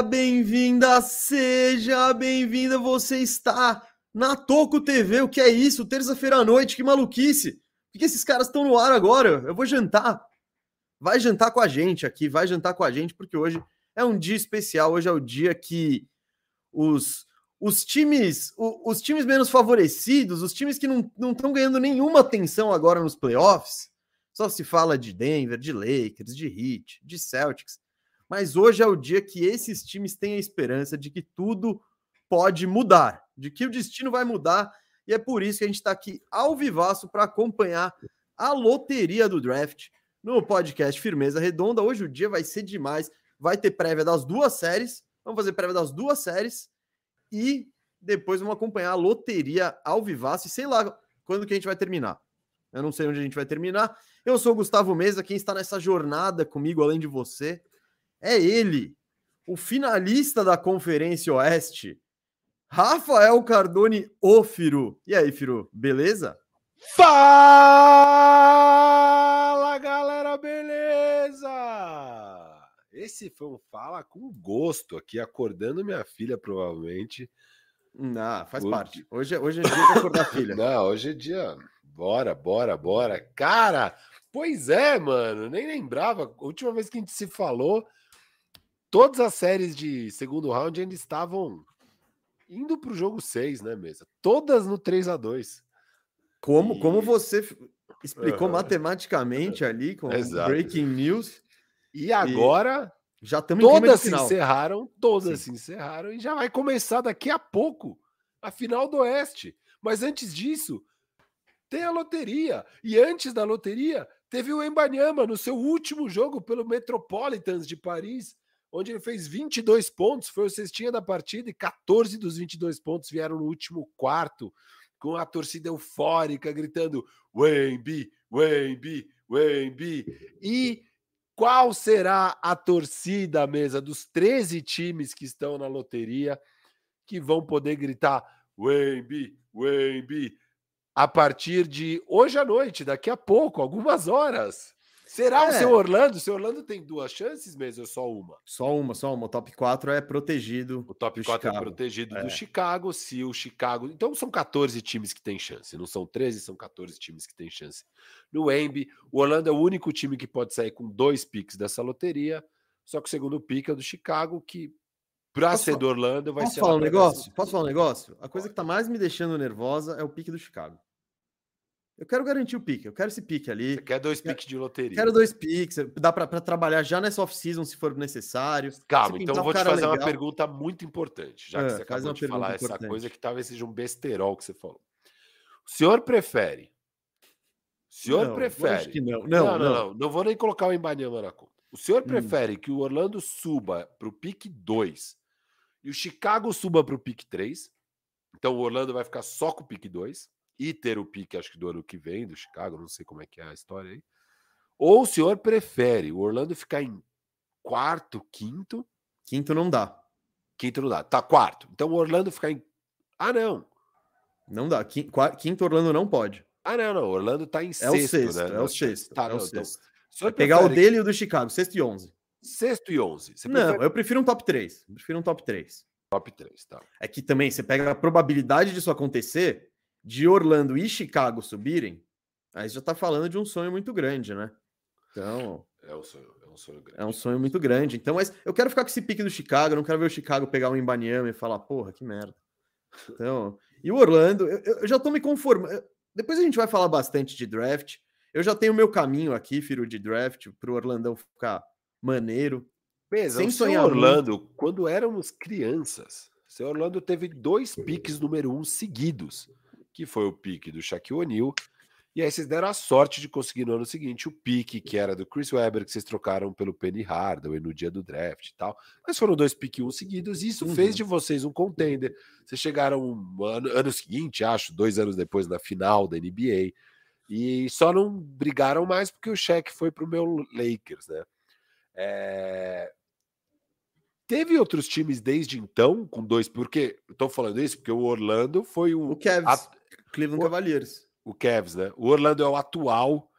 Bem-vinda, seja bem-vinda. Você está na Toco TV. O que é isso? Terça-feira à noite, que maluquice. Por que esses caras estão no ar agora? Eu vou jantar. Vai jantar com a gente aqui, vai jantar com a gente, porque hoje é um dia especial. Hoje é o dia que os, os times, os, os times menos favorecidos, os times que não estão ganhando nenhuma atenção agora nos playoffs, só se fala de Denver, de Lakers, de Heat, de Celtics mas hoje é o dia que esses times têm a esperança de que tudo pode mudar, de que o destino vai mudar, e é por isso que a gente está aqui ao vivaço para acompanhar a loteria do draft no podcast Firmeza Redonda. Hoje o dia vai ser demais, vai ter prévia das duas séries, vamos fazer prévia das duas séries e depois vamos acompanhar a loteria ao vivaço e sei lá quando que a gente vai terminar. Eu não sei onde a gente vai terminar. Eu sou o Gustavo Mesa, quem está nessa jornada comigo, além de você, é ele, o finalista da Conferência Oeste, Rafael Cardone, o Firu. E aí, Firu, beleza? Fala, galera, beleza? Esse foi um fala com gosto aqui, acordando minha filha, provavelmente. Não, faz parte. Hoje, é, hoje é dia de acordar a filha. Não, hoje é dia. Bora, bora, bora. Cara, pois é, mano. Nem lembrava. A última vez que a gente se falou, todas as séries de segundo round ainda estavam indo para o jogo 6, né, mesa? Todas no 3 a 2 Como, e... como você explicou uhum. matematicamente ali com Exato. breaking news. E agora e já estamos todas se encerraram, todas Sim. se encerraram e já vai começar daqui a pouco a final do Oeste. Mas antes disso, tem a loteria. E antes da loteria, teve o Embanyama no seu último jogo pelo Metropolitans de Paris, onde ele fez 22 pontos, foi o cestinha da partida e 14 dos 22 pontos vieram no último quarto, com a torcida eufórica gritando Wemby, Wemby, Wemby. E qual será a torcida, mesa, dos 13 times que estão na loteria que vão poder gritar Wemby, Wemby a partir de hoje à noite, daqui a pouco, algumas horas. Será é. o seu Orlando? O seu Orlando tem duas chances mesmo ou só uma? Só uma, só uma. O top 4 é protegido. O top 4 é Chicago. é protegido é. do Chicago. Se o Chicago. Então são 14 times que têm chance. Não são 13, são 14 times que têm chance. No Embi, o Orlando é o único time que pode sair com dois picks dessa loteria. Só que o segundo pick é o do Chicago, que para ser do Orlando vai posso ser. Falar um negócio? Posso falar um negócio? A coisa que tá mais me deixando nervosa é o pique do Chicago. Eu quero garantir o pique, eu quero esse pique ali. Você quer dois piques de loteria? Quero dois piques, dá para trabalhar já nessa off-season se for necessário. Calma, então eu vou te fazer legal. uma pergunta muito importante, já é, que você acabou de falar importante. essa coisa que talvez seja um besterol que você falou. O senhor prefere? O senhor não, prefere? Que não. Não, não, não, não, não. Vou nem colocar o Embanyama na conta. O senhor hum. prefere hum. que o Orlando suba para o pique 2 e o Chicago suba para o pique 3? Então o Orlando vai ficar só com o pique 2 e ter o pique, acho que do ano que vem, do Chicago, não sei como é que é a história aí. Ou o senhor prefere o Orlando ficar em quarto, quinto? Quinto não dá. Quinto não dá. Tá, quarto. Então o Orlando ficar em. Ah, não. Não dá. Quinto Orlando não pode. Ah, não, não. Orlando tá em é sexto, o sexto né? É o sexto. Tá, é não, o então, sexto. Então, pegar o dele e o do Chicago, sexto e onze. Sexto e onze. Você não, prefere... eu prefiro um top 3. Eu prefiro um top 3. Top 3, tá. É que também você pega a probabilidade disso acontecer de Orlando e Chicago subirem, aí já está falando de um sonho muito grande, né? Então. É um sonho, é um sonho grande. É um sonho muito grande. Então, mas eu quero ficar com esse pique do Chicago, não quero ver o Chicago pegar um Embanyama e falar, porra, que merda. Então, e o Orlando, eu, eu já tô me conformando. Depois a gente vai falar bastante de draft. Eu já tenho o meu caminho aqui, filho de draft, pro Orlandão ficar maneiro. Beleza, sem sonhar Orlando, muito. quando éramos crianças, o seu Orlando teve dois piques número um seguidos que foi o pique do Shaquille O'Neal. E aí vocês deram a sorte de conseguir no ano seguinte o pique, que era do Chris Webber, que vocês trocaram pelo Penny Hardaway no dia do draft e tal. Mas foram dois piques um seguidos, e isso uhum. fez de vocês um contender. Vocês chegaram um ano, ano seguinte, acho, dois anos depois, na final da NBA. E só não brigaram mais porque o cheque foi para o meu Lakers, né? É... Teve outros times desde então com dois, porque estou falando isso porque o Orlando foi o, o Cavs. Cleveland o, Cavaliers. O Cavs, né? O Orlando é o atual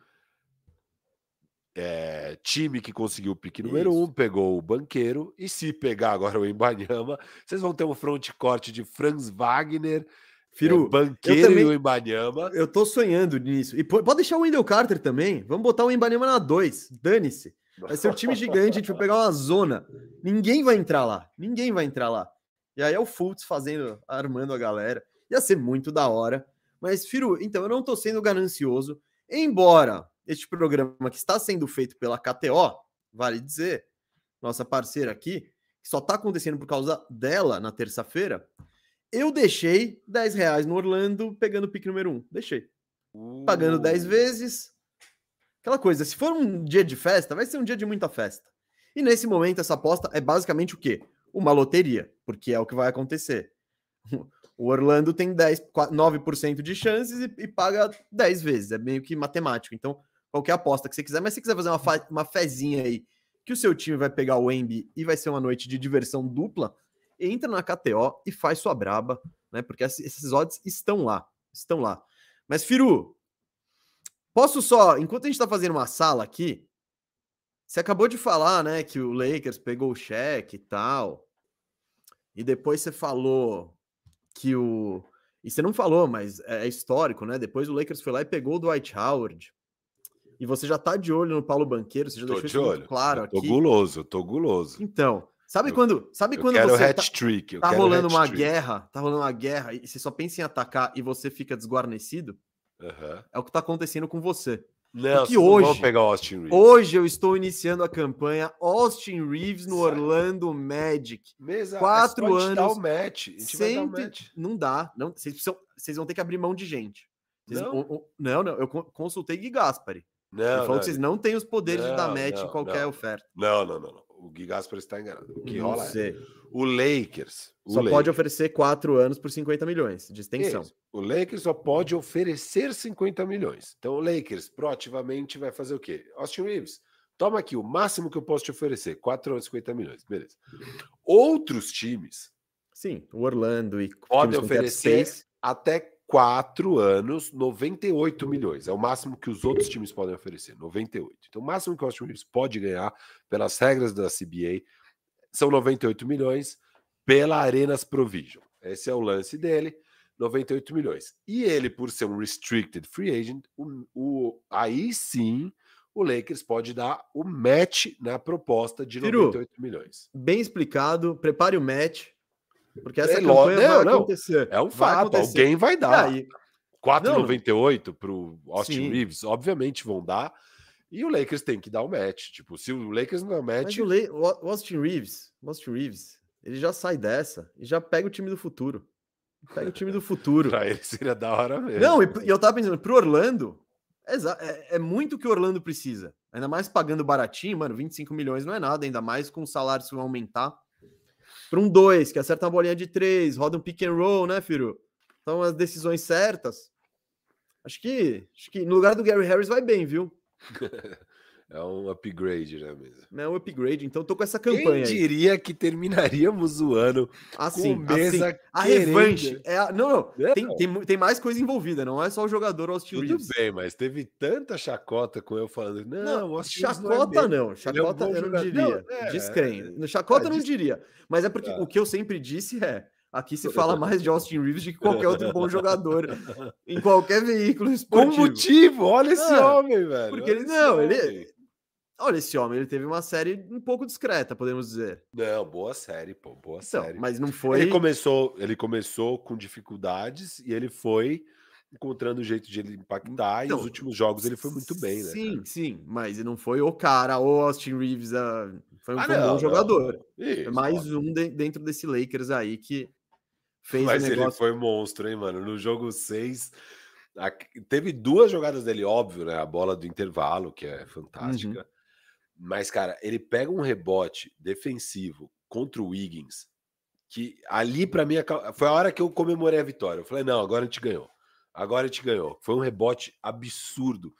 é, time que conseguiu o pique número Isso. um, pegou o banqueiro, e se pegar agora o Embanyama, vocês vão ter um front corte de Franz Wagner, Firu, é, banqueiro também, e o Embanyama. Eu tô sonhando nisso. E pode deixar o Wendell Carter também. Vamos botar o Embanyama na 2. Dane-se. Vai ser um time gigante, a gente vai pegar uma zona. Ninguém vai entrar lá. Ninguém vai entrar lá. E aí é o Fultz fazendo, armando a galera. Ia ser muito da hora. Mas, Firu, então eu não tô sendo ganancioso. Embora este programa que está sendo feito pela KTO, vale dizer, nossa parceira aqui, que só está acontecendo por causa dela na terça-feira, eu deixei 10 reais no Orlando pegando o pique número 1. Deixei. Uh. Pagando 10 vezes. Aquela coisa, se for um dia de festa, vai ser um dia de muita festa. E nesse momento, essa aposta é basicamente o quê? Uma loteria, porque é o que vai acontecer. O Orlando tem 10, 9% de chances e, e, paga 10 vezes. É meio que matemático. Então, qualquer aposta que você quiser, mas se quiser fazer uma, uma fezinha aí que o seu time vai pegar o Embi e vai ser uma noite de diversão dupla, entra na KTO e faz sua braba, né? Porque esses odds estão lá, estão lá. Mas Firu, posso só, enquanto a gente tá fazendo uma sala aqui, você acabou de falar, né, que o Lakers pegou o cheque e tal. E depois você falou que o e você não falou, mas é, é histórico, né? Depois o Lakers foi lá e pegou o Dwight Howard. E você já tá de olho no Paulo Banqueiro, você já tô deixou de isso olho. claro eu tô aqui. Tô guloso, tô guloso. Então, sabe eu, quando, sabe quando você hat trick, tá, tá rolando uma trick. guerra, tá rolando uma guerra e você só pensa em atacar e você fica desguarnecido? Uhum. É o que tá acontecendo com você. Não, Porque hoje, não pegar Austin Reeves. hoje eu estou iniciando a campanha Austin Reeves no Orlando Magic. Mesa, Quatro é anos. o match. A gente vai dar o match. Não dá. Não, vocês, precisam, vocês vão ter que abrir mão de gente. Vocês, não? O, o, não, não. Eu consultei Gui Gaspari. Não, Ele falou não, que vocês não têm os poderes não, de dar match em qualquer oferta. Não, não, não, não. O Gui Gaspar está enganado. O que rola é o Lakers. O só Lakers. pode oferecer quatro anos por 50 milhões de extensão. Isso. O Lakers só pode oferecer 50 milhões. Então o Lakers proativamente vai fazer o quê? Austin Reeves, toma aqui o máximo que eu posso te oferecer, 4 anos 50 milhões. Beleza. Outros times. Sim, o Orlando e podem oferecer até quatro anos, 98 milhões. É o máximo que os outros times podem oferecer, 98. Então, o máximo que o Austin Reeves pode ganhar, pelas regras da CBA, são 98 milhões pela Arenas Provision. Esse é o lance dele, 98 milhões. E ele, por ser um restricted free agent, o, o aí sim o Lakers pode dar o match na proposta de 98 Firu, milhões. Bem explicado, prepare o match. Porque essa é, campanha não, vai não. acontecer. É um fato, alguém vai dar. Aí, 4,98 para o Austin sim. Reeves, obviamente vão dar. E o Lakers tem que dar o match. Tipo, se o Lakers não dá o match. Mas o, Le... o Austin Reeves, o Austin Reeves, ele já sai dessa e já pega o time do futuro. Pega o time do futuro. pra ele seria da hora mesmo. Não, e, e eu tava pensando, pro Orlando, é, é, é muito o que o Orlando precisa. Ainda mais pagando baratinho, mano, 25 milhões não é nada, ainda mais com o salário se vão aumentar para um 2, que acerta uma bolinha de 3, roda um pick and roll, né, Firo? Então, as decisões certas. Acho que, acho que no lugar do Gary Harris vai bem, viu? É um upgrade, né, mesmo? É um upgrade, então tô com essa campanha. Quem diria aí. que terminaríamos o ano assim, com mesa assim, A revanche. É a... Não, não. É, tem, Tem, tem mais coisa envolvida, não é só o jogador Austin Tudo Reeves. bem, mas teve tanta chacota com eu falando. Não, não chacota não. É não. Chacota é um eu não diria. Não, é, Descrenho. Chacota é, não diria. Mas é porque o que eu sempre disse é. Aqui se fala mais de Austin Reeves do que qualquer outro bom jogador em qualquer veículo esportivo. Com motivo, olha esse ah, homem, velho. Porque ele não, ele Olha, esse homem, ele teve uma série um pouco discreta, podemos dizer. Não, boa série, pô, boa então, série. Mas não foi. Ele começou, ele começou com dificuldades e ele foi encontrando o jeito de ele impactar. Então, e os últimos jogos ele foi muito bem, né? Sim, cara? sim, mas não foi o cara, o Austin Reeves, uh, foi um, ah, não, bom jogador. Isso, mais um de, dentro desse Lakers aí que fez Mas negócio... ele foi monstro, hein, mano? No jogo 6, teve duas jogadas dele, óbvio, né? A bola do intervalo, que é fantástica. Uhum. Mas, cara, ele pega um rebote defensivo contra o Wiggins, que ali para mim foi a hora que eu comemorei a vitória. Eu falei, não, agora a gente ganhou. Agora a gente ganhou. Foi um rebote absurdo.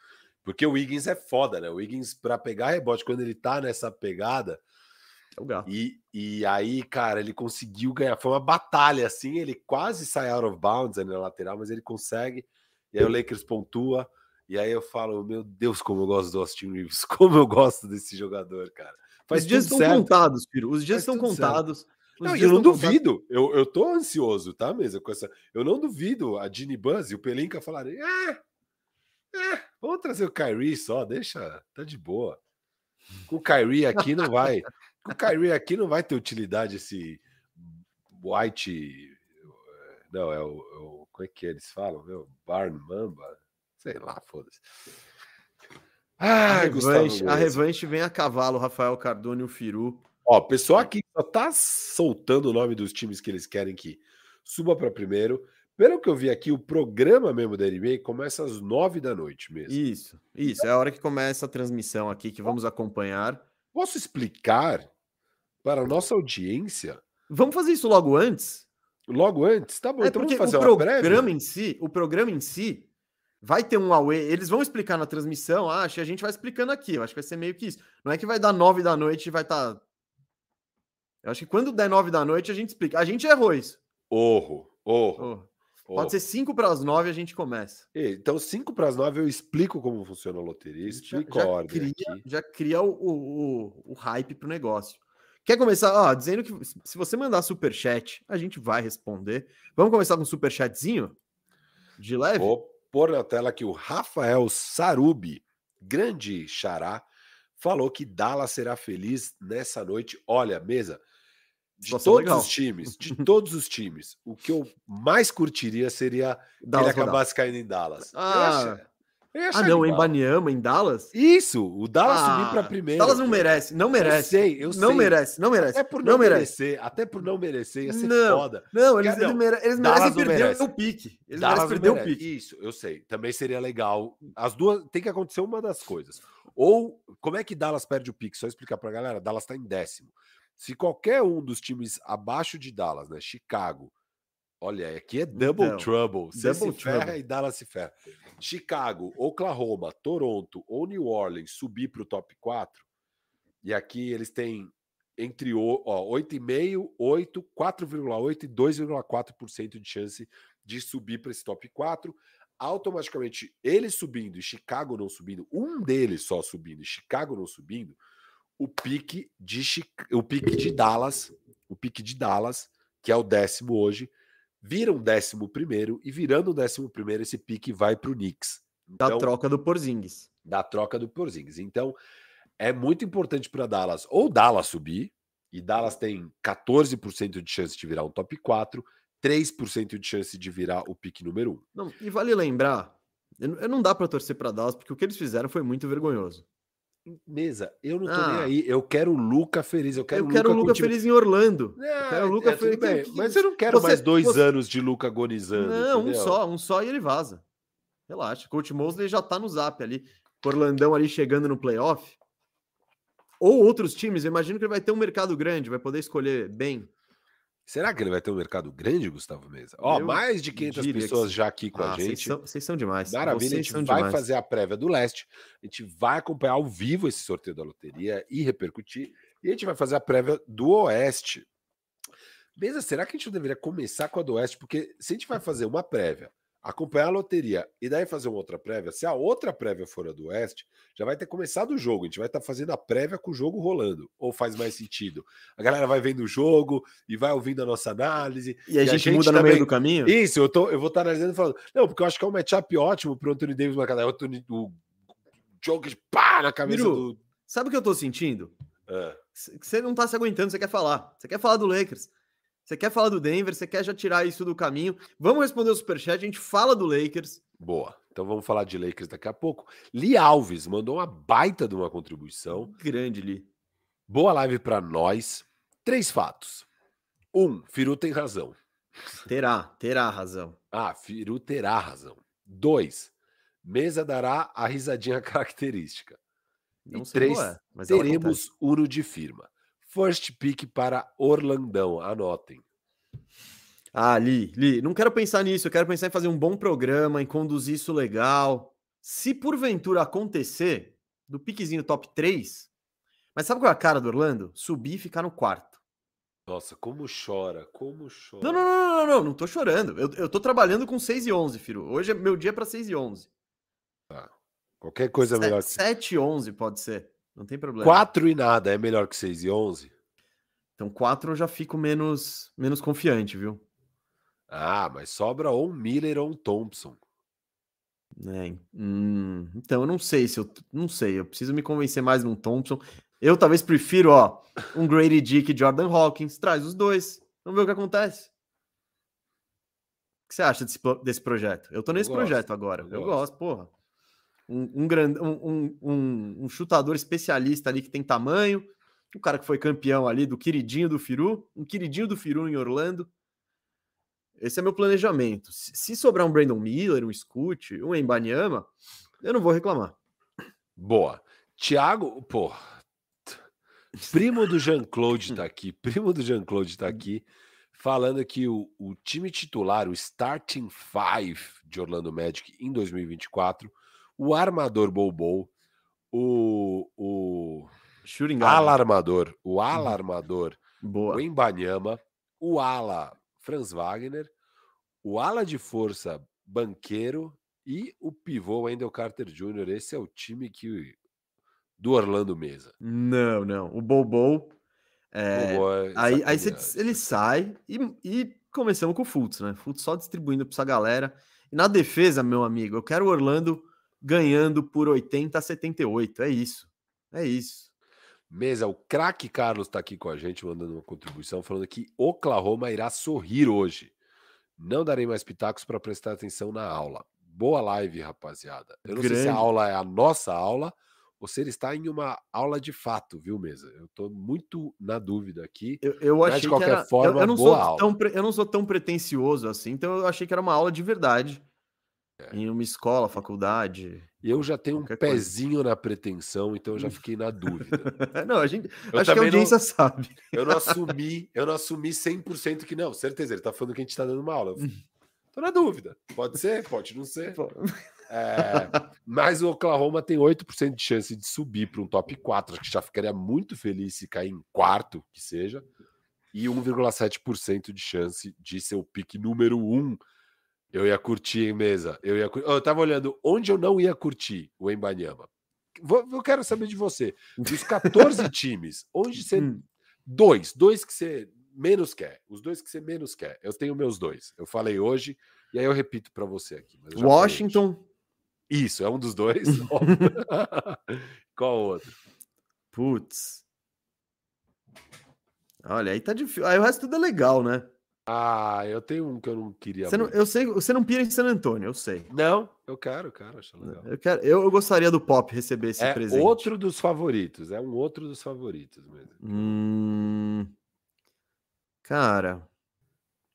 Porque o Wiggins é foda, né? O Wiggins, para pegar rebote, quando ele tá nessa pegada. É o gato. E, e aí, cara, ele conseguiu ganhar. Foi uma batalha, assim. Ele quase sai out of bounds ali na lateral, mas ele consegue. E aí o Lakers pontua. E aí eu falo, meu Deus, como eu gosto do Austin Reeves, como eu gosto desse jogador, cara. Faz Os dias estão certo. contados, Piro. Os dias estão contados. Não, eu não duvido. Eu, eu tô ansioso, tá, mesa? Com essa... Eu não duvido a Ginny Buzz e o Pelinka falarem: ah, ah, vamos trazer o Kyrie só, deixa, tá de boa. Com o Kyrie aqui não vai. Com o Kyrie aqui não vai ter utilidade esse White. Não, é o. É o como é que eles falam? Meu? Barn Mamba? Sei lá, foda-se. Ah, a, revanche, a revanche vem a cavalo, Rafael Cardone o Firu. Ó, pessoal aqui só tá soltando o nome dos times que eles querem que suba para primeiro. Pelo que eu vi aqui, o programa mesmo da NBA começa às nove da noite mesmo. Isso, isso. É a hora que começa a transmissão aqui que vamos acompanhar. Posso explicar para a nossa audiência? Vamos fazer isso logo antes? Logo antes? Tá bom, é então vamos fazer o programa em si, o programa em si vai ter um away, eles vão explicar na transmissão, ah, acho que a gente vai explicando aqui, eu acho que vai ser meio que isso. Não é que vai dar nove da noite e vai estar... Tá... Eu acho que quando der nove da noite a gente explica. A gente errou isso. Orro, orro. Oh. Pode ser 5 para as 9 a gente começa. Então, 5 para as 9 eu explico como funciona a loteria, explico já, já a ordem. Cria, já cria o, o, o hype para o negócio. Quer começar? Ó, dizendo que se você mandar super chat, a gente vai responder. Vamos começar com um super chatzinho? De leve? Vou pôr na tela que o Rafael Sarubi, grande xará, falou que Dallas será feliz nessa noite. Olha, mesa, de todos legal. os times, de todos os times, o que eu mais curtiria seria Dallas ele acabasse caindo em Dallas. Ah, ah não, em Baniama, em Dallas? Isso, o Dallas ah, subir para primeiro. Dallas não merece, não merece. Eu sei, eu não sei. merece, não merece. Até por não, não merecer, até por não merecer, ia ser não, foda. Não, eles, não, mere eles merecem perder merece. o pique. Eles Dallas merecem perder merece. o pique. Isso, eu sei. Também seria legal. As duas, tem que acontecer uma das coisas. Ou, como é que Dallas perde o pique? Só explicar pra galera, Dallas tá em décimo. Se qualquer um dos times abaixo de Dallas, né, Chicago, olha, aqui é double então, trouble, você double se ferra e Dallas se ferra. Chicago, Oklahoma, Toronto ou New Orleans subir para o top 4, e aqui eles têm entre 8,5, 8, 4,8 e 2,4% de chance de subir para esse top 4. Automaticamente, eles subindo e Chicago não subindo, um deles só subindo e Chicago não subindo, o pique de o pique de Dallas, o pique de Dallas, que é o décimo hoje, vira um décimo primeiro e virando o décimo primeiro esse pique vai para o Knicks. Então, da troca do Porzingis. Da troca do Porzingis. Então é muito importante para Dallas ou Dallas subir e Dallas tem 14% de chance de virar um top 4, 3% de chance de virar o pique número 1. Não, e vale lembrar, eu não dá para torcer para Dallas porque o que eles fizeram foi muito vergonhoso. Mesa, eu não tô ah. nem aí. Eu quero o Luca feliz. Eu quero, eu quero o Luca, Luca feliz em Orlando. eu quero o Luca é, feliz. Bem, mas eu não quero você, mais dois você... anos de Luca agonizando. Não, entendeu? um só, um só e ele vaza. Relaxa. Coach Mosley já tá no zap ali. Orlandão ali chegando no playoff. Ou outros times, eu imagino que ele vai ter um mercado grande, vai poder escolher bem. Será que ele vai ter um mercado grande, Gustavo Mesa? Ó, oh, mais de 500 pessoas já aqui com ah, a gente. Vocês são, são, demais. Maravilha, vocês a gente vai demais. fazer a prévia do leste. A gente vai acompanhar ao vivo esse sorteio da loteria e repercutir. E a gente vai fazer a prévia do oeste. Mesa, será que a gente não deveria começar com a do oeste? Porque se a gente vai fazer uma prévia acompanhar a loteria e daí fazer uma outra prévia, se a outra prévia for a do Oeste, já vai ter começado o jogo. A gente vai estar tá fazendo a prévia com o jogo rolando. Ou faz mais sentido? A galera vai vendo o jogo e vai ouvindo a nossa análise. E a, e gente, a gente, muda também... no meio do caminho? Isso, eu, tô, eu vou estar tá analisando e falando. Não, porque eu acho que é um matchup ótimo para o Anthony Davis marcar. O Anthony, o jogo de pá na cabeça Miru, do. Sabe o que eu tô sentindo? É. Você não tá se aguentando, você quer falar. Você quer falar do Lakers. Você quer falar do Denver? Você quer já tirar isso do caminho? Vamos responder o superchat. A gente fala do Lakers. Boa. Então vamos falar de Lakers daqui a pouco. Li Alves mandou uma baita de uma contribuição. Grande, Li. Boa live para nós. Três fatos. Um, Firu tem razão. Terá, terá razão. Ah, Firu terá razão. Dois, Mesa dará a risadinha característica. Não e três, é, teremos Uro de firma. First pick para Orlandão. Anotem. Ah, Li, Li, não quero pensar nisso. Eu quero pensar em fazer um bom programa, em conduzir isso legal. Se porventura acontecer, do piquezinho top 3, mas sabe qual é a cara do Orlando? Subir e ficar no quarto. Nossa, como chora, como chora. Não, não, não, não, não, não tô chorando. Eu, eu tô trabalhando com 6 e 11, filho. Hoje é meu dia para 6 e 11. Ah, qualquer coisa é melhor que 7 e 11 pode ser. Não tem problema. 4 e nada é melhor que 6 e 11? Então 4 eu já fico menos, menos confiante, viu? Ah, mas sobra ou um Miller ou um Thompson. É, hum, então eu não sei se eu não sei, eu preciso me convencer mais num Thompson. Eu talvez prefiro, ó, um Grady Dick e Jordan Hawkins, traz os dois. Vamos ver o que acontece. O que você acha desse, desse projeto? Eu tô nesse eu projeto agora. Eu, eu gosto. gosto, porra. Um, um, um, um, um, chutador especialista ali que tem tamanho, o cara que foi campeão ali do queridinho do Firu, um queridinho do Firu em Orlando. Esse é meu planejamento. Se sobrar um Brandon Miller, um Scoot, um Embanyama, eu não vou reclamar. Boa. Thiago, pô, primo do Jean-Claude tá aqui, primo do Jean-Claude tá aqui, falando que o, o time titular, o Starting Five de Orlando Magic em 2024, o armador Bobo, o, o alarmador, o uhum. alarmador, Boa. o Embanyama, o ala Franz Wagner, o ala de força Banqueiro e o pivô Wendell Carter Jr. Esse é o time que do Orlando Mesa. Não, não. O Bobo. É, Bobo é aí aí você, ele sai e, e começamos com o Fultz, né? Fultz só distribuindo para essa galera. E na defesa, meu amigo, eu quero o Orlando ganhando por 80 a 78. É isso. É isso. Mesa, o craque Carlos está aqui com a gente, mandando uma contribuição, falando que Oklahoma irá sorrir hoje. Não darei mais pitacos para prestar atenção na aula. Boa live, rapaziada. Eu não Grande. sei se a aula é a nossa aula ou se ele está em uma aula de fato, viu, Mesa? Eu estou muito na dúvida aqui. Eu, eu achei de qualquer que era, forma, eu, eu não boa sou aula. Tão, eu não sou tão pretencioso assim, então eu achei que era uma aula de verdade. É. Em uma escola, faculdade. Eu já tenho um pezinho coisa. na pretensão, então eu já fiquei na dúvida. não, a gente. Eu acho que a audiência não, sabe. Eu não assumi, eu não assumi 100% que não, certeza, ele tá falando que a gente tá dando uma aula. Eu tô na dúvida. Pode ser, pode não ser. É, mas o Oklahoma tem 8% de chance de subir para um top 4. Acho que já ficaria muito feliz se cair em quarto, que seja. E 1,7% de chance de ser o pique número 1 um eu ia curtir em mesa. Eu ia Eu tava olhando onde eu não ia curtir o Embanyama. Eu quero saber de você. Dos 14 times, onde você. Hum. Dois, dois que você menos quer. Os dois que você menos quer. Eu tenho meus dois. Eu falei hoje, e aí eu repito para você aqui. Washington. Isso, é um dos dois. Qual outro? Putz. Olha, aí tá difícil. Aí o resto tudo é legal, né? Ah, eu tenho um que eu não queria. Você não, eu sei, você não pira em San Antônio, eu sei. Não, eu quero, cara, acho legal. Eu, quero, eu, eu gostaria do Pop receber esse é presente. outro dos favoritos, é um outro dos favoritos mesmo. Hum, cara.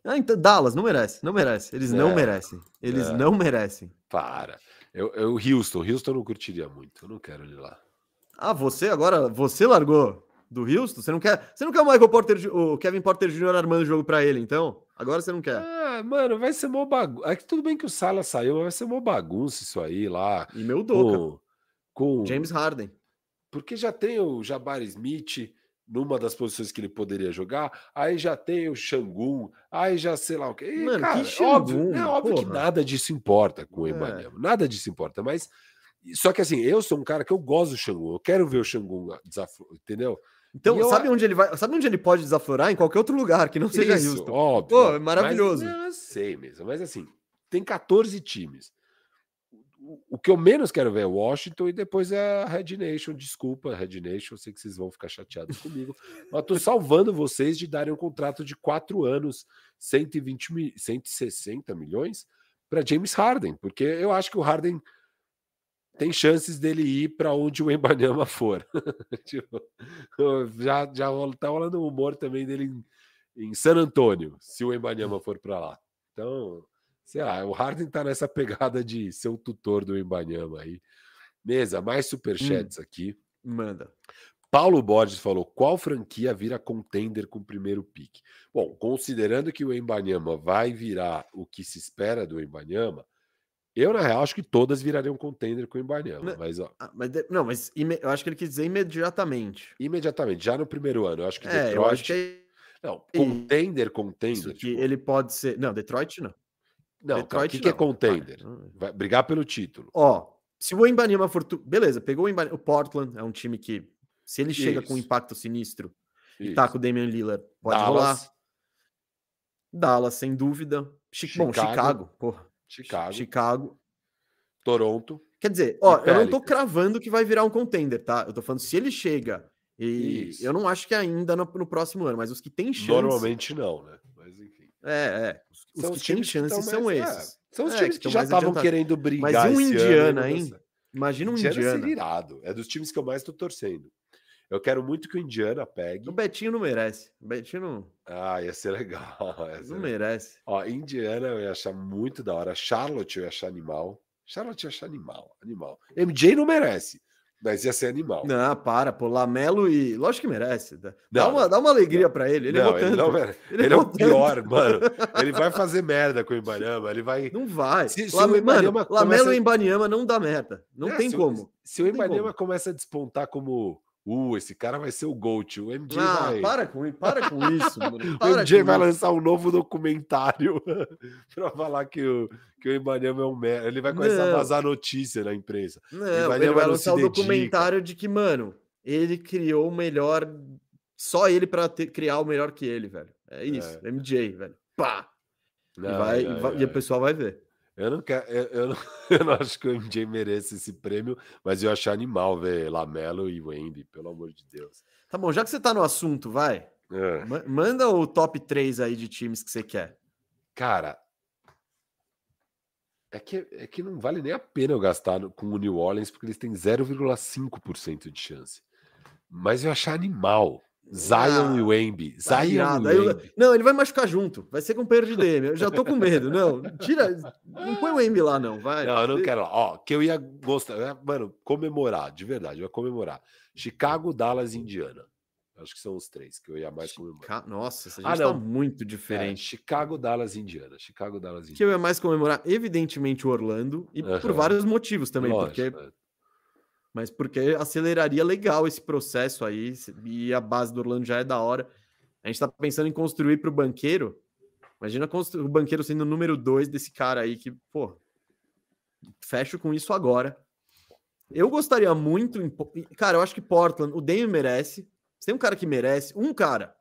Ah, então Dallas não merece, não merece. Eles é, não merecem. Eles é. não merecem. Para. Eu, eu Houston, Houston não curtiria muito. Eu não quero ele lá. Ah, você agora, você largou do Houston? Você não quer, você não quer o Michael Porter, o Kevin Porter Jr. armando o jogo para ele, então? Agora você não quer. Ah, mano, vai ser mó bagunça. É que tudo bem que o Sala saiu, mas vai ser mó bagunça isso aí lá. E meu Doca. Com, com James Harden. Porque já tem o Jabari Smith numa das posições que ele poderia jogar, aí já tem o Xangun, aí já sei lá o quê. Mano, cara, que óbvio, é óbvio que nada disso importa com o é. nada disso importa, mas só que assim, eu sou um cara que eu gosto do Xangun, eu quero ver o Xangun desafio, entendeu? Então, eu... sabe onde ele vai? Sabe onde ele pode desaflorar? Em qualquer outro lugar que não seja Isso, Houston. Óbvio. Pô, é maravilhoso. Mas, eu sei mesmo, mas assim, tem 14 times. O que eu menos quero ver é Washington e depois é a Red Nation. Desculpa, Red Nation, eu sei que vocês vão ficar chateados comigo, mas tô salvando vocês de darem um contrato de quatro anos, 120 mil, 160 milhões para James Harden, porque eu acho que o Harden tem chances dele ir para onde o Embanyama for. tipo, já já tá rolando um humor também dele em, em San Antônio, se o Embanyama for para lá. Então, sei lá, o Harden tá nessa pegada de ser o tutor do Embanyama aí. Mesa, mais superchats hum, aqui. Manda. Paulo Borges falou: qual franquia vira contender com o primeiro pique? Bom, considerando que o Embanyama vai virar o que se espera do Embanyama, eu, na real, acho que todas virariam contender com o Embanyama, mas ó. Ah, mas, não, mas eu acho que ele quis dizer imediatamente. Imediatamente, já no primeiro ano. Eu acho que é, Detroit. Eu acho que é... Não, contender, contender. Tipo... Ele pode ser. Não, Detroit não. Não, Detroit, o que, que, é contender? Vai brigar pelo título. Ó, Se o Embanyama for. Tu... Beleza, pegou o, Embanyama, o Portland, é um time que, se ele chega Isso. com um impacto sinistro Isso. e tá com o Damian Lillard, pode Dallas. rolar. Dallas, sem dúvida. Chicago. Bom, Chicago, porra. Chicago. Chicago. Toronto. Quer dizer, ó, eu não tô cravando que vai virar um contender, tá? Eu tô falando se ele chega e Isso. eu não acho que ainda no, no, próximo ano, mas os que têm chance. Normalmente não, né? Mas enfim. É, é. Os, os que têm chance são mais, esses. É, são os é, times que, que já estavam querendo brigar. Mas um Indiana, ano, hein? Imagina um Indiana. Indiana. irado. É dos times que eu mais tô torcendo. Eu quero muito que o Indiana pegue. O Betinho não merece. O Betinho não. Ah, ia ser legal. Ia ser não legal. merece. Ó, Indiana eu ia achar muito da hora. Charlotte eu ia achar animal. Charlotte ia achar animal. Animal. MJ não merece. Mas ia ser animal. Não, para, pô. Lamelo e. Lógico que merece. Dá, não, uma, dá uma alegria para ele. Ele, não, ele, não ele, ele é o pior, mano. Ele vai fazer merda com o Ibaniama. Ele vai. Não vai. Se, se Lame... Mano, começa... Lamelo e Ibaniama não dá merda. Não é, tem se, como. Se o Ibaniama começa a despontar como Uh, esse cara vai ser o GOAT. O MJ ah, vai. Para com, para com isso, mano. Para o MJ vai isso. lançar um novo documentário para falar que o, que o Ibanema é um merda. Ele vai começar não. a vazar notícia na imprensa. Não, ele vai lançar o um documentário de que, mano, ele criou o melhor. Só ele para criar o melhor que ele, velho. É isso, é. MJ, velho. Pá! Não, e, vai, e, vai, e o pessoal vai ver. Eu não quero, eu, eu, não, eu não acho que o MJ mereça esse prêmio, mas eu acho animal ver Lamelo e Wendy, pelo amor de Deus. Tá bom, já que você tá no assunto, vai. É. Manda o top 3 aí de times que você quer. Cara, é que, é que não vale nem a pena eu gastar com o New Orleans, porque eles têm 0,5% de chance. Mas eu achar animal Zion ah, e Wemby. Tá Zion e Wemby. Não, ele vai machucar junto. Vai ser com perda de DM. Eu já tô com medo. Não, tira. Não põe o Wemby lá, não. Vai. Não, eu não quero lá. Ó, que eu ia gostar. Mano, comemorar, de verdade. Eu ia comemorar. Chicago, Dallas e Indiana. Acho que são os três que eu ia mais comemorar. Nossa, essa gente ah, tá muito diferente. É, Chicago, Dallas e Indiana. Chicago, Dallas e Indiana. Que eu ia mais comemorar, evidentemente, o Orlando. E por vários motivos também. Lógico, porque é mas porque aceleraria legal esse processo aí, e a base do Orlando já é da hora. A gente está pensando em construir para o banqueiro. Imagina o banqueiro sendo o número dois desse cara aí que, pô, fecho com isso agora. Eu gostaria muito. Cara, eu acho que Portland, o Damian merece. Tem um cara que merece, um cara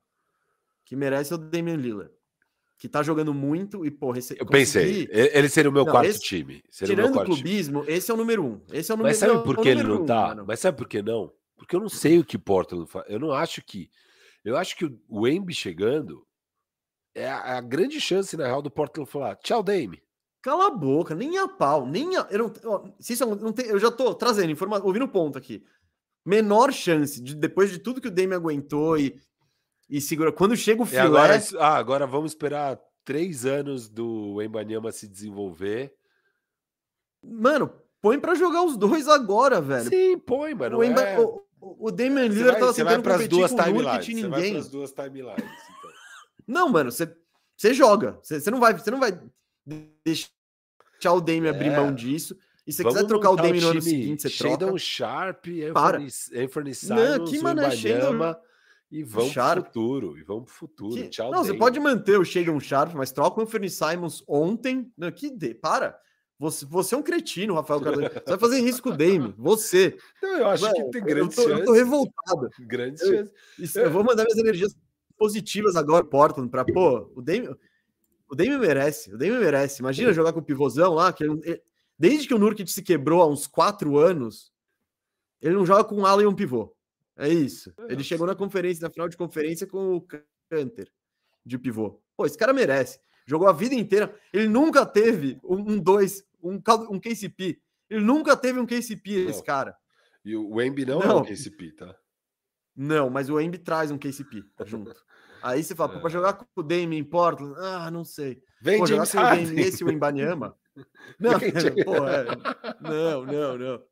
que merece é o Damian Lillard que tá jogando muito e, porra, esse, eu pensei, ele seria o meu não, quarto esse, time. tirando o clubismo, time. esse é o número um. Esse é o número, Mas sabe por que ele não um, tá? Mano. Mas sabe por que não? Porque eu não sei o que Portland faz. Eu não acho que. Eu acho que o Embi chegando é a, a, grande chance, na real, do Portland falar: tchau, Dame. Cala a boca, nem a pau, nem a. Eu, não, ó, se isso não tem, eu já tô trazendo informação, ouvindo ponto aqui. Menor chance, de, depois de tudo que o Dame aguentou e e segura. Quando chega o filé... Agora, ah, agora vamos esperar três anos do Embanyama se desenvolver. Mano, põe para jogar os dois agora, velho. Sim, põe, mano. O, Emba... é... o, o Damian Lillard tava tentando competir duas com o Nurkic ninguém. Você vai pras duas timelines, então. Não, mano, você, você joga. Você, você, não vai, você não vai deixar o Damian é. abrir mão disso. E se você quiser trocar o Damian no ano seguinte, você Shadon troca. Sharp, Anthony, Anthony Simons, não, que mano, é Shadon... E vão pro futuro, e vão pro futuro. Que... Tchau, Não, você pode manter o Shadon Sharp, mas troca o Anthony Simons ontem. Não, que de... Para! Você, você é um cretino, Rafael Cardoso. Você vai fazer risco Dame. Você. Eu acho Mano, que tem grandes chances. Eu tô revoltado. Chances. Eu, eu, vou mandar minhas energias positivas agora, Portland, para pô, o Dame, o Dame merece. O Dame merece. Imagina jogar com o pivôzão lá, que ele, desde que o Nurkic se quebrou há uns quatro anos, ele não joga com um ala e um pivô. É isso. É. Ele chegou na conferência, na final de conferência com o Canter de pivô. Pô, esse cara merece. Jogou a vida inteira. Ele nunca teve um 2, um, um KCP. Ele nunca teve um KCP, não. esse cara. E o Embi não, não, é um KCP, tá? Não, mas o Embi traz um KCP junto. Aí você fala, é. para jogar com o Dame em Portland, ah, não sei. Vem pô, jogar com o Dame esse o Embanyama. Não, pô, é. não, não, não.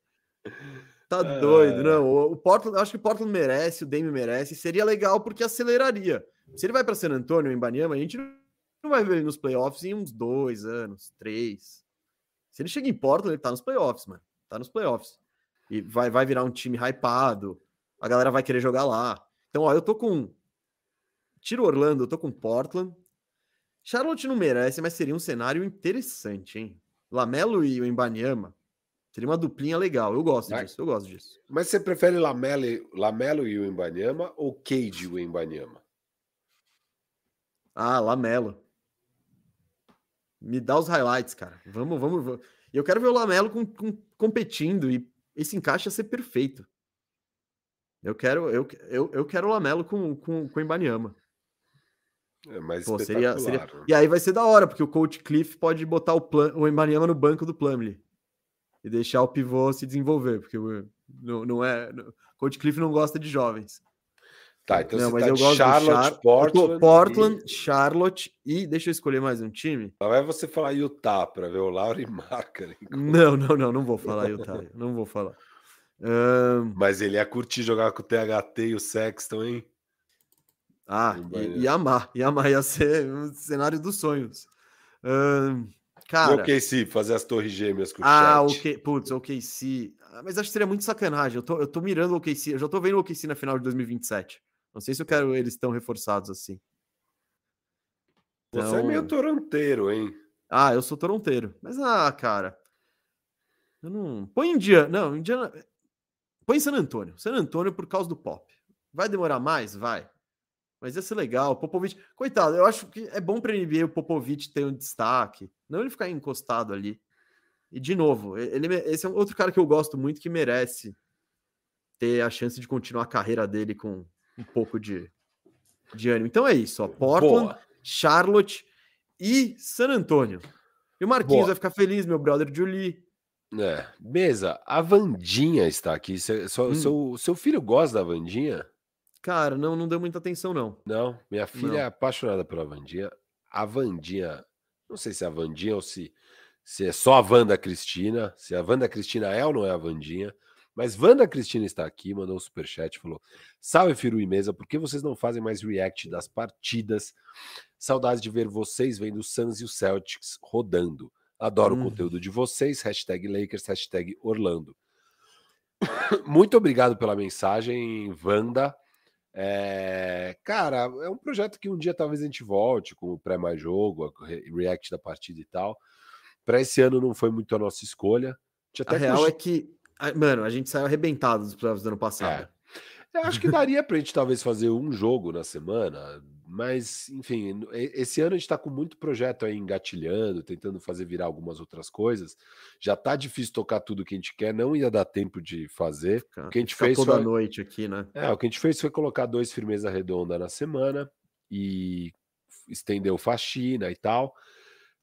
Tá é... doido, não. O Portland, acho que o Portland merece, o Dame merece. Seria legal porque aceleraria. Se ele vai para San Antonio, em Banyama, a gente não vai ver ele nos playoffs em uns dois anos, três. Se ele chega em Portland, ele tá nos playoffs, mano. Tá nos playoffs. E vai, vai virar um time hypado. A galera vai querer jogar lá. Então, ó, eu tô com. Tiro Orlando, eu tô com Portland. Charlotte não merece, mas seria um cenário interessante, hein? Lamelo e o Embanyama Seria uma duplinha legal. Eu gosto Vai. disso, eu gosto disso. Mas você prefere Lamelo, Lamelo e o Embanyama ou Cade e o Embanyama? Ah, Lamelo. Me dá os highlights, cara. Vamos, vamos. vamos. Eu quero ver o Lamelo com, com- competindo e esse encaixe ia ser perfeito. Eu quero, eu, eu, eu quero o Lamelo com, com, com o Ibaniama. É mais Pô, seria, seria... né? E aí vai ser da hora, porque o coach Cliff pode botar o, plan... o Ibaniama no banco do Plumlee e deixar o pivô se desenvolver, porque não, não é. Coach Cliff não gosta de jovens. Tá, então não, você mas tá eu de gosto Charlotte, Char... Portland. Portland, Charlotte e deixa eu escolher mais um time. Lá vai você falar Utah para ver o Lauri Markkinen. Não, não, não, não vou falar Utah, não vou falar. Ahn, Mas ele ia curtir jogar com o THT e o Sexton, hein? ah, e- ia amar, ia amar, ia ser um cenário dos sonhos. Ahn, E cara, o KC, fazer as torres gêmeas com o ah, o chat. que, putz, o OKC. Ah, mas acho que seria muito sacanagem. Eu tô, eu tô mirando o OKC, eu já tô vendo o OKC na final de 2027. Não sei se eu quero eles tão reforçados assim. Você é meio Então- toronteiro, hein? Ah, eu sou toronteiro. Mas, ah, cara. Eu não. Põe Indiana. Não, Indiana. Põe San Antônio. San Antônio por causa do pop. Vai demorar mais? Vai. Mas ia ser legal. O Popovich. Coitado, eu acho que é bom pra NBA o Popovich ter um destaque. Não ele ficar encostado ali. E, de novo, ele, esse é um outro cara que eu gosto muito que merece ter a chance de continuar a carreira dele com um pouco de, de ânimo. Então é isso, ó. Portland, Boa. Charlotte e San Antônio. E o Marquinhos Boa. vai ficar feliz, meu brother Julie. É. Mesa, a Vandinha está aqui. Seu, Hum. seu, seu filho gosta da Vandinha? Cara, não, não deu muita atenção, não. Não, minha filha Não. é apaixonada pela Vandinha. A Vandinha, não sei se é a Vandinha ou se, se é só a Wanda Cristina, se a Wanda Cristina é ou não é a Vandinha. Mas Wanda Cristina está aqui, mandou um superchat, falou: Salve, Firu e Mesa, por que vocês não fazem mais react das partidas? Saudades de ver vocês vendo o Suns e o Celtics rodando. Adoro Hum. o conteúdo de vocês. Hashtag Lakers, hashtag Orlando. Muito obrigado pela mensagem, Wanda. É, cara, é um projeto que um dia talvez a gente volte com o pré mais jogo, a re- react da partida e tal. Para esse ano não foi muito a nossa escolha. A, A real é que, mano, a gente saiu arrebentado dos playoffs do ano passado. Eu acho que daria pra gente talvez fazer um jogo na semana, mas enfim, esse ano a gente tá com muito projeto aí engatilhando, tentando fazer virar algumas outras coisas. Já tá difícil tocar tudo que a gente quer, não ia dar tempo de fazer. Ficar- O que a gente fez toda foi- noite aqui, né? É, o que a gente fez foi colocar dois firmeza redonda na semana e estendeu faxina e tal.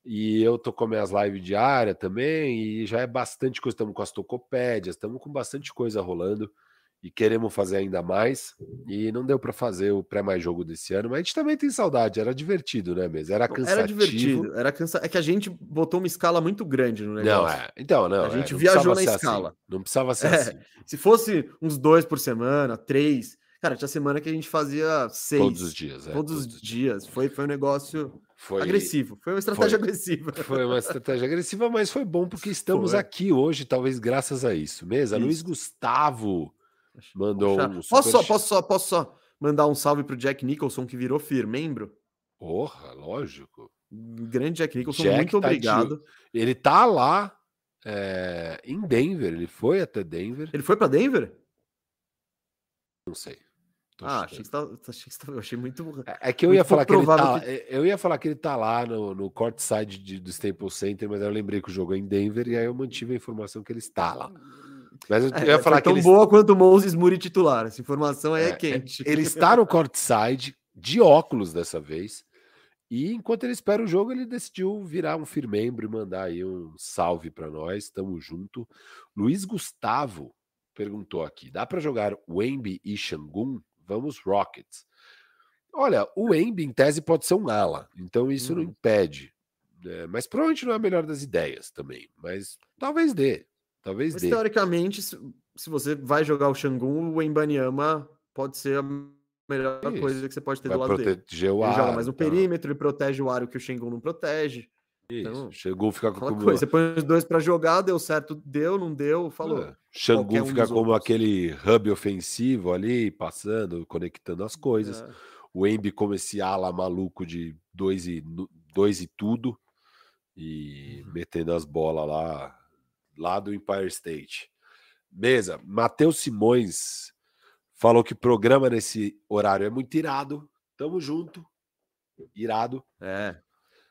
E eu tô com minhas lives diárias também, e já é bastante coisa. Estamos com as tocopédias, estamos com bastante coisa rolando e queremos fazer ainda mais. E não deu para fazer o pré mais jogo desse ano, mas a gente também tem saudade. Era divertido, né, mesmo? Era cansativo. Era divertido, era cansa... É que a gente botou uma escala muito grande no Não, negócio. é. Então, não. A é, gente não viajou na ser escala. assim. Não precisava ser É. assim. Se fosse uns dois por semana, três. Cara, tinha semana que a gente fazia seis. Todos os dias. é, todos os dias. Foi, foi um negócio Foi, agressivo. Foi uma estratégia foi. agressiva. Foi uma estratégia agressiva, mas foi bom porque estamos Foi. aqui hoje, talvez graças a isso. Mesa, Luiz Isso. Gustavo mandou um posso, só, posso, só, posso só mandar um salve pro Jack Nicholson, que virou FIR membro? Porra, lógico. Grande Jack Nicholson, Jack muito tá de- obrigado. Ele tá lá é, em Denver, ele foi até Denver. Ele foi pra Denver? Não sei. Tô Ah, achei que, tava- achei que eu achei muito. É é que eu muito ia falar que ele tá, é, eu ia falar que ele tá lá no, no courtside de- do Staples Center, mas eu lembrei que o jogo é em Denver e aí eu mantive a informação que ele está lá. Mas eu, É, ia foi falar que tão boa quanto o Moses Muri titular. Essa informação aí é, É, é, quente. ele está no courtside de óculos dessa vez. E enquanto ele espera o jogo, ele decidiu virar um firmembro e mandar aí um salve para nós. Tamo junto. Luiz Gustavo perguntou aqui: dá para jogar Wemby e Shangun? Vamos Rockets. Olha, o Wemby em tese pode ser um ala, então isso não Uhum. impede. né? mas provavelmente não é a melhor das ideias também. Mas talvez dê. Talvez Mas dê. teoricamente, se, você vai jogar o Xangun, o Embanyama pode ser a melhor Isso. coisa que você pode ter Vai do lado dele. proteger o Ele joga ar. mais no e tal. perímetro, ele protege o aro que o Xangun não protege. Isso. Então, Chegou a ficar com coisa, você põe os dois pra jogar, deu certo, deu, não deu, falou. É, Xangu um fica como outros. aquele hub ofensivo ali, passando, conectando as coisas. É. O Embi como esse ala maluco de dois e, dois e tudo, e Uhum. metendo as bolas lá lá do Empire State. Mesa, Matheus Simões falou que programa nesse horário é muito irado. Tamo junto. Irado. É.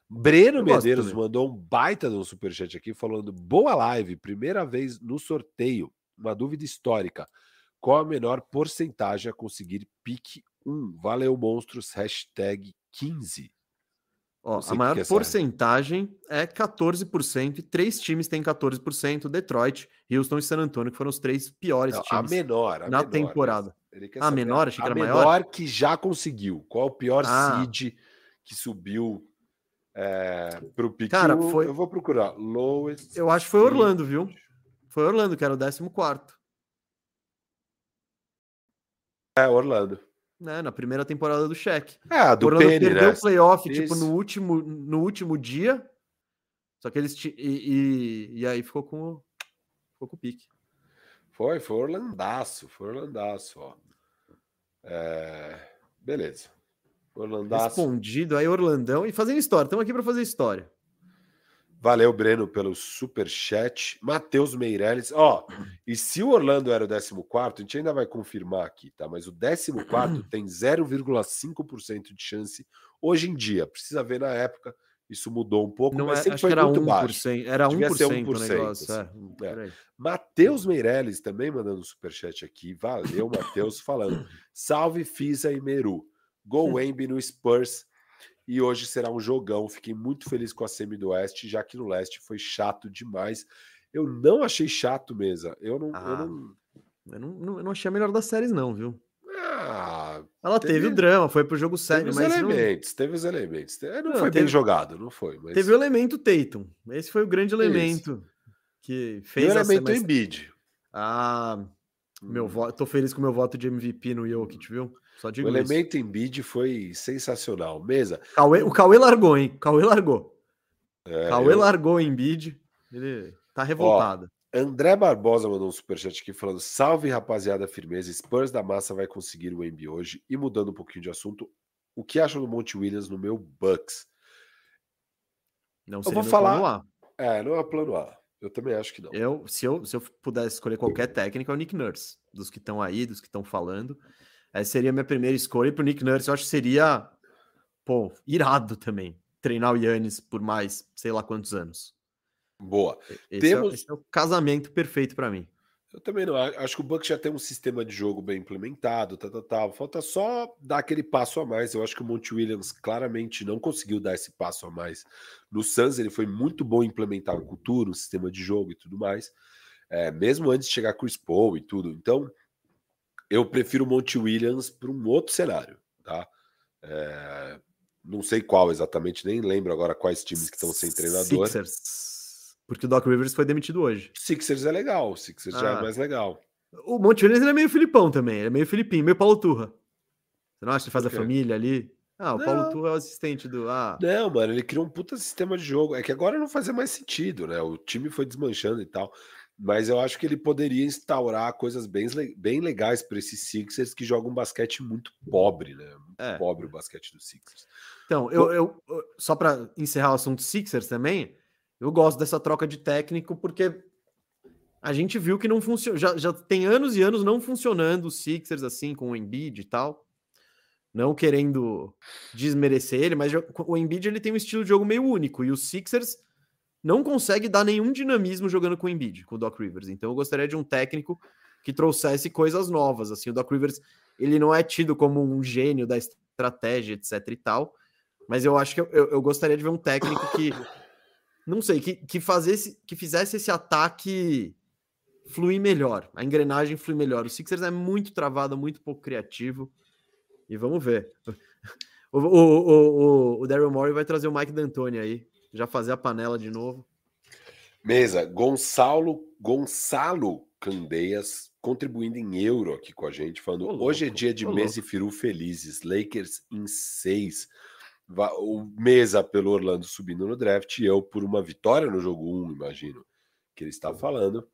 Breno Medeiros mandou um baita de um superchat aqui falando: boa live, primeira vez no sorteio. Uma dúvida histórica. Qual a menor porcentagem a conseguir pique 1? Valeu, monstros. Hashtag 15. Ó, a maior que é porcentagem é 14%, e três times têm 14%, Detroit, Houston e San Antonio, que foram os três piores Não, times a menor, a na menor, temporada. A ah, menor, achei que era maior. A menor que já conseguiu. Qual o pior ah. seed que subiu é, para o pique? Cara, foi... Eu vou procurar. Lowest eu acho que foi Orlando, viu? Foi Orlando, que era o 14 quarto. É, Orlando né, na primeira temporada do Shaq. É, do Orlando Penny, perdeu né? o playoff tipo no último no último dia. Só que eles e, e, e, aí ficou com ficou com o pique. Foi, foi Orlandaço, foi Orlandaço, ó. É... beleza. Orlandaço. Respondido aí Orlandão e fazendo história. Estamos aqui para fazer história. Valeu, Breno, pelo super chat. Matheus Meirelles. Ó, e se o Orlando era o 14, a gente ainda vai confirmar aqui, tá? Mas o 14 tem 0,5% de chance hoje em dia. Precisa ver na época. Isso mudou um pouco, Não mas é, sempre foi era muito 1%, baixo. Era 1%, Devia ser 1% negócio, é, é. Matheus Meirelles também mandando super chat aqui. Valeu, Matheus, falando. Salve Fisa e Meru. Go Wemby no Spurs e hoje será um jogão. Fiquei muito feliz com a semi do Oeste, já que no Leste foi chato demais. Eu não achei chato mesa. Eu não. Ah, eu, não... Eu, não, eu não achei a melhor das séries, não, viu? Ah, Ela teve, teve o drama, foi pro jogo sério, teve mas. Os elementos, não... Teve os elementos. Não, não foi teve... bem jogado, não foi. Mas... Teve o elemento Tatum. Esse foi o grande elemento Isso. que fez. E o elemento mas... Embiid. Ah, meu hum. voto. Tô feliz com o meu voto de MVP no Jokic, viu? Só digo o elemento em bid foi sensacional. Mesa. Cauê, o Cauê largou, hein? Cauê largou. É, Cauê eu... largou em bid. Ele tá revoltado. Ó, André Barbosa mandou um superchat aqui falando: salve rapaziada, firmeza. Spurs da massa vai conseguir o MB hoje. E mudando um pouquinho de assunto, o que acham do Monte Williams no meu Bucks? Não sei. Eu vou falar. É, não é plano A. Eu também acho que não. Eu, se, eu, se eu pudesse escolher qualquer técnico, é o Nick Nurse. Dos que estão aí, dos que estão falando. Essa seria a minha primeira escolha. E pro Nick Nurse, eu acho que seria, pô, irado também. Treinar o Yannis por mais, sei lá quantos anos. Boa. Esse, Temos... é, esse é o casamento perfeito para mim. Eu também não. Acho que o Bucks já tem um sistema de jogo bem implementado, tá, tá, tá. Falta só dar aquele passo a mais. Eu acho que o Monte Williams claramente não conseguiu dar esse passo a mais. No Suns, ele foi muito bom em implementar a cultura, o sistema de jogo e tudo mais. É, mesmo antes de chegar Chris Paul e tudo. Então, eu prefiro o Monte Williams para um outro cenário, tá? É, não sei qual exatamente, nem lembro agora quais times que estão sem treinador. Sixers. Porque o Doc Rivers foi demitido hoje. Sixers é legal, Sixers ah. já é ah. mais legal. O Monte Williams é meio Filipão também, ele é meio Filipinho, meio Paulo Turra. Você não acha que faz a família ali? Ah, o não. Paulo Turra é o assistente do. Ah. Não, mano, ele criou um puta sistema de jogo. É que agora não fazia mais sentido, né? O time foi desmanchando e tal mas eu acho que ele poderia instaurar coisas bem, bem legais para esses Sixers que jogam um basquete muito pobre, né? Muito é. pobre o basquete dos Sixers. Então, eu, eu só para encerrar o assunto Sixers também, eu gosto dessa troca de técnico porque a gente viu que não funciona, já, já tem anos e anos não funcionando os Sixers assim com o Embiid e tal. Não querendo desmerecer ele, mas o Embiid ele tem um estilo de jogo meio único e os Sixers não consegue dar nenhum dinamismo jogando com o Embiid, com o Doc Rivers. Então eu gostaria de um técnico que trouxesse coisas novas. Assim, o Doc Rivers ele não é tido como um gênio da estratégia, etc e tal. Mas eu acho que eu, eu gostaria de ver um técnico que, não sei, que, que, fazesse, que fizesse esse ataque fluir melhor, a engrenagem fluir melhor. O Sixers é muito travado, muito pouco criativo. E vamos ver. O, o, o, o, Daryl Morey vai trazer o Mike D'Antoni aí já fazer a panela de novo. Mesa, Gonçalo, Gonçalo Candeias contribuindo em euro aqui com a gente, falando: ô, hoje é dia de Mesa e Firu felizes, Lakers em seis. O Mesa pelo Orlando subindo no draft e eu por uma vitória no jogo 1, um, imagino que ele está falando.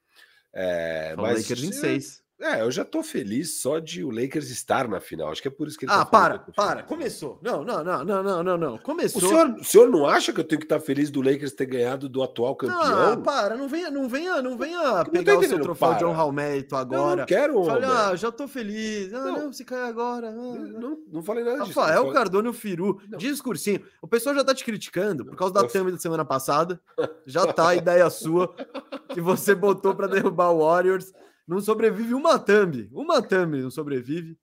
É, mas Lakers em seis. É, eu já tô feliz só de o Lakers estar na final. Acho que é por isso que ele Ah, tá para, para. Começou. Não, não, não, não, não, não, não. O Começou. senhor, o senhor não acha que eu tenho que estar feliz do Lakers ter ganhado do atual Ah, campeão? para, não venha, não venha, não venha não pegar o seu troféu de para. honra ao mérito Não, agora. não quero, Fala, Roberto. ah, já tô feliz. Ah, Não. não, se cai agora. ah, não, não falei nada disso. Rafael Eu falei- Cardone e o Firu, Não. discursinho. O pessoal já tá te criticando por causa Eu- da thumb da semana passada. Já tá a ideia sua que você botou pra derrubar o Warriors. Não sobrevive uma thumb. Uma thumb não sobrevive.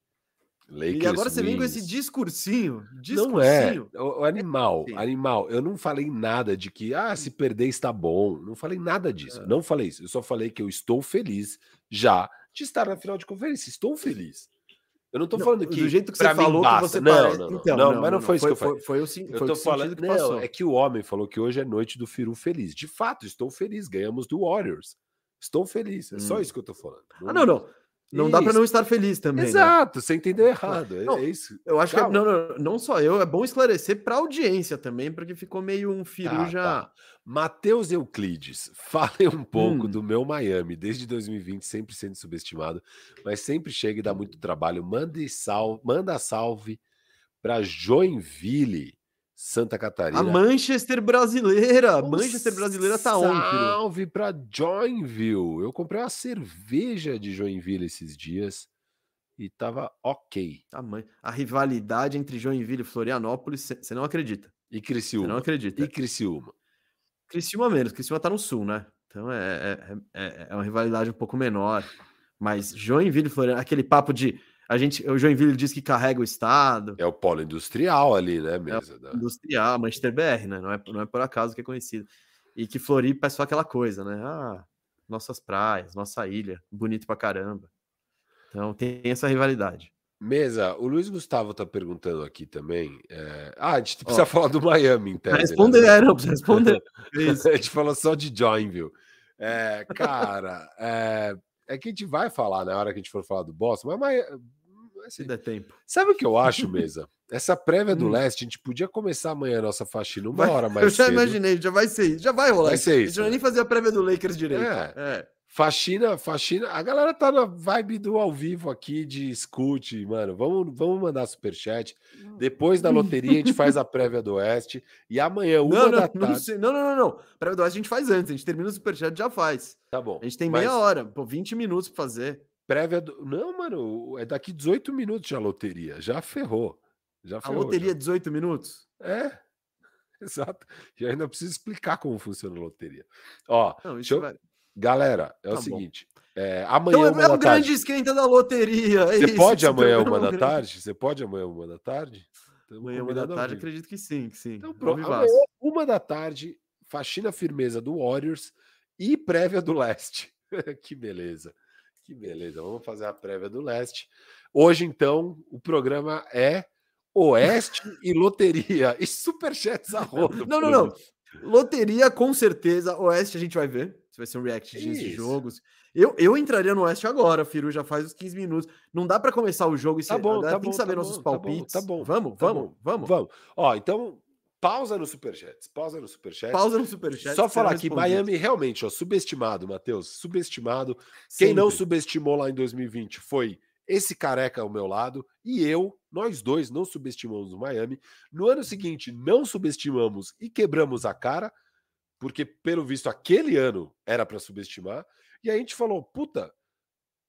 E Lakers agora você vem com esse wins. discursinho. Não é. Discursinho. O, o animal, Sim. animal. Eu não falei nada de que, ah, se perder está bom. Não falei nada disso. É. Não falei isso. Eu só falei que eu estou feliz já de estar na final de conferência. Estou feliz. Eu não estou Não, falando que. do jeito que você falou que basta. você não, parece- não, não, Então, não, mas não, foi isso que eu falei. Foi, foi o, sim- Eu foi tô falando. que Não, passou. é que o homem falou que hoje é noite do Firu feliz. De fato, estou feliz. Ganhamos do Warriors. Estou feliz. É só Hum. isso que eu tô falando. Ah, não, não. Não dá pra Isso. não estar feliz também. né? Exato, você entendeu errado. É- Não, é isso. Eu acho que Calma. não, não, não só eu, é bom esclarecer pra audiência também, porque ficou meio um firu Tá, já. tá. Matheus Euclides, fale um pouco Hum. do meu Miami, desde 2020 sempre sendo subestimado, mas sempre chega e dá muito trabalho. Mande sal, manda salve para Joinville, Santa Catarina. A Manchester brasileira, a Um Manchester brasileira tá on, Firu. Salve para Joinville. Eu comprei uma cerveja de Joinville esses dias e tava ok. A, mãe- a rivalidade entre Joinville e Florianópolis, você não acredita. E Criciúma. não acredita. E Criciúma. Criciúma menos, Criciúma tá no sul, né? Então é, é, é, é uma rivalidade um pouco menor. Mas Joinville e Florianópolis, aquele papo de. A gente, o Joinville diz que carrega o estado, É o polo industrial ali, né, mesa? da- industrial, Manchester BR, né? Não é, não é por acaso que é conhecido. E que Floripa é só aquela coisa, né? Ah, nossas praias, nossa ilha, bonito pra caramba. Então tem essa rivalidade. Mesa, o Luiz Gustavo tá perguntando aqui também. é, Ah, a gente precisa falar do Miami, em Pra tese, responder, né? é, não, precisa responder. Isso. A gente falou só de Joinville. É, cara, é, é que a gente vai falar na hora que a gente for falar do Boston, mas, Se assim, der tempo. sabe o que eu acho, Mesa? Essa prévia do Hum. leste, a gente podia começar amanhã a nossa faxina uma Vai- hora mais Eu já cedo. imaginei, já vai ser isso, já vai rolar. Vai ser A isso, gente não vai né? nem fazer a prévia do Lakers direito. É. É. Faxina, faxina. A galera tá na vibe do ao vivo aqui de escute, mano. Vamos, vamos mandar superchat. Depois da loteria, a gente faz a prévia do Oeste. E amanhã, uma Não, não, da não, tarde. não, não, não, não. Prévia do Oeste a gente faz antes, a gente termina o superchat e já faz. Tá bom. A gente tem mas meia hora, pô, 20 minutos pra fazer. Prévia do. Não, mano, é daqui 18 minutos já a loteria. Já ferrou. Já A ferrou. loteria já. 18 minutos? É. Exato. E ainda preciso explicar como funciona a loteria. Ó, Não, eu- vai. galera, é o Tá bom. seguinte. é, amanhã, Então é, uma é o grande tarde. esquenta da loteria. é Você isso, pode amanhã, uma é um da grande- tarde? Você pode amanhã, uma da tarde? Amanhã, uma da tarde, acredito que sim, que sim. Então, pronto. Amanhã, uma da tarde, faxina firmeza do Warriors e prévia do leste. que beleza. Que beleza. Vamos fazer a prévia do leste. Hoje, então, o programa é Oeste e Loteria. E superchats a rodo. Não, não, não. Loteria, com certeza. Oeste a gente vai ver. Se vai ser um react de jogos. Eu, eu entraria no Oeste agora, Firu, já faz os 15 minutos. Não dá pra começar o jogo e Tá ser- bom, tá tem bom, que saber tá nossos bom, tá bom, palpites. tá bom, Vamos, tá vamos, vamos. Vamos. Ó, então, pausa no superchats. Pausa no superchat. Pausa no superchat. Só falar aqui. Miami realmente, ó, subestimado, Matheus, subestimado. Quem não Sempre. subestimou lá em 2020 foi esse careca ao meu lado e eu, nós dois não subestimamos o Miami. No ano seguinte, não subestimamos e quebramos a cara, porque pelo visto aquele ano era para subestimar. E a gente falou, puta,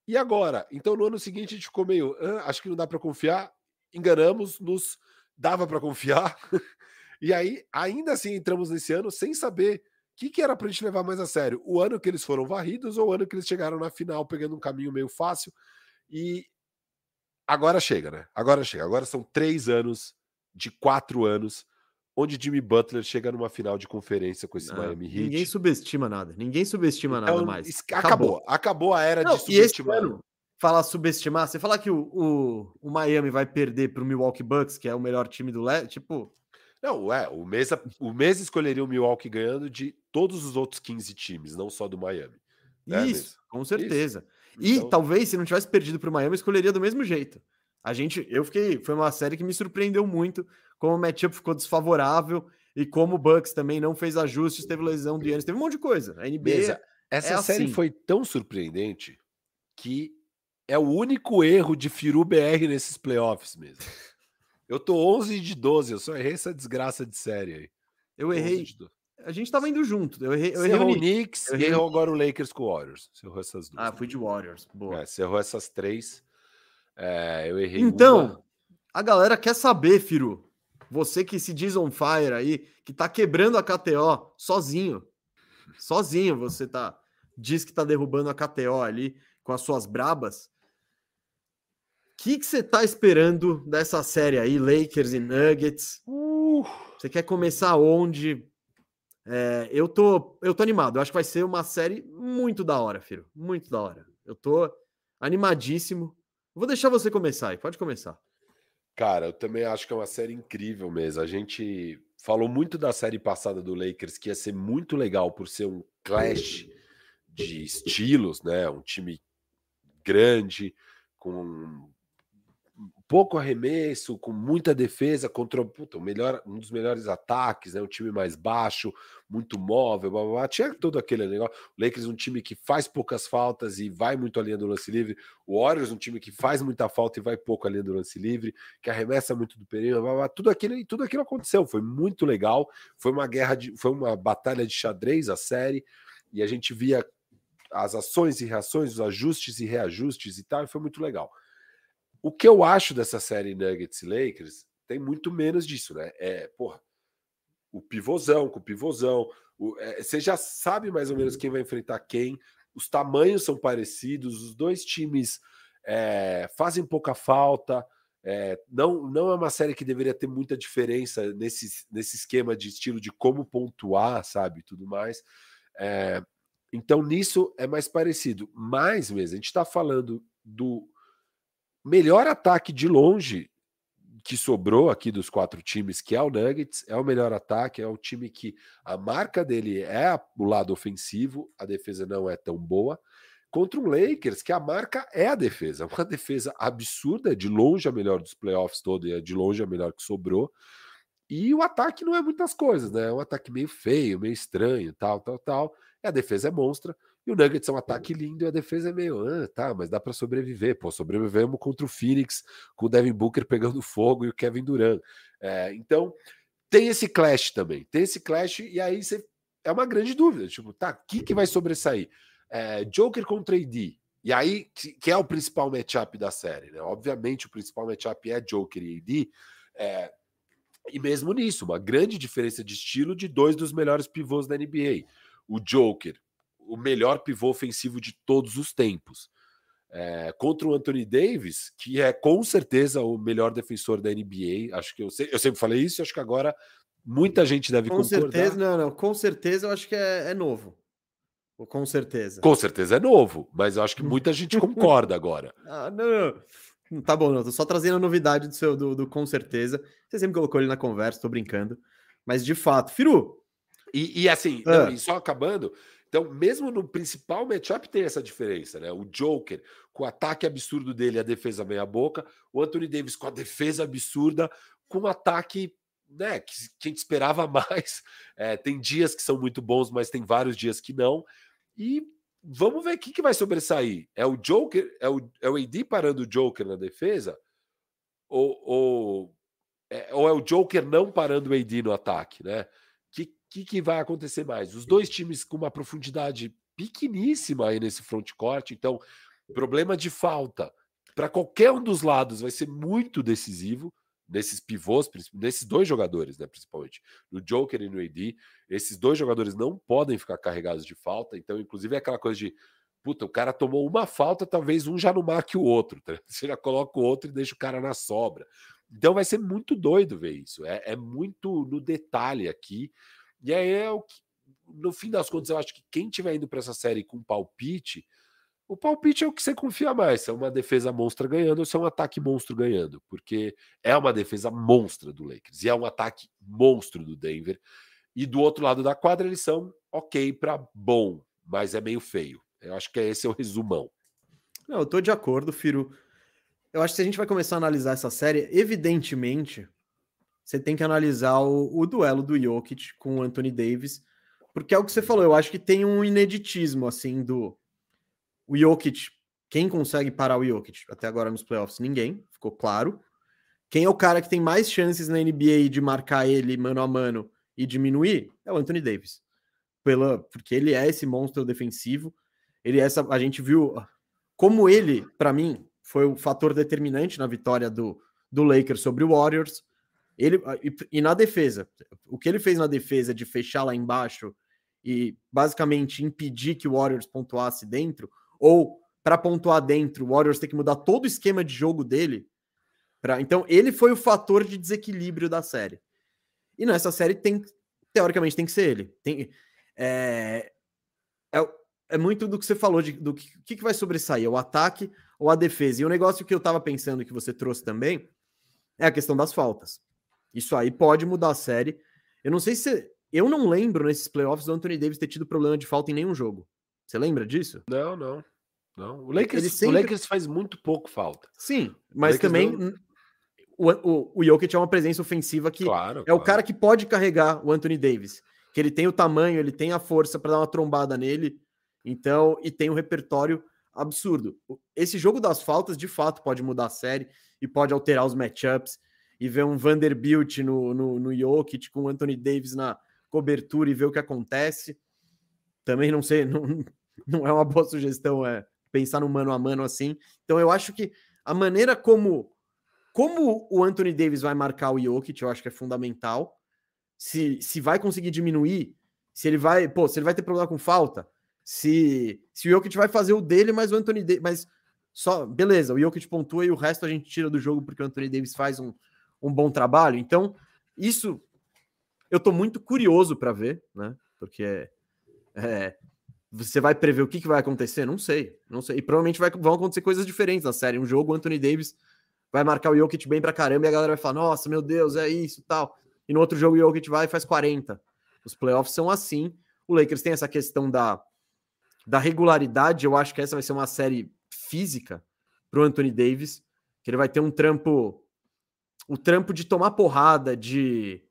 e agora? Então no ano seguinte a gente ficou meio, "Ah, acho que não dá para confiar. Enganamos, nos dava para confiar. e aí ainda assim entramos nesse ano sem saber o que, que era para a gente levar mais a sério? O ano que eles foram varridos ou o ano que eles chegaram na final pegando um caminho meio fácil? E agora chega, né? Agora chega. Agora são três anos de quatro anos onde Jimmy Butler chega numa final de conferência com esse Ah, Miami Heat. Ninguém subestima nada. Ninguém subestima nada Então, mais. es- acabou. acabou. a era Não, de subestimar. ano, falar subestimar, você falar que o, o, o Miami vai perder pro Milwaukee Bucks, que é o melhor time do leste, tipo, Não, é, o Mesa, o Mesa escolheria o Milwaukee ganhando de todos os outros 15 times, não só do Miami. É isso, com certeza. E Então- talvez, se não tivesse perdido pro Miami, eu escolheria do mesmo jeito. A gente, eu fiquei, foi uma série que me surpreendeu muito, como o matchup ficou desfavorável e como o Bucks também não fez ajustes, teve lesão do Yannis, teve um monte de coisa. A NBA, Mesa, essa é série assim. foi tão surpreendente que é o único erro de Firu BR nesses playoffs mesmo. Eu tô 11 de 12, eu só errei essa desgraça de série aí. Eu errei. A gente tava indo junto. Eu errei, eu errei o Knicks errei... e errou agora o Lakers com o Warriors. Você errou essas duas. Ah, fui de Warriors. Boa. É, você errou essas três. É, eu errei. Então, uma. a galera quer saber, Firu. Você que se diz on fire aí, que tá quebrando a KTO sozinho. Sozinho você tá. Diz que tá derrubando a KTO ali com as suas brabas. O que você tá esperando dessa série aí, Lakers e Nuggets? Uh, você quer começar onde? É, eu, tô, eu tô animado. Eu acho que vai ser uma série muito da hora, filho. Muito da hora. Eu tô animadíssimo. Vou deixar você começar aí. Pode começar. Cara, eu também acho que é uma série incrível mesmo. A gente falou muito da série passada do Lakers, que ia ser muito legal por ser um clash de estilos, né? Um time grande, com pouco arremesso, com muita defesa contra puta, melhor, um dos melhores ataques, né? Um time mais baixo, muito móvel, blá, blá, blá. tinha todo aquele negócio. O Lakers um time que faz poucas faltas e vai muito linha do lance livre. O Warriors um time que faz muita falta e vai pouco linha do lance livre, que arremessa muito do perímetro, blá, blá. tudo aquilo e tudo aquilo aconteceu. Foi muito legal. Foi uma guerra de, foi uma batalha de xadrez a série e a gente via as ações e reações, os ajustes e reajustes e tal, e foi muito legal. O que eu acho dessa série Nuggets e Lakers tem muito menos disso, né? É, porra, o pivôzão com o pivôzão. O, é, você já sabe mais ou menos quem vai enfrentar quem. Os tamanhos são parecidos, os dois times é, fazem pouca falta. É, não, não é uma série que deveria ter muita diferença nesse, nesse esquema de estilo de como pontuar, sabe? Tudo mais. É, então, nisso é mais parecido. Mais mesmo, a gente está falando do melhor ataque de longe que sobrou aqui dos quatro times, que é o Nuggets, é o melhor ataque, é um time que a marca dele é o lado ofensivo, a defesa não é tão boa. Contra o Lakers, que a marca é a defesa, uma defesa absurda, de longe a melhor dos playoffs todo, e é de longe a melhor que sobrou. E o ataque não é muitas coisas, né? É um ataque meio feio, meio estranho, tal, tal, tal. E a defesa é monstra. E o Nuggets é um ataque lindo e a defesa é meio, ah, tá, mas dá para sobreviver. Pô, sobrevivemos contra o Phoenix, com o Devin Booker pegando fogo e o Kevin Durant. É, então, tem esse clash também. Tem esse clash e aí você, é uma grande dúvida. Tipo, tá, o que, que vai sobressair? É, Joker contra AD. E aí, que, que é o principal matchup da série, né? Obviamente, o principal matchup é Joker e AD. É, e mesmo nisso, uma grande diferença de estilo de dois dos melhores pivôs da NBA. O Joker o melhor pivô ofensivo de todos os tempos. É, contra o Anthony Davis, que é com certeza o melhor defensor da NBA. Acho que eu, eu sempre falei isso, acho que agora muita gente deve com concordar. certeza, não, não, com certeza eu acho que é, é novo. Com certeza. Com certeza é novo, mas eu acho que muita gente concorda agora. Ah, não, não. Tá bom, não. Tô só trazendo a novidade do seu do, do com certeza. Você sempre colocou ele na conversa, tô brincando. Mas de fato, Firu. E, e assim, ah. não, e só acabando, então, mesmo no principal matchup tem essa diferença, né? O Joker com o ataque absurdo dele, a defesa meia boca, o Anthony Davis com a defesa absurda, com o ataque né, que, que a gente esperava mais. É, tem dias que são muito bons, mas tem vários dias que não. E vamos ver o que, que vai sobressair. É o Joker, é o, é o AD parando o Joker na defesa? Ou, ou, é, ou é o Joker não parando o AD no ataque, né? Que, que vai acontecer mais? Os dois times com uma profundidade pequeníssima aí nesse frontcourt, então problema de falta para qualquer um dos lados vai ser muito decisivo nesses pivôs, nesses dois jogadores, né, principalmente, no Joker e no AD. Esses dois jogadores não podem ficar carregados de falta, então inclusive é aquela coisa de puta, o cara tomou uma falta, talvez um já não marque o outro, tá? você já coloca o outro e deixa o cara na sobra. Então vai ser muito doido ver isso. É, é muito no detalhe aqui. E aí é o que, no fim das contas, eu acho que quem tiver indo para essa série com palpite, o palpite é o que você confia mais, se é uma defesa monstra ganhando ou se é um ataque monstro ganhando, porque é uma defesa monstra do Lakers e é um ataque monstro do Denver. E do outro lado da quadra eles são ok para bom, mas é meio feio. Eu acho que esse é o resumão. Não, eu tô de acordo, Firo. Eu acho que se a gente vai começar a analisar essa série, evidentemente, você tem que analisar o, o, duelo do Jokic com o Anthony Davis, porque é o que você falou, eu acho que tem um ineditismo, assim, do o Jokic Quem consegue parar o Jokic até agora nos playoffs? Ninguém, ficou claro. Quem é o cara que tem mais chances na NBA de marcar ele mano a mano e diminuir? É o Anthony Davis. Pela, porque ele é esse monstro defensivo. Ele é essa, a gente viu como ele, para mim, foi o fator determinante na vitória do, do Lakers sobre o Warriors. Ele e, na defesa, o que ele fez na defesa de fechar lá embaixo e basicamente impedir que o Warriors pontuasse dentro, ou para pontuar dentro, o Warriors tem que mudar todo o esquema de jogo dele. Pra... Então, ele foi o fator de desequilíbrio da série. E nessa série tem, teoricamente, tem que ser ele. Tem, é, é, é muito do que você falou, de, do que, que, vai sobressair, o ataque ou a defesa. E o negócio que eu estava pensando que você trouxe também é a questão das faltas. Isso aí pode mudar a série. Eu não sei se. Eu não lembro nesses playoffs do Anthony Davis ter tido problema de falta em nenhum jogo. Você lembra disso? Não, não. Não. O Lakers, sempre... o Lakers faz muito pouco falta. Sim, mas também não... o, o, o Jokic é uma presença ofensiva que claro, é claro. o cara que pode carregar o Anthony Davis. Que ele tem o tamanho, ele tem a força para dar uma trombada nele. Então, e tem um repertório absurdo. Esse jogo das faltas, de fato, pode mudar a série e pode alterar os matchups e ver um Vanderbilt no, no, no Jokic com o Anthony Davis na cobertura e ver o que acontece. Também não sei, não, não é uma boa sugestão é, pensar no mano a mano assim. Então eu acho que a maneira como como o Anthony Davis vai marcar o Jokic, eu acho que é fundamental. Se, se vai conseguir diminuir, se ele vai, pô, se ele vai ter problema com falta, se, se o Jokic vai fazer o dele, mas o Anthony Davis, mas só, beleza, o Jokic pontua e o resto a gente tira do jogo porque o Anthony Davis faz um, um bom trabalho. Então, isso eu tô muito curioso para ver, né? Porque é, você vai prever o que, que vai acontecer? Não sei, não sei. E provavelmente vai, vão acontecer coisas diferentes na série. Um jogo, o Anthony Davis vai marcar o Jokic bem pra caramba e a galera vai falar: nossa, meu Deus, é isso tal. E no outro jogo, o Jokic vai e faz 40. Os playoffs são assim. O Lakers tem essa questão da, da regularidade. Eu acho que essa vai ser uma série física pro Anthony Davis, que ele vai ter um trampo. O trampo de tomar porrada, de.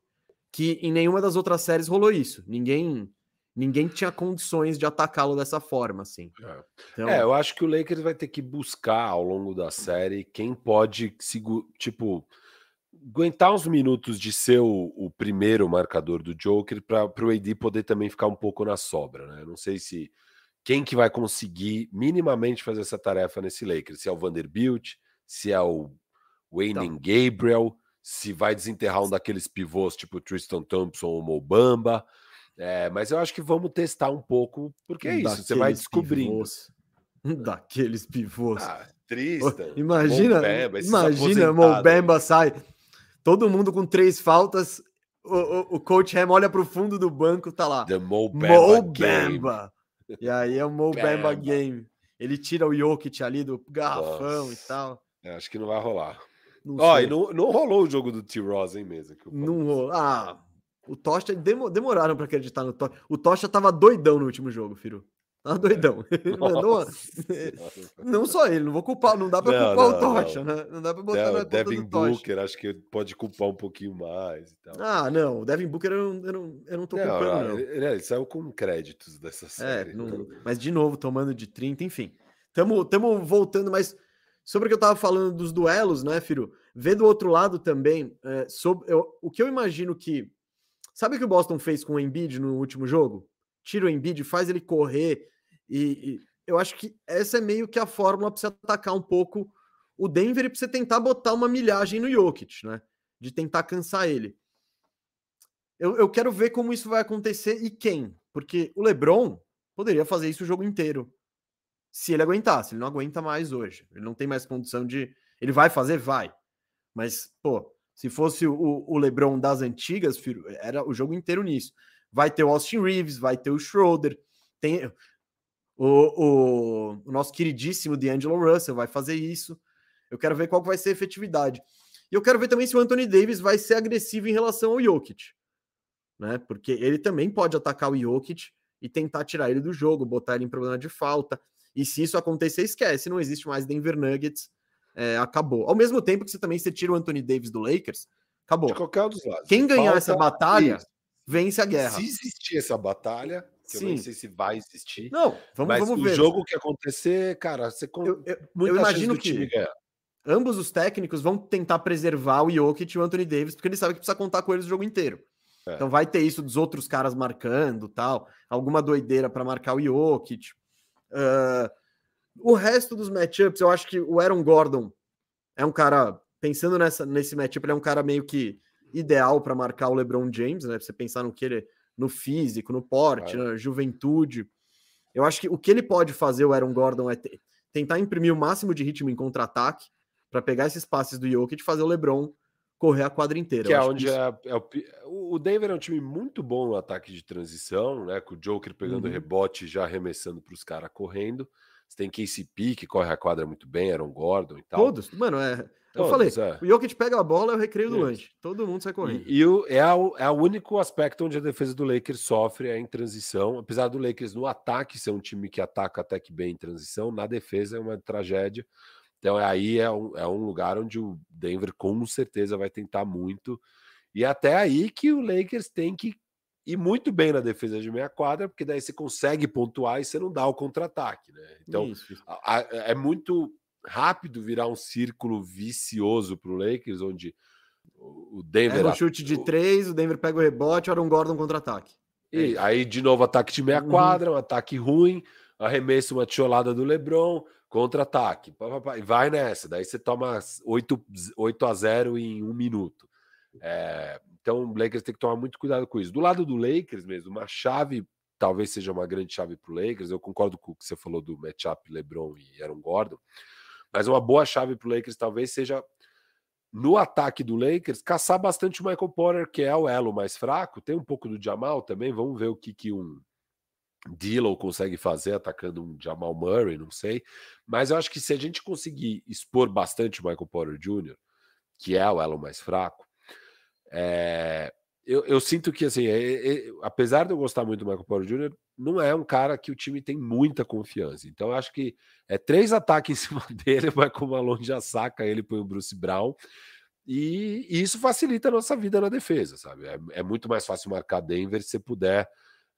Que em nenhuma das outras séries rolou isso. Ninguém ninguém tinha condições de atacá-lo dessa forma, assim. É. Então... é. eu acho que o Lakers vai ter que buscar ao longo da série quem pode, tipo, aguentar uns minutos de ser o, o primeiro marcador do Joker para o AD poder também ficar um pouco na sobra, né? Não sei se quem que vai conseguir minimamente fazer essa tarefa nesse Lakers, se é o Vanderbilt, se é o Wayne então. Gabriel, se vai desenterrar um daqueles pivôs tipo Tristan Thompson ou Mobamba, é, mas eu acho que vamos testar um pouco, porque é isso, você vai descobrindo. Pivôs. Daqueles pivôs. Ah, Tristan. Imagina, Mobemba, imagina, Mobemba sai. Todo mundo com três faltas. O, o, o coach Ham olha para o fundo do banco, tá lá. The Mobemba. Mobemba. E aí é o Mobemba Game. Ele tira o Jokic ali do garrafão Nossa. e tal. É, acho que não vai rolar. Ó, oh, e não, não rolou o jogo do T-Rosa, hein, mesmo? Não rolou. Ah, o Tocha demoraram para acreditar no Tocha. O Tocha tava doidão no último jogo, filho. Tava doidão. Mandou... não só ele, não vou culpar, não dá para culpar não, o Tocha, não. né? Não dá para botar não, na Devin Booker, acho que pode culpar um pouquinho mais e tal. Ah, não, o Devin Booker eu não, eu não, eu não tô não, culpando, não. Ele, ele, saiu com créditos dessa é, série. É, não, mas de novo, tomando de 30, enfim. Tamo, tamo voltando, mas sobre o que eu tava falando dos duelos, né, Firo? Vê do outro lado também, é, sobre, eu, o que eu imagino que Sabe o que o Boston fez com o Embiid no último jogo? Tira o Embiid, faz ele correr e, e eu acho que essa é meio que a fórmula para você atacar um pouco o Denver e para você tentar botar uma milhagem no Jokic, né? De tentar cansar ele. Eu, eu quero ver como isso vai acontecer e quem, porque o LeBron poderia fazer isso o jogo inteiro, se ele aguentasse. Ele não aguenta mais hoje. Ele não tem mais condição de. Ele vai fazer? Vai. Mas, pô, se fosse o, o LeBron das antigas, era o jogo inteiro nisso. Vai ter o Austin Reeves, vai ter o Schroeder, tem o, o, o nosso queridíssimo D'Angelo Russell vai fazer isso. Eu quero ver qual vai ser a efetividade. E eu quero ver também se o Anthony Davis vai ser agressivo em relação ao Jokic. Né? Porque ele também pode atacar o Jokic e tentar tirar ele do jogo, botar ele em problema de falta. E se isso acontecer, esquece, não existe mais Denver Nuggets é, acabou. Ao mesmo tempo que você também você tira o Anthony Davis do Lakers, acabou. De qualquer dos lados. Quem ganhar Falta essa batalha, isso. vence a guerra. Se existir essa batalha, que Sim. eu nem sei se vai existir. Não, vamos, mas vamos o ver. O jogo que acontecer, cara, você eu, eu, eu imagino que ambos os técnicos vão tentar preservar o Jokic e o Anthony Davis, porque eles sabem que precisa contar com eles o jogo inteiro. É. Então vai ter isso dos outros caras marcando, tal, alguma doideira para marcar o Jokic. Uh, o resto dos matchups, eu acho que o Aaron Gordon é um cara, pensando nessa, nesse matchup, ele é um cara meio que ideal para marcar o LeBron James, né? Você pensar no que ele, no físico, no porte, na juventude. Eu acho que o que ele pode fazer, o Aaron Gordon, é tentar imprimir o máximo de ritmo em contra-ataque para pegar esses passes do Jokic e fazer o LeBron correr a quadra inteira. Que é onde que isso... é, é, o, o Denver é um time muito bom no ataque de transição, né? Com o Joker pegando uhum. rebote já arremessando para os caras correndo. Você tem KCP que corre a quadra muito bem, Aaron Gordon e tal. Todos, mano, é. Eu falei, é. o Jokic pega a bola, é o recreio do lanche. Todo mundo sai correndo. E, e o, é, o, é o único aspecto onde a defesa do Lakers sofre é em transição. Apesar do Lakers no ataque ser um time que ataca até que bem em transição, na defesa é uma tragédia. Então aí é um, é um lugar onde o Denver com certeza vai tentar muito. E é até aí que o Lakers tem que ir muito bem na defesa de meia quadra, porque daí você consegue pontuar e você não dá o contra-ataque, né? Então. A, a, é muito rápido virar um círculo vicioso para o Lakers, onde o Denver. É um chute de três, o Denver pega o rebote, o um Gordon contra-ataque. E é aí, de novo, ataque de meia uhum. quadra, um ataque ruim, arremesso, uma tijolada do Lebron, contra-ataque. Vai nessa. Daí você toma 8, 8 a 0 em um minuto. É, então, o Lakers tem que tomar muito cuidado com isso. Do lado do Lakers mesmo, uma chave, talvez seja uma grande chave para o Lakers. Eu concordo com o que você falou do matchup LeBron e Aaron Gordon. Mas uma boa chave para o Lakers talvez seja no ataque do Lakers caçar bastante o Michael Porter, que é o elo mais fraco. Tem um pouco do Jamal também. Vamos ver o que, que um Dillon consegue fazer atacando um Jamal Murray, não sei. Mas eu acho que se a gente conseguir expor bastante o Michael Porter Jr., que é o elo mais fraco, é, eu, eu, sinto que, assim, é, é, apesar de eu gostar muito do Michael Porter Jr., não é um cara que o time tem muita confiança. Então, eu acho que é três ataques em cima dele, o Michael Malone já saca ele, põe o Bruce Brown. E, e isso facilita a nossa vida na defesa, sabe? É, é muito mais fácil marcar Denver se você puder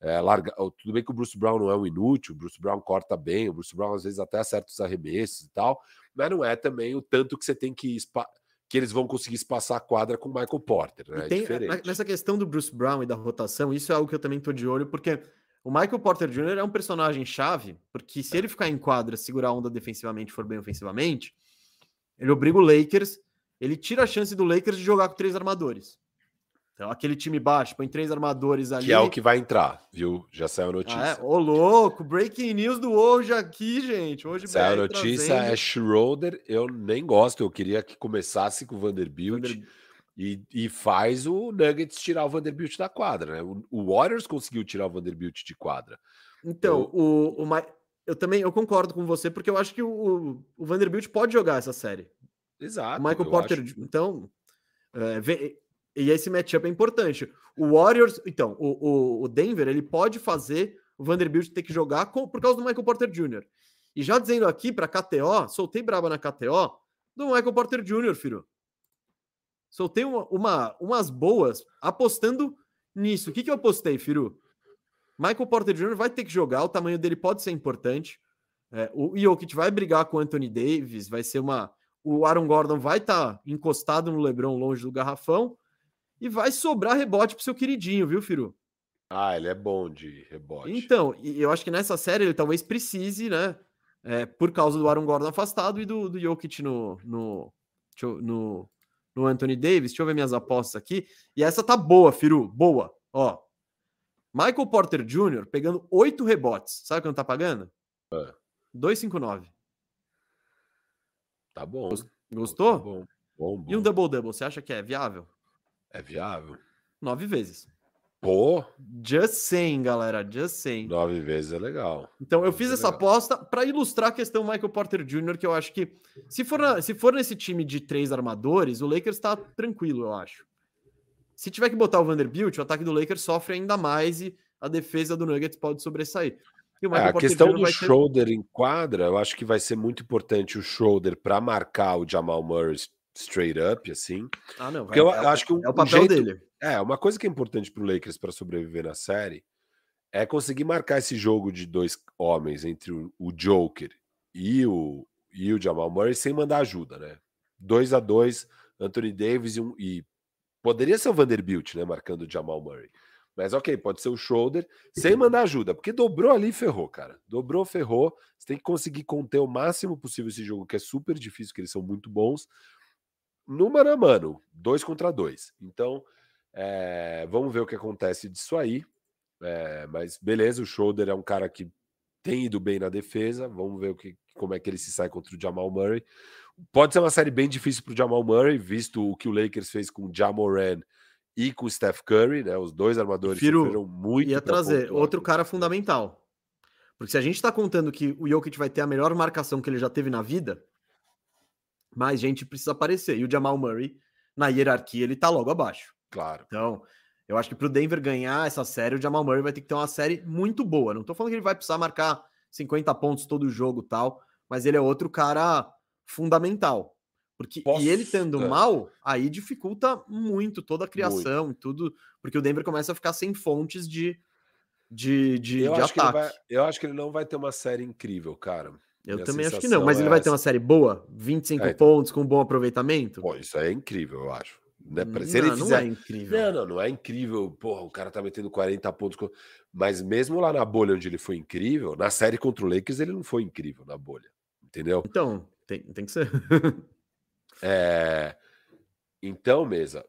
é, largar. Tudo bem que o Bruce Brown não é um inútil, o Bruce Brown corta bem, o Bruce Brown às vezes até acerta os arremessos e tal, mas não é também o tanto que você tem que que eles vão conseguir espaçar a quadra com o Michael Porter. Né? Tem, é nessa questão do Bruce Brown e da rotação, isso é algo que eu também estou de olho, porque o Michael Porter Jr. é um personagem chave, porque se ele ficar em quadra, segurar a onda defensivamente for bem ofensivamente, ele obriga o Lakers, ele tira a chance do Lakers de jogar com três armadores. Então, aquele time baixo, põe três armadores ali. Que é o que vai entrar, viu? Já saiu a notícia. Ah, é? Ô, louco, breaking news do hoje aqui, gente. Hoje saiu a notícia, trazendo... é Schroeder. Eu nem gosto, eu queria que começasse com o Vanderbilt. Vander... E, e, faz o Nuggets tirar o Vanderbilt da quadra, né? O, o Warriors conseguiu tirar o Vanderbilt de quadra. Então, eu... o, o, eu também eu concordo com você, porque eu acho que o, o Vanderbilt pode jogar essa série. Exato. O Michael Porter, acho... então. É, e esse matchup é importante. O Warriors, então, o, o, Denver, ele pode fazer o Vanderbilt ter que jogar com, por causa do Michael Porter Jr. E já dizendo aqui para KTO, soltei braba na KTO do Michael Porter Jr., filho. Soltei uma, uma, umas boas apostando nisso. O que, que eu apostei, Firu? Michael Porter Jr. vai ter que jogar, o tamanho dele pode ser importante. É, o Jokic vai brigar com o Anthony Davis, vai ser uma. O Aaron Gordon vai estar tá encostado no LeBron longe do garrafão. E vai sobrar rebote pro seu queridinho, viu, Firu? Ah, ele é bom de rebote. Então, eu acho que nessa série ele talvez precise, né? É, por causa do Aaron Gordon afastado e do, do Jokic no, no, no, no Anthony Davis. Deixa eu ver minhas apostas aqui. E essa tá boa, Firu. Boa. Ó. Michael Porter Jr. pegando oito rebotes. Sabe quanto tá pagando? É. 2,59. Tá bom. Gostou? Tá bom. Bom, bom. E um double-double, você acha que é viável? É viável. Nove vezes. Pô! Just saying, galera. Just saying. Nove vezes é legal. Então, eu fiz é essa legal. aposta para ilustrar a questão Michael Porter Jr., que eu acho que, se for, na, se for nesse time de três armadores, o Lakers está tranquilo, eu acho. Se tiver que botar o Vanderbilt, o ataque do Lakers sofre ainda mais e a defesa do Nuggets pode sobressair. É, a questão do shoulder ter... em quadra, eu acho que vai ser muito importante o shoulder para marcar o Jamal Murray straight up, assim. Ah, não. Porque eu é, acho que um, é o papel jeito, dele. É, uma coisa que é importante para o Lakers para sobreviver na série é conseguir marcar esse jogo de dois homens entre o, o Joker e o, e o Jamal Murray sem mandar ajuda, né? 2 a 2 Anthony Davis e, um, e poderia ser o Vanderbilt, né? Marcando o Jamal Murray. Mas ok, pode ser o shoulder, sem mandar ajuda, porque dobrou ali e ferrou, cara. Dobrou, ferrou. Você tem que conseguir conter o máximo possível esse jogo, que é super difícil, que eles são muito bons. No mano a mano, dois contra dois. Então, é, vamos ver o que acontece disso aí. É, mas beleza, o shoulder é um cara que tem ido bem na defesa. Vamos ver o que, como é que ele se sai contra o Jamal Murray. Pode ser uma série bem difícil para o Jamal Murray, visto o que o Lakers fez com o Jamoran e com o Steph Curry, né? Os dois armadores Firo, muito. Ia trazer outro cara fundamental. Porque se a gente está contando que o Jokic vai ter a melhor marcação que ele já teve na vida, mais gente precisa aparecer. E o Jamal Murray, na hierarquia, ele tá logo abaixo. Claro. Então, eu acho que para o Denver ganhar essa série, o Jamal Murray vai ter que ter uma série muito boa. Não estou falando que ele vai precisar marcar 50 pontos todo o jogo tal, mas ele é outro cara fundamental. Porque Posso... e ele tendo é. mal, aí dificulta muito toda a criação muito. e tudo, porque o Denver começa a ficar sem fontes de de, de, eu de acho ataque. Vai, eu acho que ele não vai ter uma série incrível, cara. Eu também acho que não, mas é ele vai ter uma série boa, 25 é, então... pontos com bom aproveitamento. Pô, isso é incrível, eu acho. Né? Se não, ele fizer... não é incrível. Não, não, não é incrível. Porra, o cara tá metendo 40 pontos. Mas mesmo lá na bolha onde ele foi incrível, na série contra o Lakers ele não foi incrível na bolha. Entendeu? Então, tem, tem que ser. É... Então, mesa,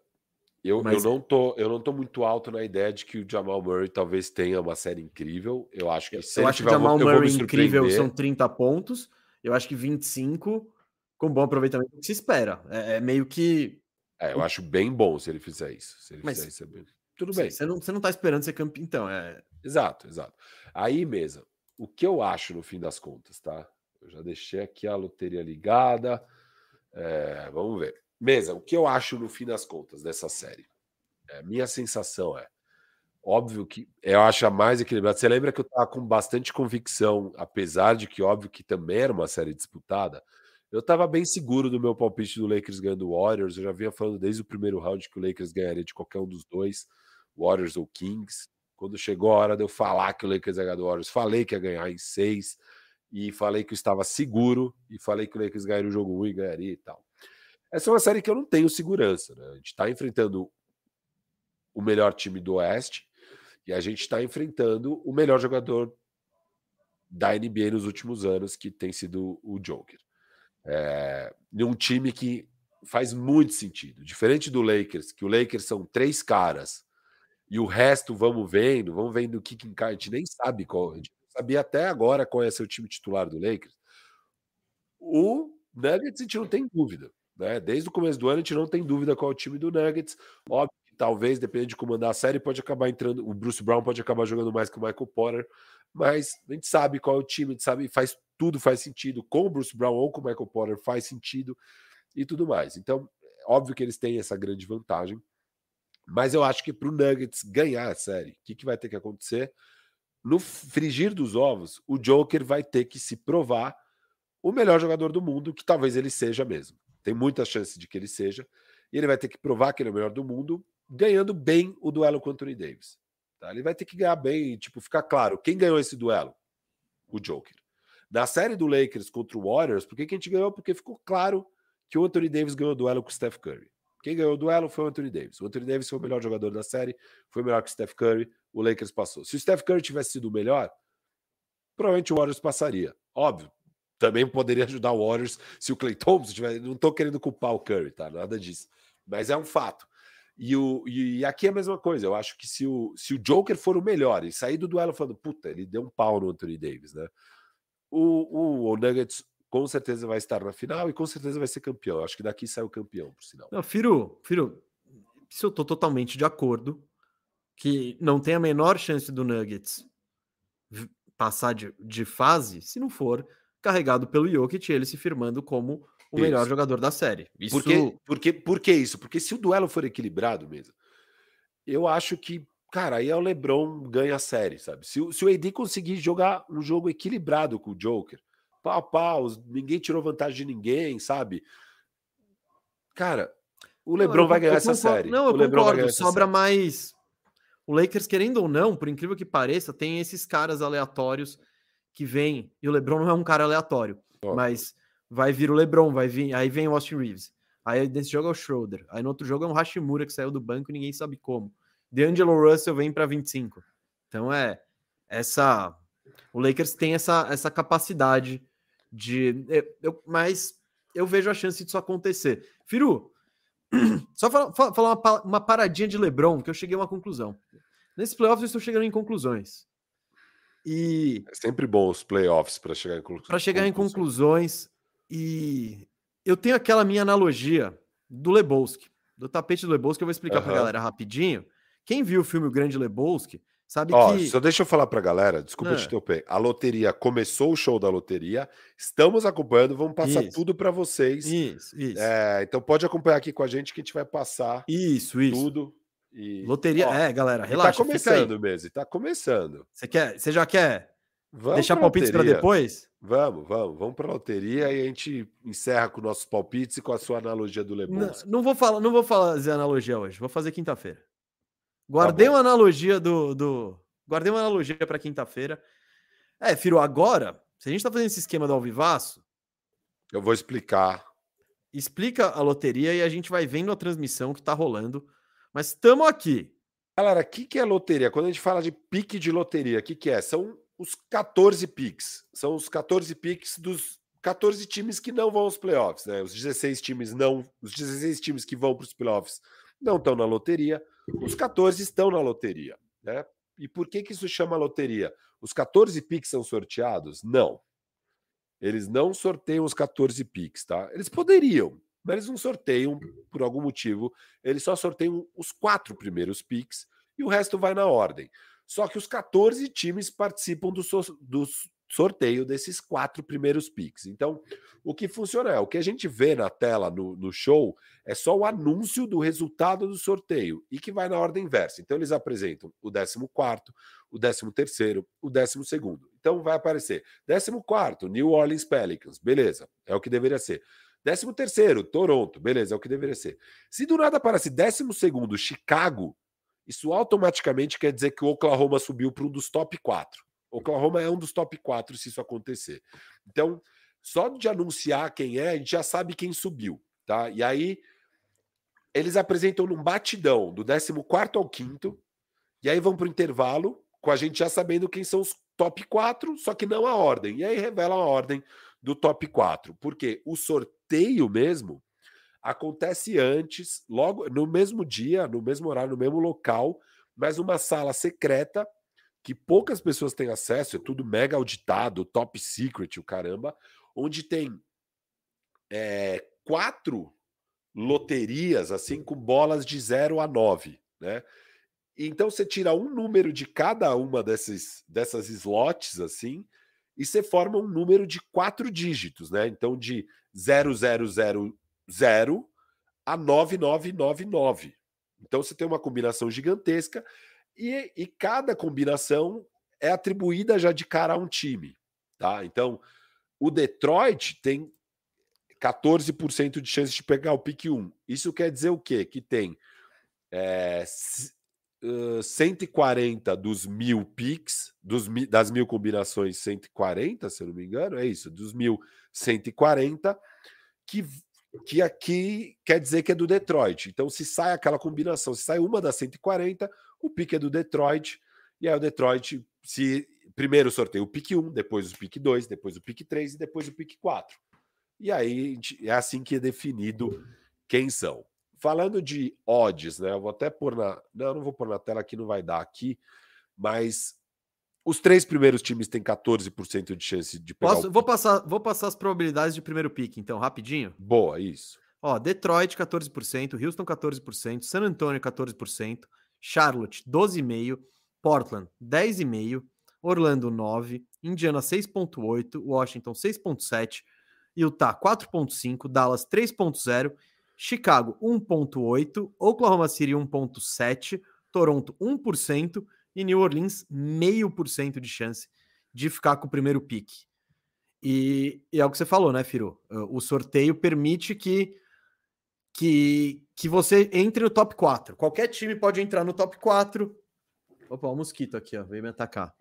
eu, Mas... eu, não tô, eu não tô muito alto na ideia de que o Jamal Murray talvez tenha uma série incrível. Eu acho que se eu acho que o Jamal Murray incrível são 30 pontos. Eu acho que 25 com bom aproveitamento que se espera. É, é meio que. É, eu acho bem bom se ele fizer isso. Se ele Mas, fizer isso, é bem... tudo bem. Você não, você não tá esperando ser campeão, então. É... Exato, exato. Aí, mesa, o que eu acho no fim das contas, tá? Eu já deixei aqui a loteria ligada. É, vamos ver. Mesa, o que eu acho no fim das contas dessa série? É, minha sensação é. Óbvio que eu acho a mais equilibrada. Você lembra que eu estava com bastante convicção, apesar de que, óbvio, que também era uma série disputada. Eu estava bem seguro do meu palpite do Lakers ganhando o Warriors. Eu já vinha falando desde o primeiro round que o Lakers ganharia de qualquer um dos dois, Warriors ou Kings. Quando chegou a hora de eu falar que o Lakers ia ganhar do Warriors, falei que ia ganhar em seis e falei que eu estava seguro e falei que o Lakers ganharia o jogo 1 e ganharia e tal. Essa é uma série que eu não tenho segurança. Né? A gente está enfrentando o melhor time do Oeste e a gente está enfrentando o melhor jogador da NBA nos últimos anos, que tem sido o Joker. É, um time que faz muito sentido. Diferente do Lakers, que o Lakers são três caras e o resto vamos vendo, vamos vendo o que, que encaixa. A gente nem sabe qual. A gente sabia até agora qual é o time titular do Lakers. O Nuggets a gente não tem dúvida. Né? Desde o começo do ano a gente não tem dúvida qual é o time do Nuggets. Óbvio que talvez, dependendo de comandar a série, pode acabar entrando. O Bruce Brown pode acabar jogando mais que o Michael Porter, mas a gente sabe qual é o time, a gente sabe, faz tudo faz sentido. Com o Bruce Brown ou com o Michael Porter faz sentido e tudo mais. Então, óbvio que eles têm essa grande vantagem. Mas eu acho que para o Nuggets ganhar a série, o que, que vai ter que acontecer? no frigir dos ovos, o Joker vai ter que se provar o melhor jogador do mundo, que talvez ele seja mesmo. Tem muita chance de que ele seja. E ele vai ter que provar que ele é o melhor do mundo, ganhando bem o duelo com o Anthony Davis. Tá? Ele vai ter que ganhar bem, tipo, ficar claro. Quem ganhou esse duelo? O Joker. Na série do Lakers contra o Warriors, por que, que a gente ganhou? Porque ficou claro que o Anthony Davis ganhou o duelo com o Steph Curry. Quem ganhou o duelo foi o Anthony Davis. O Anthony Davis foi o melhor jogador da série, foi melhor que o Steph Curry, o Lakers passou. Se o Steph Curry tivesse sido o melhor, provavelmente o Warriors passaria. Óbvio, também poderia ajudar o Warriors se o Clay Thompson tivesse. Não estou querendo culpar o Curry, tá? Nada disso. Mas é um fato. E, o, e aqui é a mesma coisa. Eu acho que se o, se o Joker for o melhor e sair do duelo falando, puta, ele deu um pau no Anthony Davis, né? O, o, o Nuggets com certeza vai estar na final e com certeza vai ser campeão. Acho que daqui sai o campeão, por sinal. Não, Firo, Firo, isso eu tô totalmente de acordo que não tem a menor chance do Nuggets passar de, de fase se não for carregado pelo Jokic, ele se firmando como o isso. melhor jogador da série. Isso... Por, que, por, que, por que isso? Porque se o duelo for equilibrado mesmo, eu acho que, cara, aí é o LeBron ganha a série, sabe? Se, se o AD conseguir jogar um jogo equilibrado com o Joker, pau a pau, ninguém tirou vantagem de ninguém, sabe? Cara, o LeBron não, vai ganhar essa série. Não, eu o LeBron concordo, sobra série. mais o Lakers, querendo ou não, por incrível que pareça, tem esses caras aleatórios que vêm. E o LeBron não é um cara aleatório, oh. mas vai vir o LeBron, vai vir, aí vem o Austin Reeves. Aí nesse jogo é o Schroeder. Aí no outro jogo é um Hashimura que saiu do banco e ninguém sabe como. DeAngelo Russell vem para 25. Então é essa. O Lakers tem essa, essa capacidade de. Eu, mas eu vejo a chance disso acontecer. Firu, só falar, falar uma, uma paradinha de LeBron, que eu cheguei a uma conclusão. Nesse playoffs eu estou chegando em conclusões. E. É sempre bom os playoffs para chegar em conclusões. Para chegar em conclusões. E eu tenho aquela minha analogia do Lebowski, do tapete do Lebowski, eu vou explicar uhum. para a galera rapidinho. Quem viu o filme O Grande Lebowski Sabe Ó, que. Só deixa eu falar pra galera, desculpa te ah. interromper. A loteria começou o show da loteria, estamos acompanhando, vamos passar isso. tudo para vocês. Isso, isso. É, então pode acompanhar aqui com a gente que a gente vai passar isso, isso. tudo. E... Loteria, Ó, é, galera, tá relaxa. Tá começando mesmo, tá começando. Você quer, você já quer vamos deixar palpites para depois? Vamos, vamos, vamos para loteria e a gente encerra com nossos palpites e com a sua analogia do Lebowski. Não, não vou falar, não vou fazer analogia hoje, vou fazer quinta-feira. Guardei tá uma analogia do, do. Guardei uma analogia para quinta-feira. É, Firo, agora, se a gente está fazendo esse esquema do Alvivaço. Eu vou explicar. Explica a loteria e a gente vai vendo a transmissão que está rolando. Mas estamos aqui. Galera, o que, que é loteria? Quando a gente fala de pique de loteria, o que, que é? São os 14 piques. São os 14 piques dos 14 times que não vão aos playoffs, né? Os 16 times não, os 16 times que vão para os playoffs não estão na loteria. Os 14 estão na loteria, né? E por que que isso chama loteria? Os 14 Pix são sorteados? Não. Eles não sorteiam os 14 Pix, tá? Eles poderiam, mas eles não sorteiam por algum motivo. Eles só sorteiam os quatro primeiros Pix e o resto vai na ordem. Só que os 14 times participam do, so do sorteio desses quatro primeiros picks. Então, o que funciona é o que a gente vê na tela no, no, show é só o anúncio do resultado do sorteio e que vai na ordem inversa. Então, eles apresentam o 14, o 13, o 12. Então, vai aparecer 14, New Orleans Pelicans, beleza, é o que deveria ser. 13, Toronto, beleza, é o que deveria ser. Se do nada aparece 12, Chicago, isso automaticamente quer dizer que o Oklahoma subiu para um dos top 4. Oklahoma é um dos top 4 se isso acontecer. Então, só de anunciar quem é, a gente já sabe quem subiu, tá? E aí eles apresentam num batidão do 14 ao 5 e aí vão para o intervalo com a gente já sabendo quem são os top 4, só que não a ordem. E aí revela a ordem do top 4, porque o sorteio mesmo acontece antes, logo no mesmo dia, no mesmo horário, no mesmo local, mas uma sala secreta que poucas pessoas têm acesso, é tudo mega auditado, top secret, o caramba, onde tem é, quatro loterias, assim, com bolas de 0 a 9, né? Então você tira um número de cada uma desses, dessas slots, assim, e você forma um número de quatro dígitos, né? Então de 0000 a 9999. Então você tem uma combinação gigantesca e, e cada combinação é atribuída já de cara a um time, tá? Então, o Detroit tem 14% de chance de pegar o pick 1. Isso quer dizer o quê? Que tem é, uh, 140 dos mil picks, dos, das mil combinações, 140, se eu não me engano, é isso, dos mil 140, que, que aqui quer dizer que é do Detroit. Então, se sai aquela combinação, se sai uma das 140, o pique é do Detroit, e aí o Detroit se primeiro sorteia o pique 1, depois o pique 2, depois o pique 3 e depois o pique 4. E aí é assim que é definido quem são. Falando de odds, né? Eu vou até pôr na. Não, não vou pôr na tela aqui, não vai dar aqui, mas os três primeiros times têm 14% de chance de pegar. Posso, vou, passar, vou passar as probabilidades de primeiro pique, então, rapidinho. Boa, isso. Ó, Detroit, 14%, Houston, 14%, San Antonio, 14%, Charlotte 12,5, Portland 10,5, Orlando 9, Indiana 6,8, Washington 6,7, Utah 4,5, Dallas 3,0, Chicago 1,8, Oklahoma City 1,7, Toronto 1% e New Orleans 0,5% de chance de ficar com o primeiro pique. E, e, é o que você falou, né, Firo? O sorteio permite que que, que você entre no top 4. Qualquer time pode entrar no top 4 Opa, o mosquito aqui, ó, veio me atacar.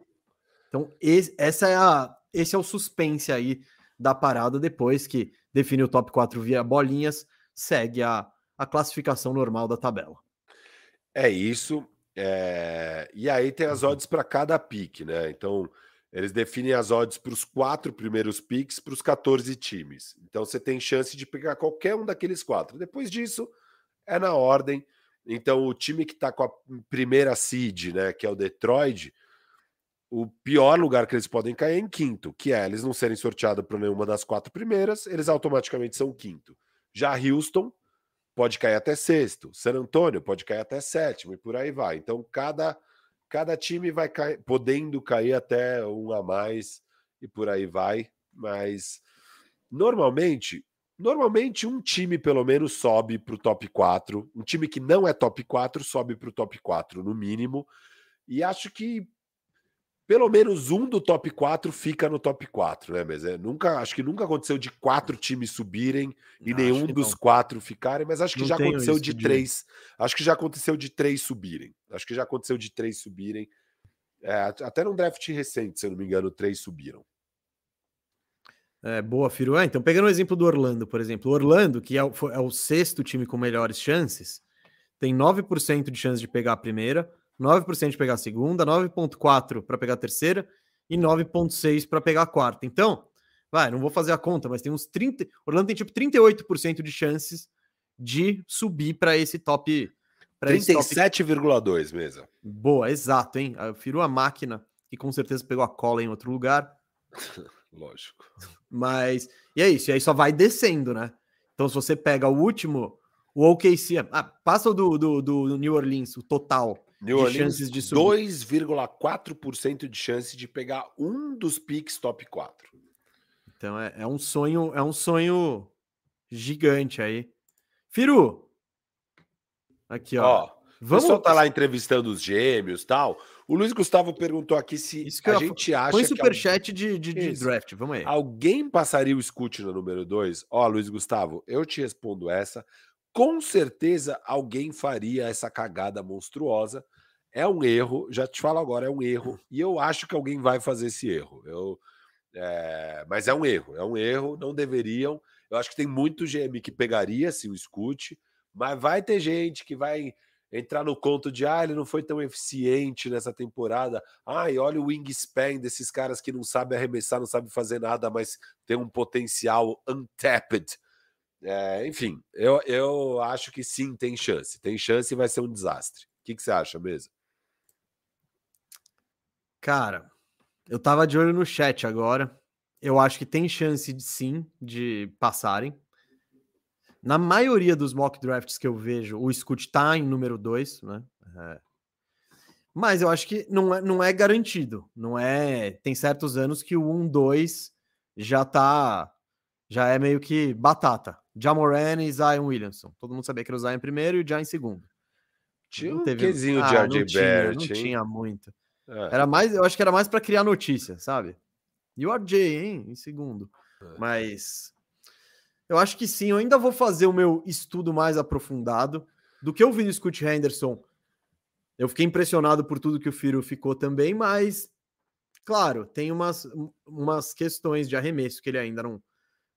Então, esse, essa é a, esse é o suspense aí da parada depois que define o top 4 via bolinhas, segue a, a classificação normal da tabela. É isso. É... E aí tem as uhum. odds para cada pique, né? Então, eles definem as odds para os quatro primeiros picks para os 14 times. Então, você tem chance de pegar qualquer um daqueles quatro. Depois disso, é na ordem. Então, o time que está com a primeira seed, né, que é o Detroit, o pior lugar que eles podem cair é em quinto, que é eles não serem sorteados para nenhuma das quatro primeiras, eles automaticamente são quinto. Já Houston pode cair até sexto, San Antônio pode cair até sétimo e por aí vai. Então, cada, cada time vai cair, podendo cair até um a mais e por aí vai. Mas normalmente Normalmente, um time pelo menos sobe para o top 4. Um time que não é top 4 sobe para o top 4, no mínimo. E acho que pelo menos um do top 4 fica no top 4, né? Mas é, nunca, acho que nunca aconteceu de quatro times subirem e não, nenhum dos não. quatro ficarem, mas acho que não já aconteceu de três. Acho que já aconteceu de três subirem. Acho que já aconteceu de três subirem. É, até num draft recente, se eu não me engano, três subiram. É, boa, Firu. É, então, pegando o exemplo do Orlando, por exemplo. O Orlando, que é o, é o sexto time com melhores chances, tem 9% de chance de pegar a primeira, 9% de pegar a segunda, 9,4% para pegar a terceira e 9,6% para pegar a quarta. Então, vai, não vou fazer a conta, mas tem uns 30. Orlando tem tipo 38% de chances de subir para esse top. 37,2 mesa. Boa, exato, hein? Eu firo a máquina, que com certeza pegou a cola em outro lugar. Lógico. Mas, e é isso, e aí só vai descendo, né? Então, se você pega o último, o OKC, ah, passa do, do, do New Orleans, o total New Orleans, chances de subir. 2,4% de chance de pegar um dos picks top 4. Então é, é, um sonho, é um sonho gigante aí. Firu. Aqui, ó. ó Vamos... O pessoal tá lá entrevistando os gêmeos tal. O Luiz Gustavo perguntou aqui se a gente acha. Põe superchat alguém... de, de, de draft, vamos aí. Alguém passaria o Scoot no número 2? Ó, Luiz Gustavo, eu te respondo essa. Com certeza alguém faria essa cagada monstruosa. É um erro, já te falo agora, é um erro. E eu acho que alguém vai fazer esse erro. Eu, é... Mas é um erro, é um erro, não deveriam. Eu acho que tem muito GM que pegaria se o Scoot, mas vai ter gente que vai entrar no conto de ah, ele não foi tão eficiente nessa temporada. Ai, olha o wingspan desses caras que não sabem arremessar, não sabem fazer nada, mas tem um potencial untapped. É, enfim, eu, eu acho que sim, tem chance. Tem chance e vai ser um desastre. O que, que você acha mesmo? Cara, eu tava de olho no chat agora. Eu acho que tem chance de, sim de passarem. Na maioria dos mock drafts que eu vejo, o Scoot tá em número 2, né? É. Mas eu acho que não é, não é garantido. Não é. Tem certos anos que o 1-2 já tá. Já é meio que batata. Jamoran e Zion Williamson. Todo mundo sabia que era o Zion primeiro e o Zion em segundo. Tinha um teve... quesinho ah, de RJ Barrett, Não tinha muito. É. Era mais, eu acho que era mais para criar notícia, sabe? E o RJ, hein, em segundo. É. Mas eu acho que sim, eu ainda vou fazer o meu estudo mais aprofundado do que eu vi do Scott Henderson. Eu fiquei impressionado por tudo que o Firo ficou também, mas claro, tem umas, umas questões de arremesso que ele ainda não,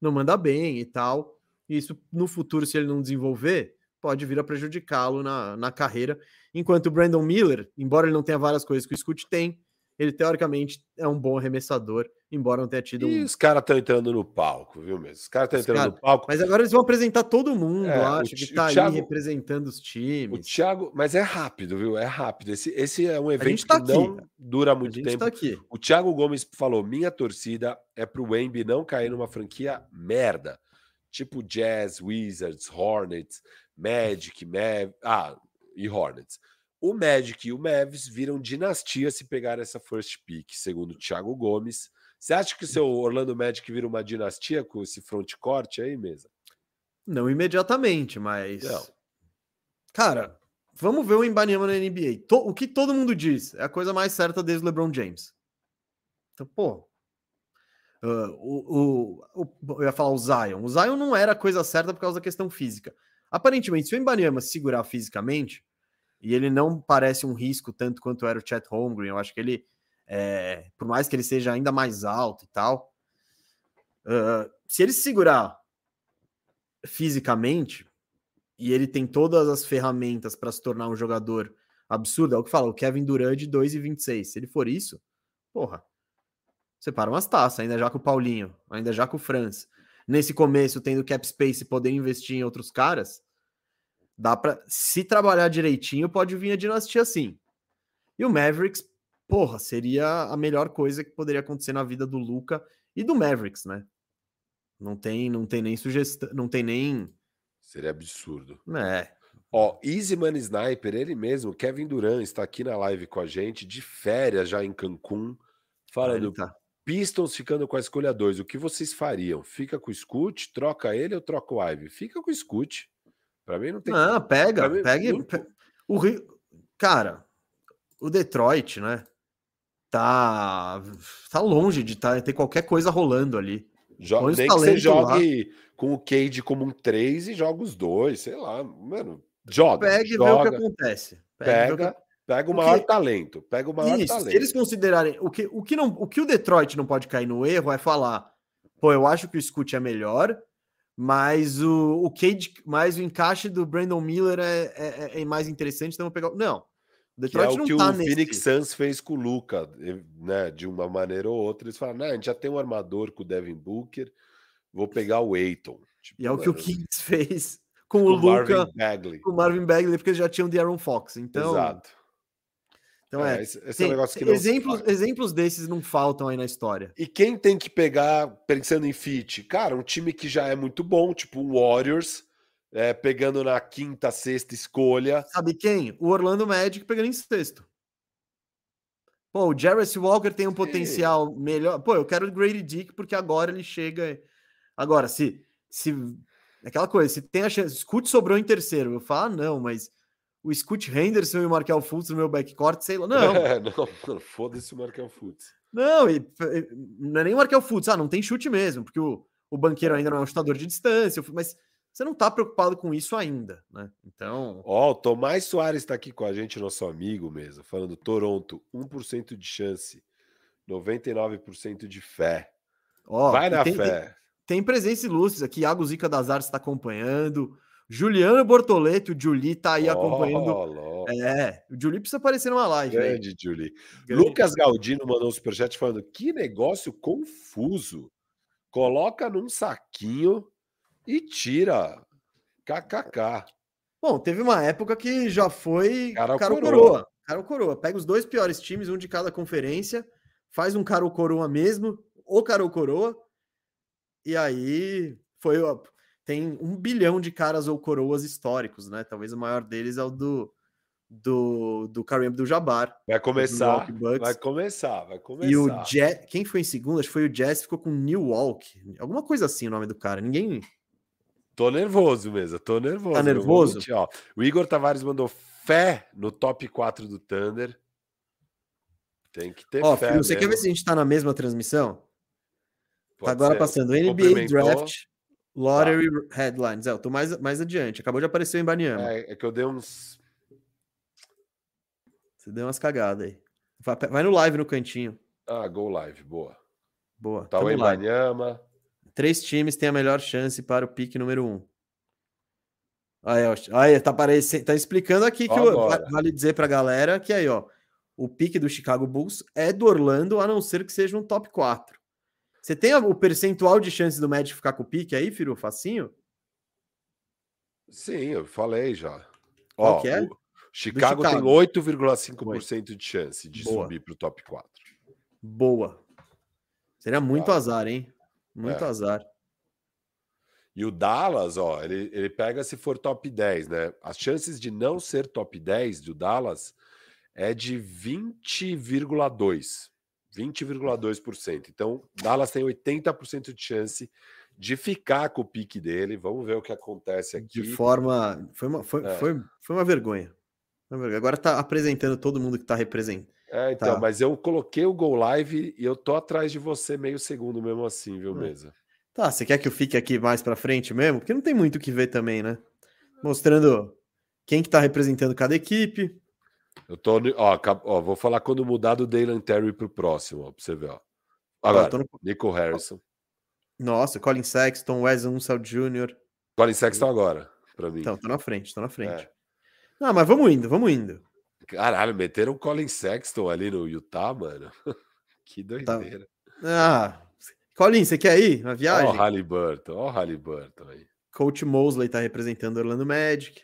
não manda bem e tal. E isso no futuro, se ele não desenvolver, pode vir a prejudicá-lo na, na carreira. Enquanto o Brandon Miller, embora ele não tenha várias coisas que o Scoot tem, ele teoricamente é um bom arremessador, embora não tenha tido e um... os caras estão entrando no palco, viu mesmo? Os caras estão entrando cara... no palco. Mas agora eles vão apresentar todo mundo, é, acho, que está Thiago... ali representando os times. O Thiago, mas é rápido, viu? É rápido. Esse, esse é um evento tá que aqui. não dura muito tempo. Tá aqui. O Thiago Gomes falou: minha torcida é pro Wemby não cair numa franquia merda. Tipo Jazz, Wizards, Hornets, Magic, Mav... ah, e Hornets. O Magic e o Mavs viram dinastia se pegar essa first pick, segundo o Thiago Gomes. Você acha que o seu Orlando Magic vira uma dinastia com esse front corte aí, mesa? Não imediatamente, mas. Não. Cara, vamos ver o Embanyama na NBA. O que todo mundo diz é a coisa mais certa desde o LeBron James. Então, pô. Uh, o, o, o, eu ia falar o Zion. O Zion não era a coisa certa por causa da questão física. Aparentemente, se o Embanyama se segurar fisicamente, E ele não parece um risco tanto quanto era o Chet Holmgren. Eu acho que ele, é, por mais que ele seja ainda mais alto e tal, uh, se ele se segurar fisicamente e ele tem todas as ferramentas para se tornar um jogador absurdo, é o que fala, o Kevin Durant de 2,26. Se ele for isso, porra, separa umas taças, ainda já com o Paulinho, ainda já com o Franz. Nesse começo, tendo cap space e poder investir em outros caras, dá para se trabalhar direitinho, pode vir a dinastia assim. E o Mavericks, porra, seria a melhor coisa que poderia acontecer na vida do Luca e do Mavericks, né? Não tem, não tem nem sugestão, não tem nem Seria absurdo. É. Ó, Easyman Sniper, ele mesmo, Kevin Durant, está aqui na live com a gente, de férias já em Cancún, falando tá. Pistons ficando com a escolha 2. O que vocês fariam? Fica com o Scoot, troca ele ou troca o Ivy? Fica com o Scoot. Para mim não tem. Não, pega, mim, pega. Não... O Rio, cara, o Detroit, né? Tá, tá longe de tá, ter qualquer coisa rolando ali. Jo nem que você jogue lá. com o Cade como um 3 e joga os dois, sei lá, mano. Joga. Pega joga, e vê o que acontece. Pega, pega, pega o maior Porque... talento. Pega o maior Isso, talento. Se eles considerarem. O que, o, que não, o que o Detroit não pode cair no erro é falar: pô, eu acho que o Scoot é melhor, mas o, o Cade, mais o encaixe do Brandon Miller é, é, é mais interessante, então vou pegar. Não. O Detroit que é o que tá o. Phoenix Suns fez com o Luca, né? De uma maneira ou outra, eles falaram: a gente já tem um armador com o Devin Booker, vou pegar o Aiton. Tipo, e é o que o Kings fez com, com o Luca, com o Marvin Bagley, porque eles já tinham o Aaron Fox. Então, Exato. Então é, é esse, esse tem, é um negócio que não exemplos, exemplos desses não faltam aí na história. E quem tem que pegar, pensando em fit, cara, um time que já é muito bom, tipo o Warriors, é, pegando na quinta, sexta escolha. Sabe quem? O Orlando Magic pegando em sexto. Pô, o Jarvis Walker tem um Sim. potencial melhor. Pô, eu quero o Grady Dick porque agora ele chega. Agora, se. se aquela coisa, se tem a chance. Scoot sobrou em terceiro. Eu falo, ah, não, mas o Scoot Henderson e o Markel Fultz no meu backcourt, sei lá. Não. É, não, foda-se o Markel Fultz. Não, e, não é nem o Markel Fultz. Ah, não tem chute mesmo, porque o, o banqueiro ainda não é um chutador de distância, mas você não está preocupado com isso ainda, né? Então. Ó, oh, o Tomás Soares está aqui com a gente, nosso amigo mesmo, falando Toronto, 1% de chance, 99% de fé. Oh, Vai na tem, fé. Tem, tem presença ilustres aqui, Iago Zica das Artes está acompanhando. Juliano Bortoleto, o Juli tá aí oh, acompanhando. É, o Juli precisa aparecer numa live. Grande, Juli. Lucas Galdino mandou um superchat falando: que negócio confuso. Coloca num saquinho e tira. KKK. Bom, teve uma época que já foi cara coroa. coroa. Cara coroa. Pega os dois piores times, um de cada conferência, faz um cara coroa mesmo, ou cara coroa, e aí foi tem um bilhão de caras ou coroas históricos, né? Talvez o maior deles é o do do, do Kareem Abdul-Jabbar. Vai começar, vai começar, vai começar. E o Jazz, quem foi em segundo? Acho que foi o Jazz, ficou com New Walk. Alguma coisa assim o nome do cara. Ninguém... Tô nervoso mesmo, tô nervoso. Tá nervoso? Mentir, ó. O Igor Tavares mandou fé no top 4 do Thunder. Tem que ter ó, fé Filho, você quer ver se a gente tá na mesma transmissão? Pode tá agora ser. passando NBA Draft Lottery tá. Headlines. É, eu tô mais, mais adiante. Acabou de aparecer em Baniama. É, é, que eu dei uns. Você deu umas cagadas aí. Vai no live no cantinho. Ah, go live. Boa. Boa. Tá em Baniama. Três times têm a melhor chance para o pique número um. Aí, ó, aí tá, aparecendo, tá explicando aqui que eu, vale dizer pra galera que aí, ó, o pique do Chicago Bulls é do Orlando, a não ser que seja um top 4. Você tem o percentual de chance do Magic ficar com o pique aí, Firu? Facinho? Sim, eu falei já. Qual Ó, que é? Chicago, Chicago, tem 8,5% de chance de Boa. subir para o top 4. Boa. Seria muito ah. azar, hein? Muito é. azar. E o Dallas, ó, ele, ele pega se for top 10, né? As chances de não ser top 10 do Dallas é de 20,2. 20,2%. Então, Dallas tem 80% de chance de ficar com o pique dele. Vamos ver o que acontece aqui. De forma. Foi uma, foi, é. foi, foi uma vergonha. Agora está apresentando todo mundo que está representando. É, então, tá. mas eu coloquei o Go Live e eu tô atrás de você meio segundo mesmo assim, viu, é. mesa? Tá, você quer que eu fique aqui mais para frente mesmo? Porque não tem muito o que ver também, né? Mostrando Quem que tá representando cada equipe? Eu tô. Ó, ó vou falar quando mudar do Daylan Terry pro próximo, ó, pra você ver, ó. Agora, no... Nico Harrison. Nossa, Colin Sexton, Wes Unseld Jr. Colin Sexton agora, pra mim. Então, tá na frente, tá na frente. É. Não, mas vamos indo, vamos indo. Caralho, meteram o Colin Sexton ali no Utah, mano. que tá. doideira. Tá. Ah, Colin, você quer ir na viagem? Ó o Halliburton, ó o Halliburton aí. Coach Mosley tá representando Orlando Magic.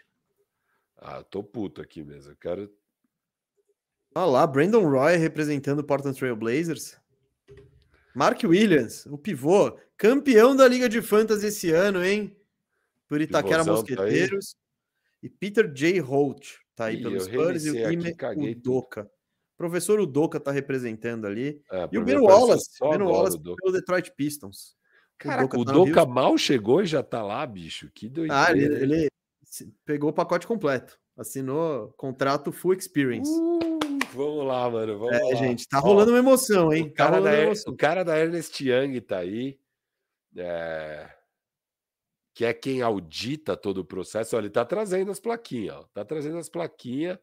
Ah, tô puto aqui mesmo. Eu quero. Olha lá, Brandon Roy representando o Portland Trail Blazers. Mark Williams, o pivô, campeão da Liga de Fantasy esse ano, hein? Por Itaquera Pivôzão, tá Mosqueteiros. Tá e Peter J. Holt tá aí Ih, pelo Spurs e o Ime Udoka. Professor Udoka tá representando ali. É, e o Ben Wallace, Ben Wallace pelo Detroit Pistons. Caraca, o Doca, tá mal chegou e já tá lá, bicho. Que doideira. Ah, ele, ele pegou o pacote completo. Assinou contrato full experience. Uh, vamos lá, mano. Vamos é, lá. gente, tá rolando Ó, uma emoção, hein? O tá cara, tá da, emoção. o cara da Ernest Young tá aí. É... Que é quem audita todo o processo. Olha, ele tá trazendo as plaquinhas, ó. Tá trazendo as plaquinhas.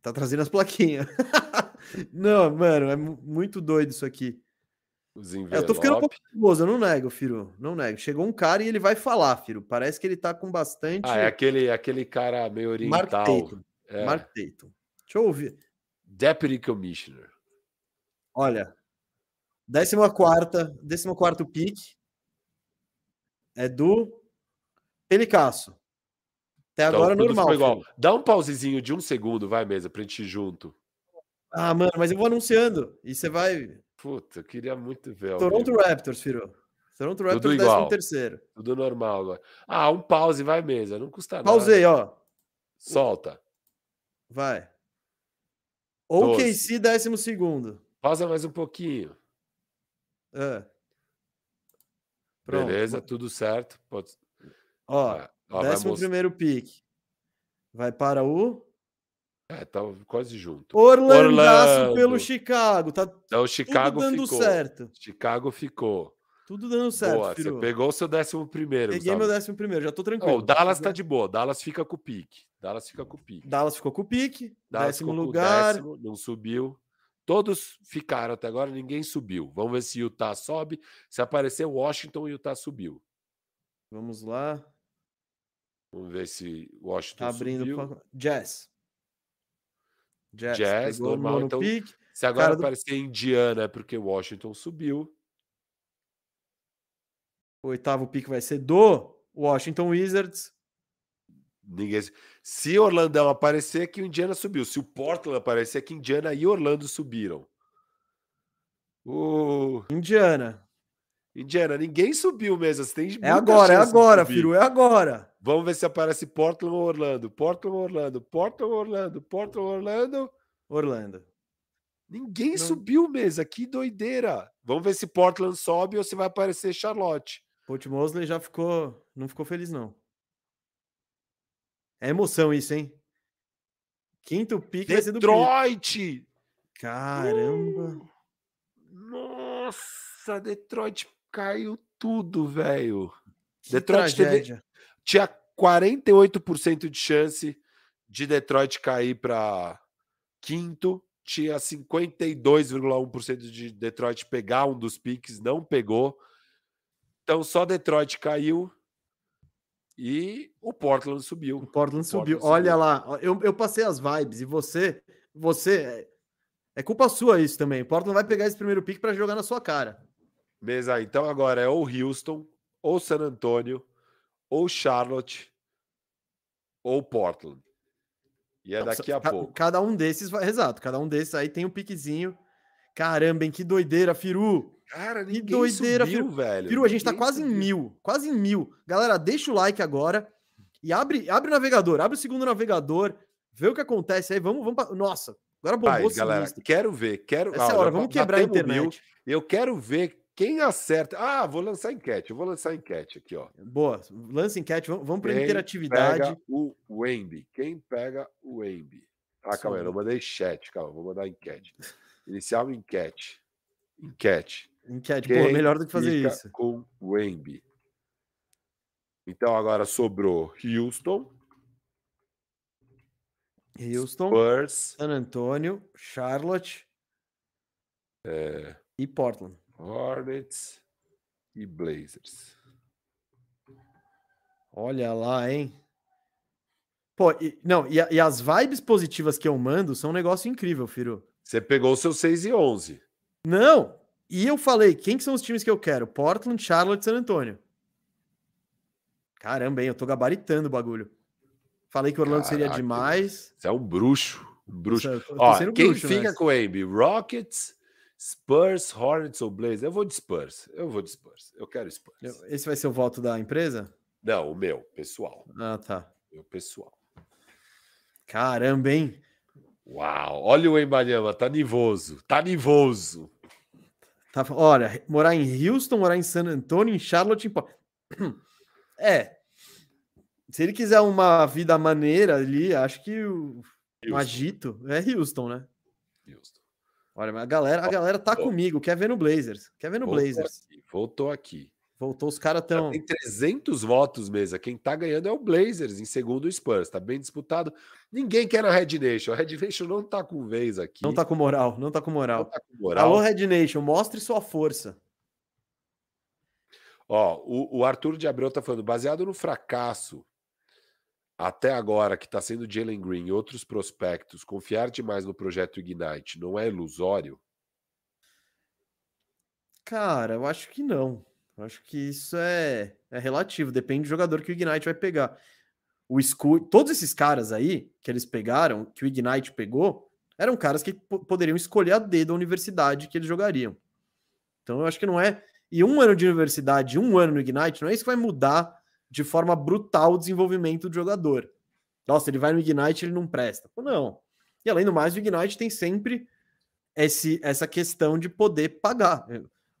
Tá trazendo as plaquinhas. não, mano, é muito doido isso aqui. É, eu tô ficando um pouco nervoso, eu não nego, Firo. Não nego. Chegou um cara e ele vai falar, Firo. Parece que ele tá com bastante. Ah, é aquele, aquele cara meio oriental. Mark Tatum. É. Mark Tatum. Deixa eu ouvir. Deputy Commissioner. Olha, 14 décima quarto pique é do Pelicasso. Até então, agora normal. Igual. Dá um pausezinho de um segundo, vai mesmo, pra gente ir junto. Ah, mano, mas eu vou anunciando. E você vai. Puta, eu queria muito ver. Toronto. Raptors, Firo. Toronto Raptors, Tudo igual. terceiro. Tudo normal agora. Ah, um pause, vai mesmo. Não custa nada. Pausei, ó. Solta. Vai. OKC, décimo segundo. Pausa mais um pouquinho. É. Beleza, tudo certo. Pode... Ó, ó décimo primeiro pique. Vai para o é, tá quase junto. Orlando pelo Chicago. Tá então, Chicago tudo dando ficou. certo. Chicago ficou. Tudo dando certo. Boa, você pegou o seu décimo primeiro. Peguei meu décimo primeiro, já tô tranquilo. Oh, o Dallas tá de boa. Dallas fica com o pique. Dallas fica com o pique. Dallas ficou com o pique. Dallas décimo lugar. Décimo, não subiu. Todos ficaram até agora, ninguém subiu. Vamos ver se Utah sobe. Se aparecer Washington, Utah subiu. Vamos lá. Vamos ver se Washington tá abrindo subiu. Jazz. Jazz, Jazz normal. Então, pick. se agora aparecer do... Indiana é porque Washington subiu. O oitavo pick vai ser do Washington Wizards. Ninguém... Se Orlando aparecer, é que o Indiana subiu. Se o Portland aparecer, é que Indiana e Orlando subiram. O... Indiana. Indiana, ninguém subiu mesmo. Você tem é agora, é agora, filho, é agora. Vamos ver se aparece Portland ou Orlando. Portland ou Orlando. Portland ou Orlando. Portland ou Orlando. Orlando. Ninguém Não. subiu mesa. Que doideira. Vamos ver se Portland sobe ou se vai aparecer Charlotte. Port Mosley já ficou. Não ficou feliz, não. É emoção isso, hein? Quinto pique vai ser do Detroit! Caramba! Uh, nossa, Detroit caiu tudo, velho. Detroit teve, tinha 48% de chance de Detroit cair para quinto, tinha 52,1% de Detroit pegar um dos piques, não pegou. Então só Detroit caiu e o Portland subiu. O Portland, subiu. Portland Olha lá, eu, eu passei as vibes e você, você é culpa sua isso também. O Portland vai pegar esse primeiro pick para jogar na sua cara. Beleza, então agora é ou Houston, ou San Antonio, ou Charlotte, ou Portland. E é daqui a pouco. Cada um desses vai, exato, cada um desses aí tem um piquezinho. Caramba, hein, que doideira, Firu. Cara, que doideira, subiu, Firu. velho. Firu, a gente tá quase subiu. em mil, quase em mil. Galera, deixa o like agora e abre, abre o navegador, abre o segundo navegador, vê o que acontece aí. Vamos, vamos pra... Nossa, agora bombou Vai, galera, quero ver, quero. Essa ah, é hora, vamos quebrar a internet. Mil. Eu quero ver quem acerta. Ah, vou lançar enquete, eu vou lançar enquete aqui, ó. Boa, lança enquete, vamos, vamos para interatividade. Pega o Wemby. Quem pega o Wemby? Ah, calma aí, não mandei chat, calma, vou mandar enquete. Iniciar uma enquete. Enquete. Enquete, Quem melhor do que fazer isso. Com o Wemby. Então agora sobrou Houston, Houston, Spurs, San Antonio, Charlotte é, e Portland. Hornets e Blazers. Olha lá, hein? Pô, e, não, e, e, as vibes positivas que eu mando são um negócio incrível, Firu. Você pegou o seu 6 e 11. Não, e eu falei, quem que são os times que eu quero? Portland, Charlotte e San Antonio. Caramba, hein? Eu tô gabaritando o bagulho. Falei que Orlando Caraca, seria demais. Você é um bruxo. Um bruxo. Tô, Ó, quem bruxo, fica mas... com o Embi? Rockets, Spurs, Hornets ou Blazers? Eu vou de Spurs. Eu vou de Spurs. Eu quero Spurs. Esse vai ser o voto da empresa? Não, o meu, pessoal. Ah, tá. Meu pessoal. Caramba, hein? Uau, olha o Embanyama, tá nervoso, tá nervoso. Tá, olha, morar em Houston, morar em San Antonio, em Charlotte, em... É. Se ele quiser uma vida maneira ali, acho que o um agito é Houston, né? Houston. Olha, a galera, a galera tá oh. comigo, quer ver no Blazers. Quer ver no voltou Blazers. Aqui, voltou aqui. Voltou, os caras tão. Tem 300 votos mesa. Quem tá ganhando é o Blazers, em segundo o Spurs. Tá bem disputado. Ninguém quer na Red Nation. A Red Nation não tá com vez aqui. Não tá com moral, não tá com moral. Tá com moral. Alô, Red Nation, mostre sua força. Ó, o, o Arthur de Abreu tá falando, baseado no fracasso até agora que está sendo Jalen Green e outros prospectos, confiar demais no projeto Ignite não é ilusório? Cara, eu acho que não. Eu acho que isso é, é relativo, depende do jogador que o Ignite vai pegar. O Scu... Todos esses caras aí que eles pegaram, que o Ignite pegou, eram caras que poderiam escolher a D da universidade que eles jogariam. Então eu acho que não é. E um ano de universidade, um ano no Ignite, não é isso que vai mudar de forma brutal o desenvolvimento do jogador. Nossa, ele vai no Ignite ele não presta. Não. E além do mais, o Ignite tem sempre esse, essa questão de poder pagar.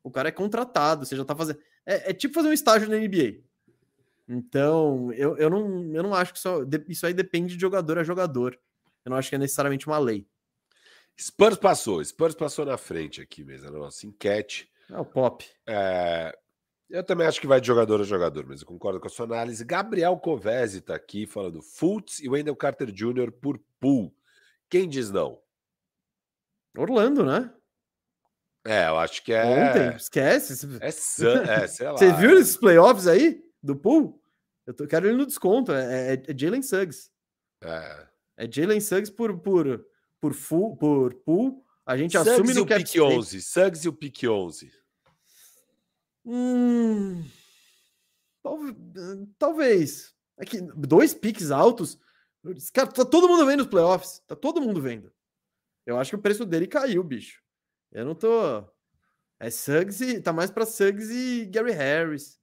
O cara é contratado, você já tá fazendo. É, é tipo fazer um estágio na NBA. Então, eu, eu, não, eu não acho que só, isso aí depende de jogador a jogador. Eu não acho que é necessariamente uma lei. Spurs passou, Spurs passou na frente aqui mesmo, a nossa enquete. É o pop. É, eu também acho que vai de jogador a jogador, mas eu concordo com a sua análise. Gabriel Covese está aqui falando Fultz e Wendell Carter Jr. por pool. Quem diz não? Orlando, né? É, eu acho que é. Ontem, esquece. É, é sei lá. Você viu esses playoffs aí do pool? Eu tô, quero ele no desconto. É, é, é Jalen Suggs. É. É Jalen Suggs por, por, por, full, por pool. A gente Suggs assume no cap 11. Suggs e o pick 11. Hum, talvez. É que dois piques altos. Cara, tá todo mundo vendo os playoffs. Tá todo mundo vendo. Eu acho que o preço dele caiu, bicho. Eu não tô. É Suggs e. Tá mais pra Suggs e Gary Harris.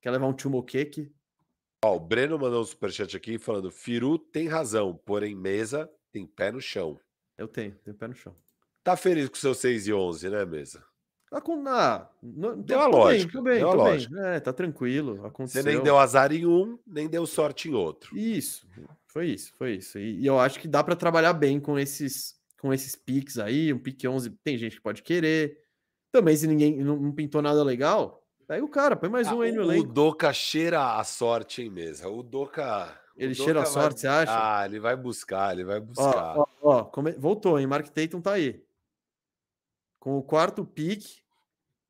Quer levar um Chumo Cake? Ó, o Breno mandou um superchat aqui falando: Firu tem razão, porém mesa tem pé no chão. Eu tenho, tenho pé no chão. Tá feliz com o seu 6 e 11, né, mesa? Tá com, ah, não, deu a lógica. Tudo bem, deu tudo bem. É, tá tranquilo. Aconteceu. Você nem deu azar em um, nem deu sorte em outro. Isso, foi isso, foi isso. E, e eu acho que dá para trabalhar bem com esses com esses piques aí. Um pique 11 tem gente que pode querer. Também, se ninguém não, não pintou nada legal, pega o cara, põe mais ah, um aí no elenco. O Doca cheira a sorte em mesa. O Doca. Ele cheira a sorte, vai... você acha? Ah, ele vai buscar, ele vai buscar. Ó, ó, ó come... voltou, hein? Mark Tatum tá aí. Com o quarto pique,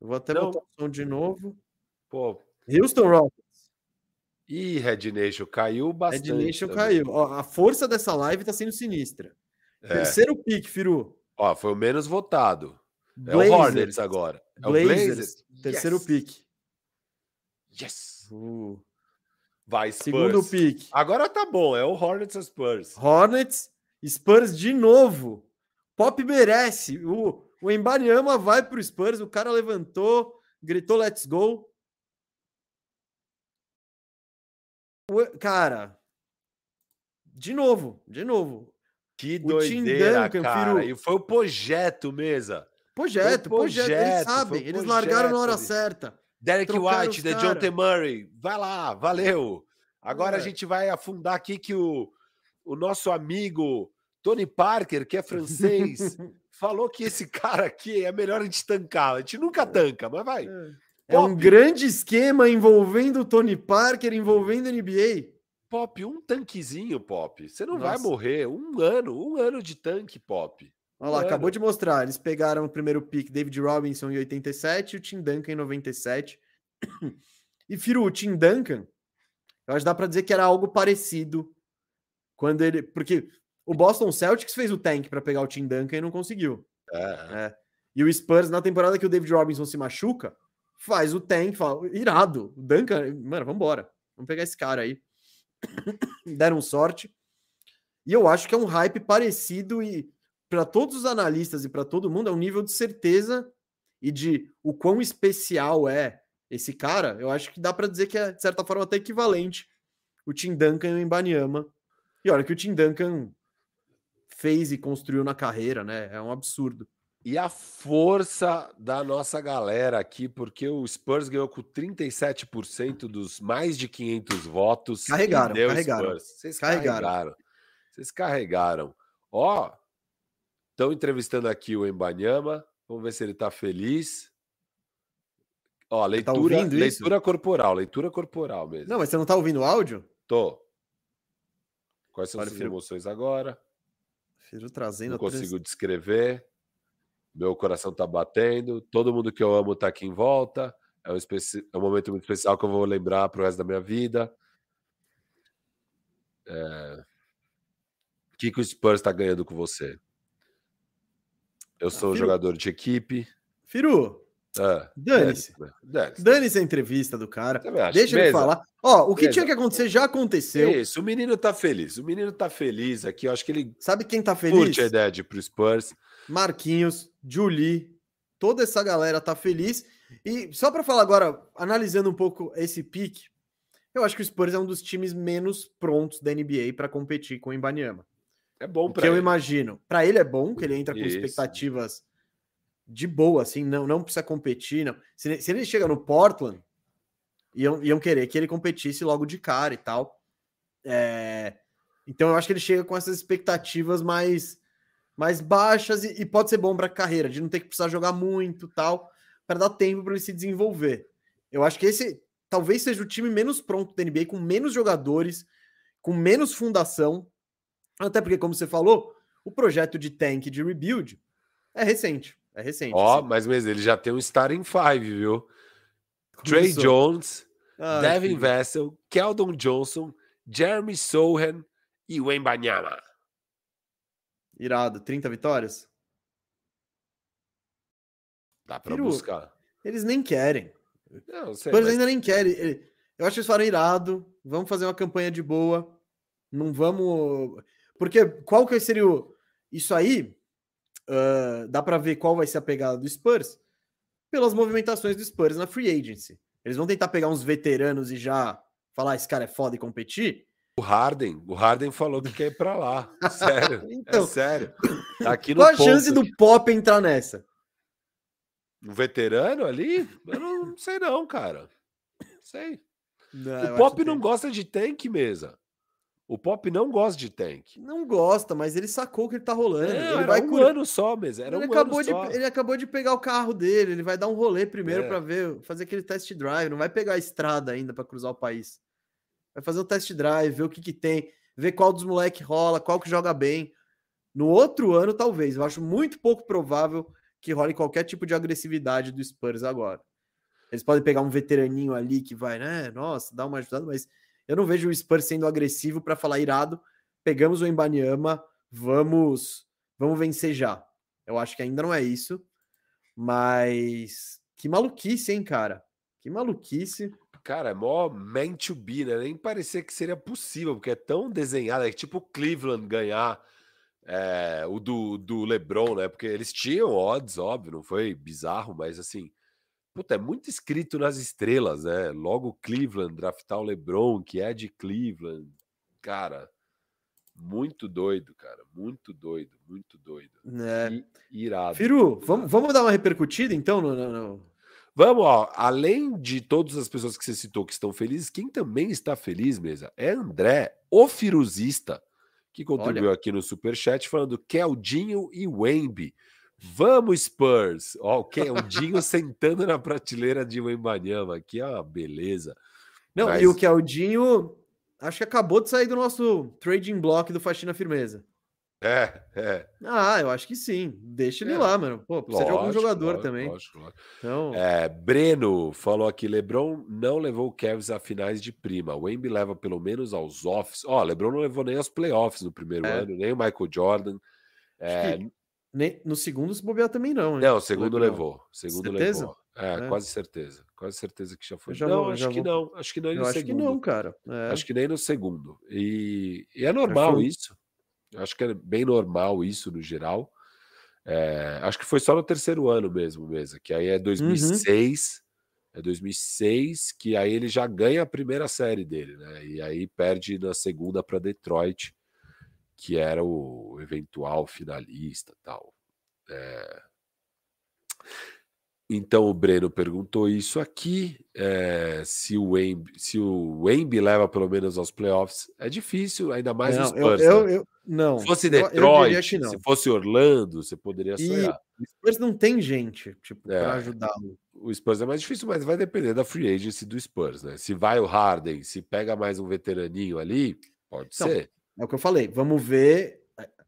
eu vou até Não. botar o som de novo. Pô. Houston Rockets. Ih, Red Nation caiu bastante. Red Nation caiu. Ó, a força dessa live tá sendo sinistra. É. Terceiro pique, Firu. Ó, foi o menos votado. Blazers. É o Hornets agora. É Blazers. o Blazers. Terceiro yes. pique. Yes. Uh. Vai, Spurs. Segundo pique. Agora tá bom, é o Hornets e Spurs. Hornets, Spurs de novo. Pop merece. O, o Embanyama vai para o Spurs, o cara levantou, gritou let's go. O, cara, de novo, de novo. Que o doideira, Duncan, cara. E foi o projeto mesmo. Projeto, projeto, eles sabem. Eles largaram na hora certa. Derek White, The John T. Murray. Vai lá, valeu. Agora é. a gente vai afundar aqui que o, o nosso amigo Tony Parker, que é francês, falou que esse cara aqui é melhor a gente tancar. A gente nunca é. tanca, mas vai. É. É um grande esquema envolvendo o Tony Parker, envolvendo NBA. Pop, um tanquezinho, Pop. Você não Nossa. vai morrer. Um ano, um ano de tanque, Pop. Olha lá, acabou de mostrar. Eles pegaram o primeiro pick, David Robinson em 87 e o Tim Duncan em 97. E Firo, o Tim Duncan, eu acho que dá para dizer que era algo parecido quando ele. Porque o Boston Celtics fez o tank para pegar o Tim Duncan e não conseguiu. É. é. E o Spurs, na temporada que o David Robinson se machuca, faz o tank, fala, irado, o Duncan, mano, vambora, vamos pegar esse cara aí. Deram sorte. E eu acho que é um hype parecido e para todos os analistas e para todo mundo é um nível de certeza e de o quão especial é esse cara. Eu acho que dá para dizer que é de certa forma até equivalente o Tim Duncan e o Embanyama. E olha que o Tim Duncan fez e construiu na carreira, né? É um absurdo. E a força da nossa galera aqui, porque o Spurs ganhou com 37% dos mais de 500 votos. Carregaram, carregaram. Vocês carregaram. carregaram. Vocês carregaram. Ó, estão entrevistando aqui o Embanyama. Vamos ver se ele está feliz. Ó, leitura, tá leitura corporal, leitura corporal mesmo. Não, mas você não está ouvindo o áudio? Tô. Quais são as emoções agora? Trazendo. Não consigo trans... descrever. Meu coração tá batendo. Todo mundo que eu amo tá aqui em volta. É um, especi... é um momento muito especial que eu vou lembrar pro resto da minha vida. É... O que, que o Spurs está ganhando com você? Eu ah, sou ah, jogador de equipe. Firu, ah, dane-se. Dane-se dane a entrevista do cara. Deixa ele falar. Ó, o que Mesa. tinha que acontecer já aconteceu. Isso, o menino tá feliz. O menino tá feliz aqui. Eu acho que ele. Sabe quem tá feliz? Curte a ideia de ir pro Spurs. Marquinhos, Julie, toda essa galera tá feliz. E só para falar agora, analisando um pouco esse pique, eu acho que o Spurs é um dos times menos prontos da NBA para competir com o Ibaniama. É bom para ele. eu imagino. Para ele é bom que ele entra com Isso. expectativas de boa, assim, não, não precisa competir. Não. Se, se ele chega no Portland, iam, iam querer que ele competisse logo de cara e tal. É, então eu acho que ele chega com essas expectativas mais, mais baixas e, e pode ser bom para a carreira, de não ter que precisar jogar muito tal, para dar tempo para ele se desenvolver. Eu acho que esse talvez seja o time menos pronto da NBA, com menos jogadores, com menos fundação. Até porque, como você falou, o projeto de tank de rebuild é recente. É recente. Ó, mas mesmo ele já tem um starting five, viu? Trey Jones, ah, Devin que... Vessel, Keldon Johnson, Jeremy Sohan e o Embanyama. Irado, 30 vitórias? Dá pra Piru, buscar. Eles nem querem. Não, sei, mas... ainda nem querem. Eu acho que eles falaram irado. Vamos fazer uma campanha de boa. Não vamos. Porque qual que seria o. Isso aí uh, dá para ver qual vai ser a pegada do Spurs pelas movimentações do Spurs na free agency. Eles vão tentar pegar uns veteranos e já falar esse cara é foda e competir. O Harden, o Harden falou que quer ir para lá. Sério, é então, é sério. Tá aqui qual a chance do Pop entrar nessa? Um veterano ali? Eu não sei não, cara. Não sei. Não, o Pop não gosta de tank mesa. O Pop não gosta de tank. Não gosta, mas ele sacou que ele tá rolando. É, ele vai um cur... ano só, mas era ele um acabou ano de, só. Ele acabou de pegar o carro dele, ele vai dar um rolê primeiro é. para ver, fazer aquele test drive, não vai pegar a estrada ainda para cruzar o país. Vai fazer o test drive, ver o que que tem, ver qual dos moleques rola, qual que joga bem. No outro ano, talvez. Eu acho muito pouco provável que role qualquer tipo de agressividade do Spurs agora. Eles podem pegar um veteraninho ali que vai, né? Nossa, dá uma ajudada, mas eu não vejo o Spurs sendo agressivo para falar irado. Pegamos o Embanyama, vamos, vamos vencer já. Eu acho que ainda não é isso, mas que maluquice, hein, cara? Que maluquice. Cara, é mó meant to be, né? Nem parecia que seria possível, porque é tão desenhado, é tipo Cleveland ganhar é, o do, do LeBron, né? Porque eles tinham odds, óbvio, não foi bizarro, mas assim, Puta, é muito escrito nas estrelas, né? Logo Cleveland, draftar o LeBron, que é de Cleveland. Cara, muito doido, cara. Muito doido, muito doido. É. irado. Firu, vamos, vamos dar uma repercutida então no, no, Vamos, ó. Além de todas as pessoas que você citou que estão felizes, quem também está feliz, mesa, é André, o Firuzista, que contribuiu Olha. aqui no Superchat falando Keldinho e Wemby Vamos, Spurs! Ó, okay, o Dinho sentando na prateleira de Wembanyama aqui, ó, beleza. Não, Mas... e o que é o Dinho, acho que acabou de sair do nosso trading block do Faxina Firmeza. É, é. Ah, eu acho que sim. Deixa ele é. lá, mano. Pô, precisa lógico, de algum jogador lógico, também. Lógico, lógico. Então... É, Breno falou aqui: Lebron não levou o Cavs a finais de prima. O Wemby leva pelo menos aos offs. Ó, Lebron não levou nem aos playoffs no primeiro é. ano, nem o Michael Jordan. É... Nem, no segundo se bobear também não, né? Não, o segundo levou. segundo certeza? levou. É, é, quase certeza. Quase certeza que já foi. Já não, vou, acho que vou... não. Acho que não no acho segundo. que não, cara. É. Acho que nem no segundo. E, e é normal isso. Acho que é bem normal isso no geral. É, acho que foi só no terceiro ano mesmo, mesmo, que aí é 2006. Uhum. É 2006 que aí ele já ganha a primeira série dele, né? E aí perde na segunda para Detroit, que era o eventual finalista, tal. É... Então o Breno perguntou isso aqui, é, se o Wemby, se o Wemby leva pelo menos aos playoffs, é difícil, ainda mais não, os Spurs. Eu, né? eu, não. Se fosse Detroit, eu, se fosse Orlando, você poderia sonhar. O Spurs não tem gente, tipo, é, para ajudá-lo. O Spurs é mais difícil, mas vai depender da free agency do Spurs, né? Se vai o Harden, se pega mais um veteraninho ali, pode então, ser. É o que eu falei, vamos ver,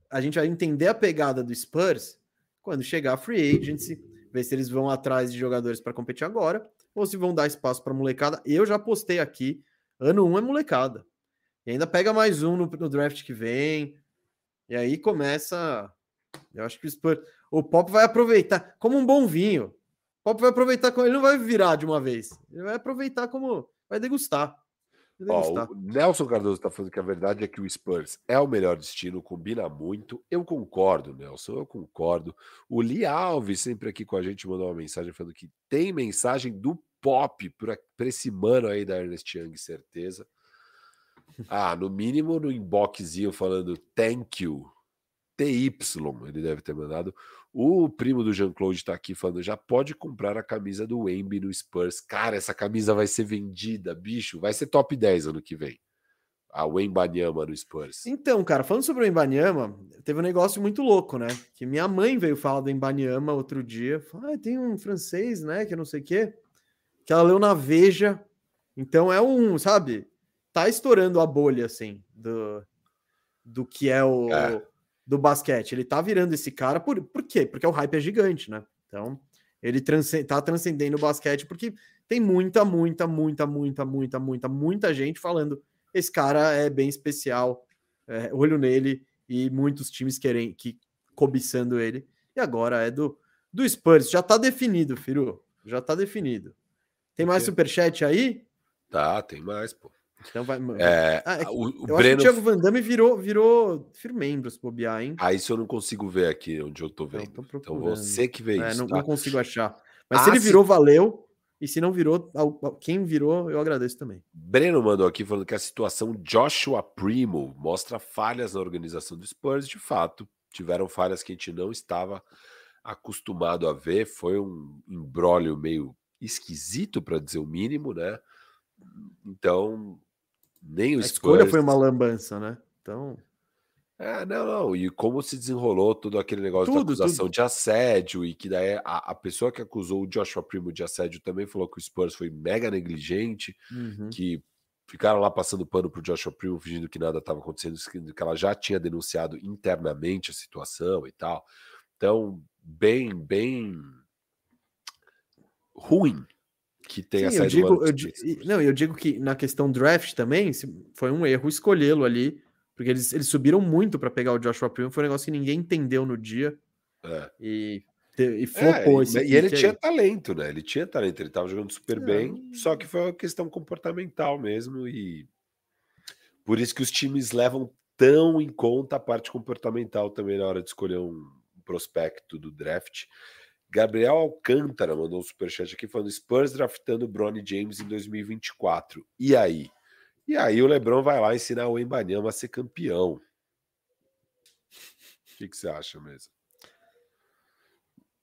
a gente vai entender a pegada do Spurs quando chegar a free agency ver se eles vão atrás de jogadores para competir agora ou se vão dar espaço para molecada. Eu já postei aqui, ano 1 um é molecada. E ainda pega mais um no, no, draft que vem. E aí começa. Eu acho que o, Spurs, o Pop vai aproveitar como um bom vinho. O Pop vai aproveitar ele não vai virar de uma vez. Ele vai aproveitar como vai degustar. Ó, o Nelson Cardoso está falando que a verdade é que o Spurs é o melhor destino, combina muito. Eu concordo, Nelson, eu concordo. O Lee Alves, sempre aqui com a gente, mandou uma mensagem falando que tem mensagem do Pop para esse mano aí da Ernest Young, certeza. Ah, no mínimo no inboxzinho falando thank you. TY, ele deve ter mandado. O primo do Jean-Claude está aqui falando, já pode comprar a camisa do Wemby no Spurs. Cara, essa camisa vai ser vendida, bicho. Vai ser top 10 ano que vem. A Wembanyama no Spurs. Então, cara, falando sobre o Wembanyama, teve um negócio muito louco, né? Que minha mãe veio falar do Wembanyama outro dia. Falou, ah, tem um francês, né, que não sei o quê. Que ela leu na Veja. Então é um, sabe? Tá estourando a bolha, assim, do, do que é o... É do basquete. Ele tá virando esse cara por, por quê? Porque o hype é gigante, né? Então, ele transcend, tá transcendendo o basquete porque tem muita, muita, muita, muita, muita, muita, muita gente falando esse cara é bem especial, é, olho nele e muitos times querem que cobiçando ele. E agora é do do Spurs, já tá definido, Firu. Já tá definido. Tem mais superchat aí? Tá, tem mais, pô. Então vai. É, ah, é o, o Breno... o Thiago Van Damme virou, virou firmembro se bobear, hein? Ah, isso eu não consigo ver aqui onde eu tô vendo. Tô então você que vê é, isso. Não, tá? não, consigo achar. Mas ah, se ele virou, se... valeu. E se não virou, quem virou, eu agradeço também. Breno mandou aqui falando que a situação Joshua Primo mostra falhas na organização do Spurs. De fato, tiveram falhas que a gente não estava acostumado a ver. Foi um embrólio meio esquisito, para dizer o mínimo, né? Então, nem o a Spurs... escolha foi uma lambança, né? Então. É, não, não. E como se desenrolou todo aquele negócio tudo, da acusação tudo. de assédio, e que daí a, a, pessoa que acusou o Joshua Primo de assédio também falou que o Spurs foi mega negligente, uhum. que ficaram lá passando pano pro Joshua Primo, fingindo que nada estava acontecendo, que ela já tinha denunciado internamente a situação e tal. Então, bem, bem ruim que tenha Sim, eu digo, eu Não, eu digo que na questão draft também foi um erro escolhê-lo ali, porque eles, eles subiram muito para pegar o Joshua Primo, foi um negócio que ninguém entendeu no dia. É. E, e flopou é, esse E ele aí. tinha talento, né? Ele tinha talento, ele estava jogando super é. bem, só que foi uma questão comportamental mesmo e por isso que os times levam tão em conta a parte comportamental também na hora de escolher um prospecto do draft. Gabriel Alcântara mandou um superchat aqui falando Spurs draftando Bronny James em 2024. E aí? E aí o Lebron vai lá ensinar o Embanyama a ser campeão. O que, que você acha mesmo?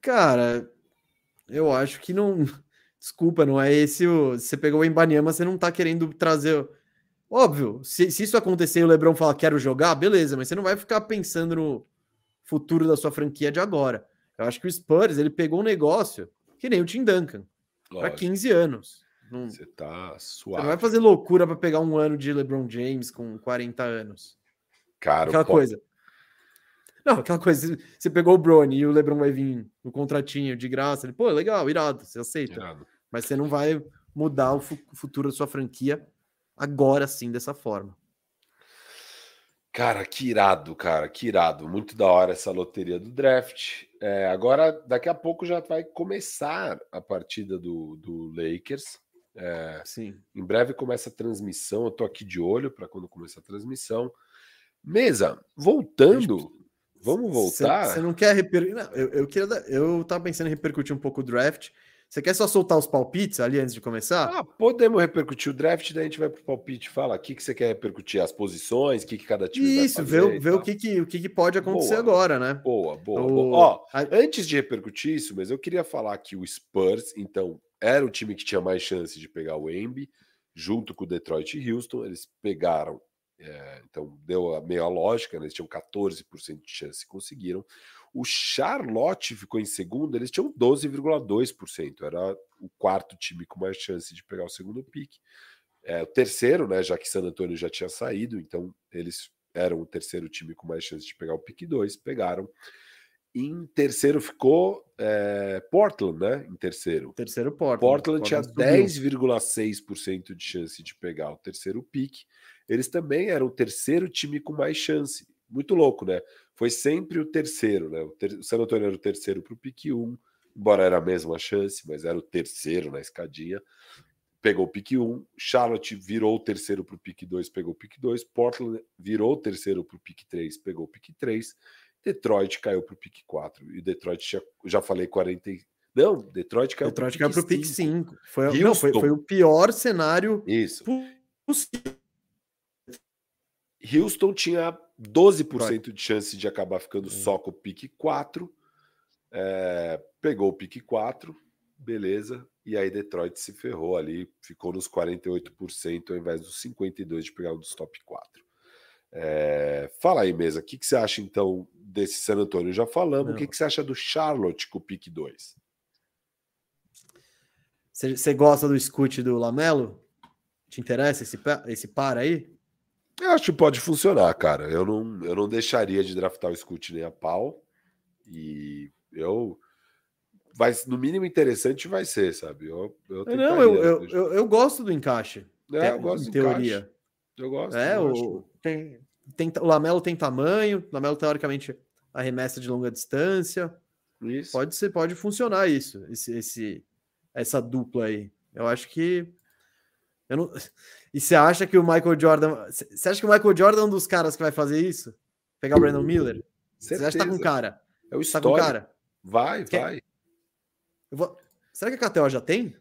Cara, eu acho que não. Desculpa, não é esse o. Você pegou o Embanyama, você não tá querendo trazer. Óbvio, se, se isso acontecer e o Lebron falar quero jogar, beleza, mas você não vai ficar pensando no futuro da sua franquia de agora. Eu acho que o Spurs ele pegou um negócio que nem o Tim Duncan para 15 anos. Não, você tá suave. Você não vai fazer loucura para pegar um ano de LeBron James com 40 anos. Cara, aquela coisa. Não, aquela coisa. Você pegou o Brony e o LeBron vai vir no contratinho de graça. Ele, pô, legal, irado, você aceita. Irado. Mas você não vai mudar o futuro da sua franquia agora sim, dessa forma. Cara, que irado, cara, que irado. Muito da hora essa loteria do draft. É, agora, daqui a pouco já vai começar a partida do, do Lakers. É, Sim. Em breve começa a transmissão. Eu tô aqui de olho para quando começar a transmissão. Mesa, voltando. Vamos voltar? Você não quer repercutir? Eu, eu, queria. Eu tava pensando em repercutir um pouco o draft. Você quer só soltar os palpites ali antes de começar? Ah, podemos repercutir o draft, daí a gente vai pro palpite. Fala, o que, que você quer repercutir? As posições, o que, que cada time Isso, ver, ver o, que, que, o que, que pode acontecer boa, agora, né? Boa, boa, o... boa. Ó, a... antes de repercutir isso, mas eu queria falar que o Spurs, então, era o time que tinha mais chance de pegar o Embi, junto com o Detroit e Houston. Eles pegaram, é, então deu a meia lógica, né? eles tinham 14% de chance e conseguiram. O Charlotte ficou em segundo, eles tinham 12,2%. Era o quarto time com mais chance de pegar o segundo pique. É, o terceiro, né? Já que San Antonio já tinha saído, então eles eram o terceiro time com mais chance de pegar o pique 2, pegaram. Em terceiro ficou é, Portland, né? Em terceiro. Terceiro Portland. Portland, tinha 10,6% de chance de pegar o terceiro pique. Eles também eram o terceiro time com mais chance. Muito louco, né? foi sempre o terceiro, né? O, ter... o San Antonio era o terceiro para o pique 1, embora era a mesma chance, mas era o terceiro na escadinha. Pegou o pique 1, Charlotte virou o terceiro para o pique 2, pegou o pique 2, Portland virou o terceiro para o pique 3, pegou o pique 3, Detroit caiu para o pique 4. E Detroit já, já falei 40. Não, Detroit caiu Detroit caiu para o pique 5. Foi, não, foi, foi o pior cenário Isso. possível. Houston tinha 12% de chance de acabar ficando só com o pique 4. É, pegou o pique 4, beleza. E aí Detroit se ferrou ali, ficou nos 48% ao invés dos 52% de pegar um dos top 4. É, fala aí, mesa, o que, que você acha então desse San Antonio? Já falamos, Não. o que, que você acha do Charlotte com o pique 2? Você gosta do scoot do Lamelo? Te interessa esse, esse par aí? Eu acho que pode funcionar, cara. Eu não, eu não deixaria de draftar o Scoot nem a pau. E eu. Vai, no mínimo interessante vai ser, sabe? Eu, eu não, eu, eu, eu, eu, gosto do encaixe. É, eu gosto em teoria. Encaixe. Eu gosto. É, eu o, tem, tem, o Lamelo tem tamanho, o Lamelo teoricamente arremessa de longa distância. Isso. Pode ser, pode funcionar isso, esse, esse, essa dupla aí. Eu acho que eu não... E você acha que o Michael Jordan. Você acha que o Michael Jordan é um dos caras que vai fazer isso? Pegar o Brandon Miller? Você acha que tá com cara? É o histórico. Tá com cara? Vai, Quer... vai. Vou... Será que a KTO já tem?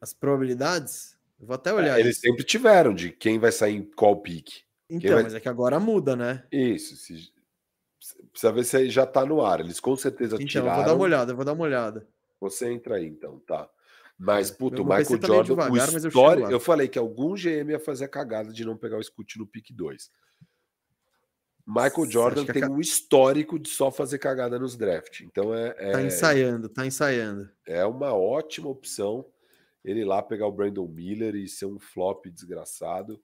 As probabilidades? Eu vou até olhar. É, eles sempre tiveram de quem vai sair em qual pique. Então, vai... mas é que agora muda, né? Isso. Se... Precisa ver se já tá no ar. Eles com certeza então, tiraram. Eu vou dar uma olhada, eu vou dar uma olhada. Você entra aí, então, tá. Mas, puto, o Michael Jordan, devagar, o histórico, eu, eu, falei que algum GM ia fazer a cagada de não pegar o Scoot no pick 2. Michael Jordan tem a... um histórico de só fazer cagada nos draft. Então é, é. Tá ensaiando, tá ensaiando. É uma ótima opção ele lá pegar o Brandon Miller e ser um flop desgraçado.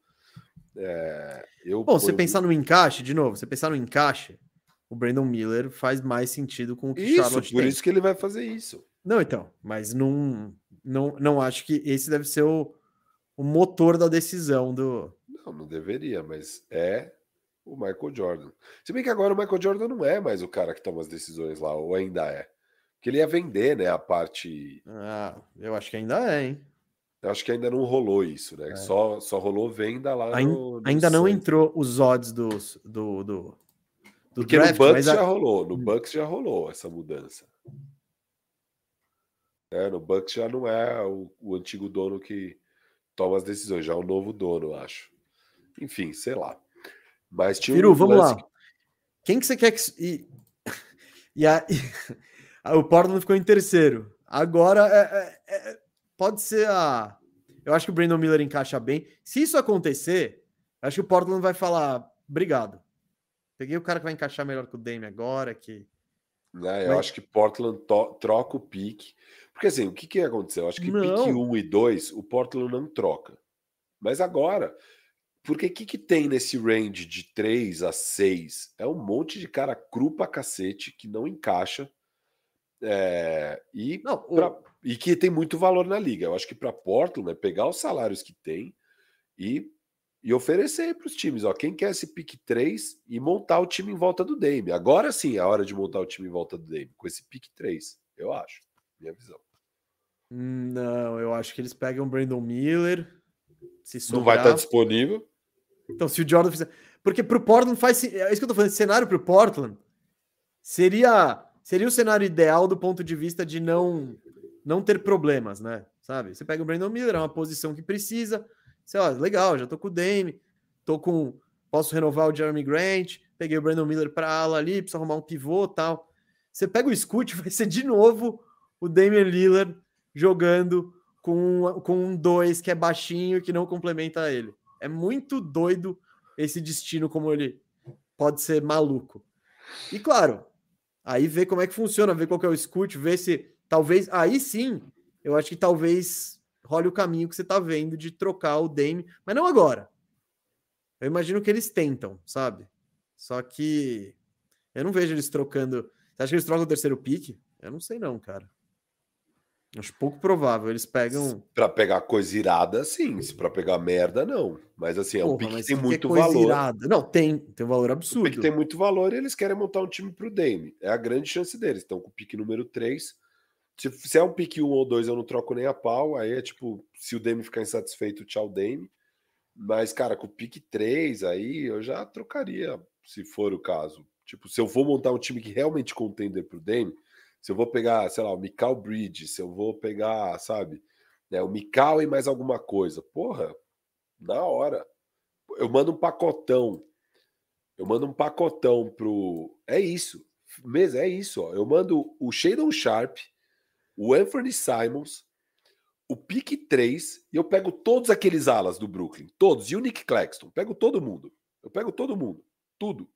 É, eu Bom, você pensar no encaixe, de novo, você pensar no encaixe, o Brandon Miller faz mais sentido com o que isso, Charlotte por tem. isso que ele vai fazer isso. Não, então, mas não, não, não acho que esse deve ser o, o motor da decisão do. Não, não deveria, mas é o Michael Jordan. Se bem que agora o Michael Jordan não é mais o cara que toma as decisões lá, ou ainda é. Porque ele ia vender, né, a parte. Ah, eu acho que ainda é, hein? Eu acho que ainda não rolou isso, né? É. Só, só rolou venda lá ainda, no, no Ainda não entrou os odds dos, do, do, do Porque draft, no Bucks já a... rolou, no Bucks já rolou essa mudança. É, no Bucks já não é o, o, antigo dono que toma as decisões, já é o novo dono, acho. Enfim, sei lá. Mas tinha Firu, um vamos lá. Quem que você quer que. E, e, a, e o Portland ficou em terceiro. Agora é, é, é, pode ser a. Eu acho que o Brandon Miller encaixa bem. Se isso acontecer, acho que o Portland vai falar: obrigado. Peguei o cara que vai encaixar melhor que o Dame agora, que Né? Eu Mas... acho que Portland troca o pique. Porque assim, o que, que aconteceu? Eu acho que não. pique 1 e 2, o Portland não troca. Mas agora, porque o que, que tem nesse range de 3 a 6? É um monte de cara cru pra cacete que não encaixa. É, e, não, pra, e que tem muito valor na liga. Eu acho que para Portland é pegar os salários que tem e, e oferecer para os times. Ó, quem quer esse pick 3 e montar o time em volta do Dame. Agora sim é a hora de montar o time em volta do Dame, com esse pick 3, eu acho. Minha visão. Não, eu acho que eles pegam Brandon Miller. Se sobrar... Não vai estar disponível. Então, se o Jordan fizer. Porque pro Portland faz. É isso que eu tô falando. Esse cenário pro Portland seria. Seria o cenário ideal do ponto de vista de não não ter problemas, né? Sabe? Você pega o Brandon Miller, é uma posição que precisa. Você, ó, legal, já tô com o Dame, tô com. Posso renovar o Jeremy Grant, peguei o Brandon Miller para ala ali, precisa arrumar um pivô tal. Você pega o Scoot, vai ser de novo o Damian Lillard jogando com, com um dois que é baixinho que não complementa ele. É muito doido esse destino, como ele pode ser maluco. E claro, aí ver como é que funciona, ver qual que é o Scoot, ver se talvez aí sim, eu acho que talvez role o caminho que você está vendo de trocar o Dame, mas não agora. Eu imagino que eles tentam, sabe? Só que eu não vejo eles trocando. Você acha que eles trocam o terceiro pique? Eu não sei não, cara. Acho pouco provável. Eles pegam. Para pegar coisa irada, sim. Se para pegar merda, não. Mas assim, é um pique que tem muito valor. Irada? Não, tem. Tem um valor absurdo. O pique tem muito valor e eles querem montar um time pro Dame. É a grande chance deles. Estão com o pique número 3. Se, se é um pique 1 ou 2, eu não troco nem a pau. Aí é tipo, se o Dame ficar insatisfeito, tchau, Dame. Mas, cara, com o pique 3, aí eu já trocaria, se for o caso. Tipo, se eu vou montar um time que realmente contender pro Dame se eu vou pegar, sei lá, o Mikal Bridge, se eu vou pegar, sabe, né, o Mikal e mais alguma coisa, porra, na hora. Eu mando um pacotão. Eu mando um pacotão pro. É isso. Mesmo, é isso. Ó. Eu mando o Shadon Sharp, o Anthony Simons, o pique 3 e eu pego todos aqueles alas do Brooklyn. Todos. E o Nick Claxton. Pego todo mundo. Eu pego todo mundo. Tudo.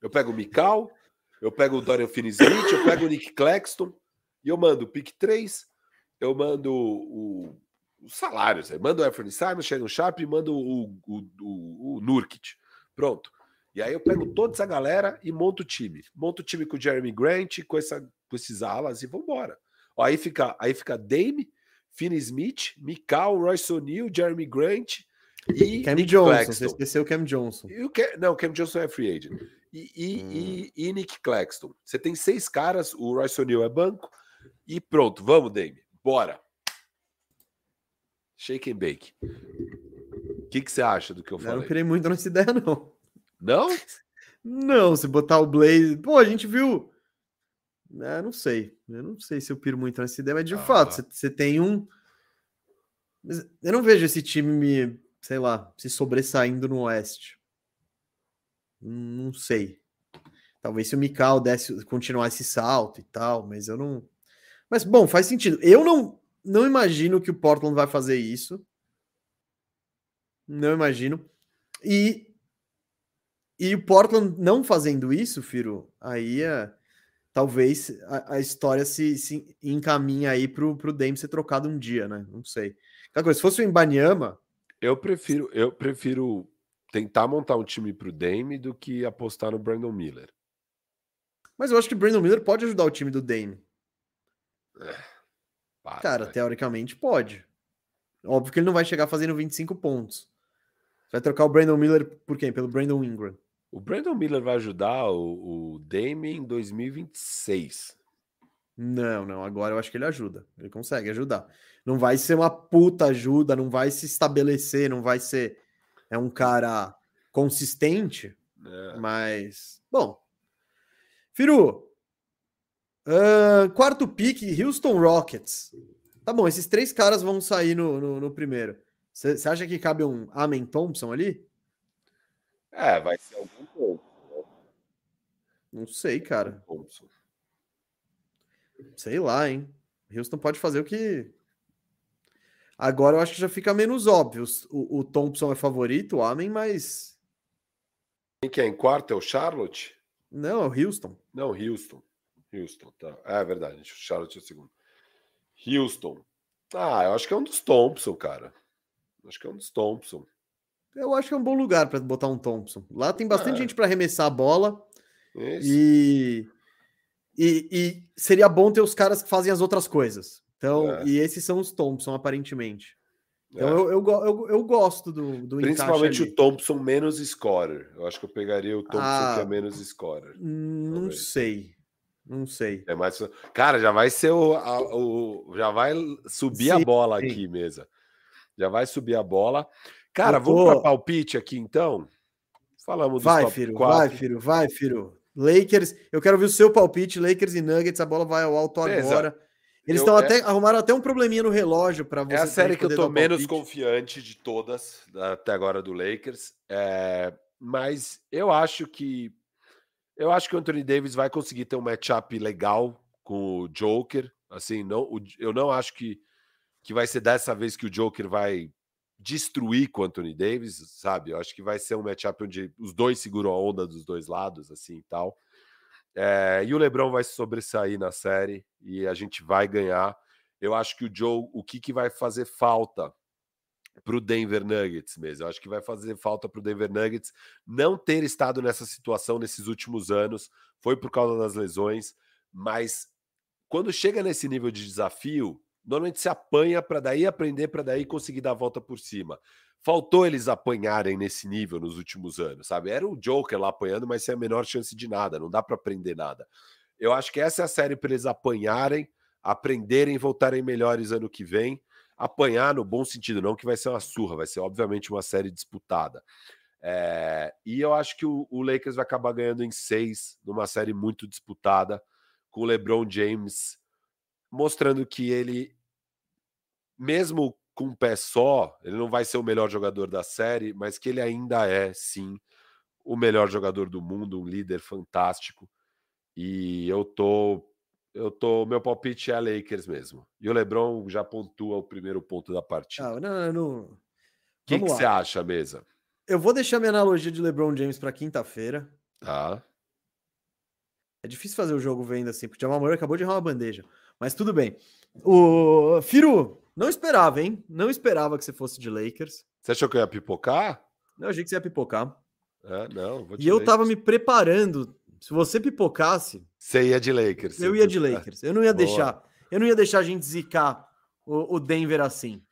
Eu pego o Mikal, eu pego o Dorian Finney-Smith, eu pego o Nick Claxton e eu mando o pick 3, eu mando o, os salários. Eu mando o Efron Simon, Shannon Sharp e mando o, o, o, o Nurkit. Pronto. E aí eu pego toda essa galera e monto o time. Monto o time com o Jeremy Grant, com, essa, com esses alas e vambora. Ó, aí fica, aí fica Dame, Finney Smith, Mikal, Royce O'Neal, Jeremy Grant e Cam Nick Johnson. Claxton. Você esqueceu o Cam Johnson. E o Cam, não, o Cam Johnson é free agent e, e, hum. e, e Nick Claxton. Você tem seis caras, o Royce O'Neal é banco, e pronto, vamos, Dame, bora. Shake and bake. O que, que você acha do que eu falei? Eu não pirei muito nessa ideia, não. Não? Não, se botar o Blaze. Pô, a gente viu. É, não sei. Eu não sei se eu piro muito nessa ideia, mas de ah. fato, você, você tem um. Eu não vejo esse time me, sei lá, se sobressaindo no Oeste. Não sei. Talvez se o Mikal desse, continuar esse salto e tal, mas eu não. Mas bom, faz sentido. Eu não, não imagino que o Portland vai fazer isso. Não imagino. E e o Portland não fazendo isso, Firo, aí é, talvez a, a, história se, se encaminhe aí pro, pro Dame ser trocado um dia, né? Não sei. Coisa, se fosse o Imbanyama. Eu prefiro, eu prefiro tentar montar um time para o Dame do que apostar no Brandon Miller. Mas eu acho que o Brandon Miller pode ajudar o time do Dame. É, para, Cara, teoricamente pode. Óbvio que ele não vai chegar fazendo 25 pontos. Você vai trocar o Brandon Miller por quem? Pelo Brandon Ingram. O Brandon Miller vai ajudar o, o Dame em 2026. Não, não. Agora eu acho que ele ajuda. Ele consegue ajudar. Não vai ser uma puta ajuda, não vai se estabelecer, não vai ser é um cara consistente, é. mas bom. Firu, uh, quarto pique, Houston Rockets. Tá bom, esses três caras vão sair no, no, no primeiro. Você acha que cabe um Amen Thompson ali? É, vai ser algum ponto. Né? Não sei, cara. Thompson. Sei lá, hein? Houston pode fazer o que Agora eu acho que já fica menos óbvio. O, o Thompson é favorito, o homem, mas. Quem que é em quarto? É o Charlotte? Não, é o Houston. Não, Houston. Houston, tá. É verdade, Charlotte é o segundo. Houston. Ah, eu acho que é um dos Thompson, cara. Acho que é um dos Thompson. Eu acho que é um bom lugar para botar um Thompson. Lá tem bastante é. gente para arremessar a bola. E, e, e, seria bom ter os caras que fazem as outras coisas. Então, é. e esses são os Thompson, aparentemente. Então, é. eu, eu, eu, eu, gosto do, do Principalmente o Thompson menos scorer. Eu acho que eu pegaria o Thompson ah, que é menos scorer. Não talvez. sei. Não sei. É mais... Cara, já vai ser o. A, o já vai subir sim, a bola sim. aqui, mesa. Já vai subir a bola. Cara, vamos para palpite aqui então? Falamos do Vai, filho, vai, filho, vai, filho. Lakers, eu quero ver o seu palpite, Lakers e Nuggets, a bola vai ao alto Beleza. agora. Eles estão é... até arrumaram até um probleminha no relógio para você. É a série que eu tô menos confiante de todas até agora do Lakers. É... Mas eu acho que eu acho que o Anthony Davis vai conseguir ter um matchup legal com o Joker. Assim, não, eu não acho que, que vai ser dessa vez que o Joker vai destruir com o Anthony Davis, sabe? Eu acho que vai ser um matchup onde os dois seguram a onda dos dois lados, assim e tal. É, e o LeBron vai se sobressair na série e a gente vai ganhar. Eu acho que o Joe, o que, que vai fazer falta para o Denver Nuggets mesmo. Eu acho que vai fazer falta para o Denver Nuggets não ter estado nessa situação nesses últimos anos. Foi por causa das lesões, mas quando chega nesse nível de desafio, normalmente se apanha para daí aprender, para daí conseguir dar a volta por cima. Faltou eles apanharem nesse nível nos últimos anos, sabe? Era o Joker lá apanhando, mas sem a menor chance de nada, não dá para aprender nada. Eu acho que essa é a série para eles apanharem, aprenderem, voltarem melhores ano que vem apanhar no bom sentido, não que vai ser uma surra, vai ser obviamente uma série disputada. É, e eu acho que o, o, Lakers vai acabar ganhando em seis, numa série muito disputada, com o LeBron James mostrando que ele, mesmo com um pé só, ele não vai ser o melhor jogador da série, mas que ele ainda é, sim, o melhor jogador do mundo, um líder fantástico. E eu tô eu tô, meu palpite é Lakers mesmo. E o LeBron já pontua o primeiro ponto da partida. Não, não, não. O que você acha, mesa? Eu vou deixar minha analogia de LeBron James para quinta-feira. Tá. É difícil fazer o jogo vendo assim, porque o Jamal Murray acabou de errar uma bandeja. Mas tudo bem. O Firu, não esperava, hein? Não esperava que você fosse de Lakers. Você achou que eu ia pipocar? Não, achei que você ia pipocar. É, não. e eu tava me preparando se você pipocasse. Você ia de Lakers. Eu ia de Lakers. Eu não ia Boa. deixar. Eu não ia deixar a gente zicar o, o Denver assim.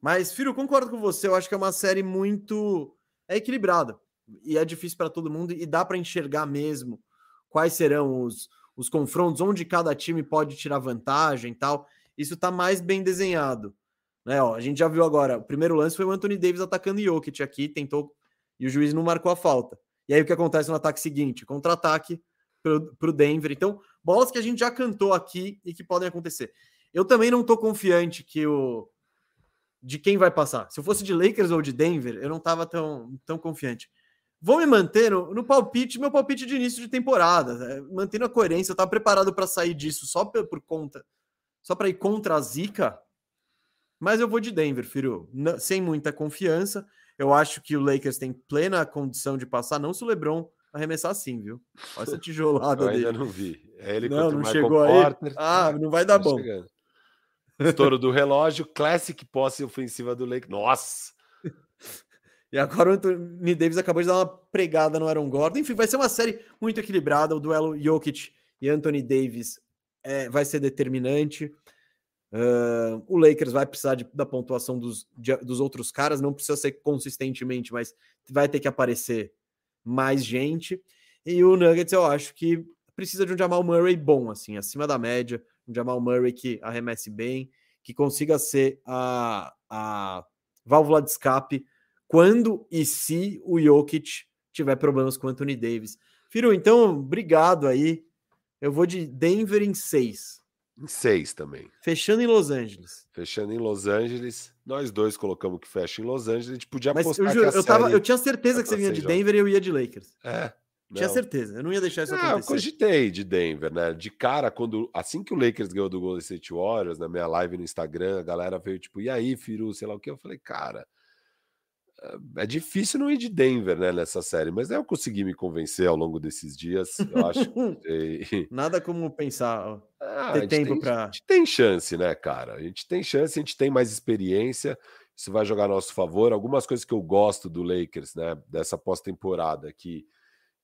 Mas, filho, concordo com você. Eu acho que é uma série muito é equilibrada. E é difícil para todo mundo. E dá para enxergar mesmo quais serão os, os confrontos, onde cada time pode tirar vantagem e tal. Isso está mais bem desenhado. Né, ó, a gente já viu agora. O primeiro lance foi o Anthony Davis atacando o Jokic aqui, tentou. E o juiz não marcou a falta. E aí o que acontece no ataque seguinte? Contra-ataque para o Denver. Então, bolas que a gente já cantou aqui e que podem acontecer. Eu também não estou confiante que o de quem vai passar. Se eu fosse de Lakers ou de Denver, eu não estava tão, tão confiante. Vou me manter no, no, palpite, meu palpite de início de temporada, né? mantendo a coerência. Eu estava preparado para sair disso só por, por conta, só para ir contra a Zica. Mas eu vou de Denver, filho, sem muita confiança. Eu acho que o Lakers tem plena condição de passar, não se o LeBron arremessar assim, viu? Olha essa tijolada eu dele. ainda não vi. É ele não, não chegou aí. Ah, não vai dar tá bom. Chegando. Estouro do relógio, classic posse ofensiva do Lakers. Nossa! E agora o Anthony Davis acabou de dar uma pregada no Aaron Gordon. Enfim, vai ser uma série muito equilibrada. O duelo Jokic e Anthony Davis é, vai ser determinante. Uh, o Lakers vai precisar de, da pontuação dos, de, dos outros caras, não precisa ser consistentemente, mas vai ter que aparecer mais gente. E o Nuggets, eu acho que precisa de um Jamal Murray bom, assim, acima da média, um Jamal Murray que arremesse bem, que consiga ser a, a válvula de escape quando e se o Jokic tiver problemas com o Anthony Davis. Firu, então, obrigado aí. Eu vou de Denver em seis. Em seis também. Fechando em Los Angeles. Fechando em Los Angeles. Nós dois colocamos que fecha em Los Angeles. A gente podia Mas apostar eu, juro, eu, tava, eu tinha certeza que você vinha de Denver e eu ia de Lakers. É. Tinha certeza, eu não ia deixar isso não, acontecer. Eu cogitei de Denver, né? De cara, quando assim que o Lakers ganhou do Golden State Warriors, na minha live no Instagram, a galera veio tipo, e aí, Firu, sei lá o que, eu falei, cara, é difícil não ir de Denver, né, nessa série, mas eu consegui me convencer ao longo desses dias. Eu acho que... Nada como pensar, ah, ter tempo para. A gente tem chance, né, cara? A gente tem chance, a gente tem mais experiência. Isso vai jogar a nosso favor. Algumas coisas que eu gosto do Lakers, né, dessa pós-temporada, que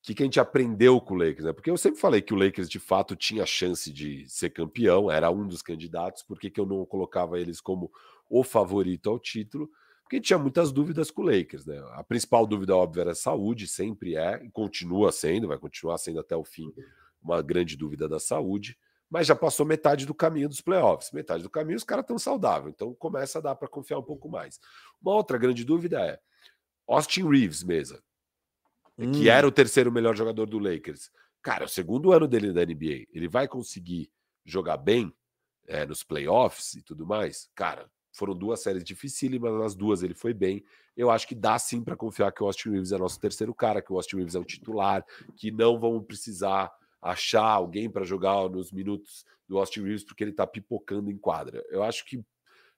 que, que a gente aprendeu com o Lakers, né? Porque eu sempre falei que o Lakers de fato tinha chance de ser campeão, era um dos candidatos, por que, que eu não colocava eles como o favorito ao título? Porque tinha muitas dúvidas com o Lakers, né? A principal dúvida, óbvio, era a saúde, sempre é, e continua sendo, vai continuar sendo até o fim uma grande dúvida da saúde, mas já passou metade do caminho dos playoffs. Metade do caminho os caras estão saudáveis, então começa a dar para confiar um pouco mais. Uma outra grande dúvida é Austin Reeves, mesa, hum. que era o terceiro melhor jogador do Lakers. Cara, é o segundo ano dele da NBA, ele vai conseguir jogar bem é, nos playoffs e tudo mais? Cara, foram duas séries dificílimas, nas duas ele foi bem. Eu acho que dá sim para confiar que o Austin Reeves é nosso terceiro cara, que o Austin Reeves é o titular, que não vamos precisar achar alguém para jogar nos minutos do Austin Reeves porque ele está pipocando em quadra. Eu acho que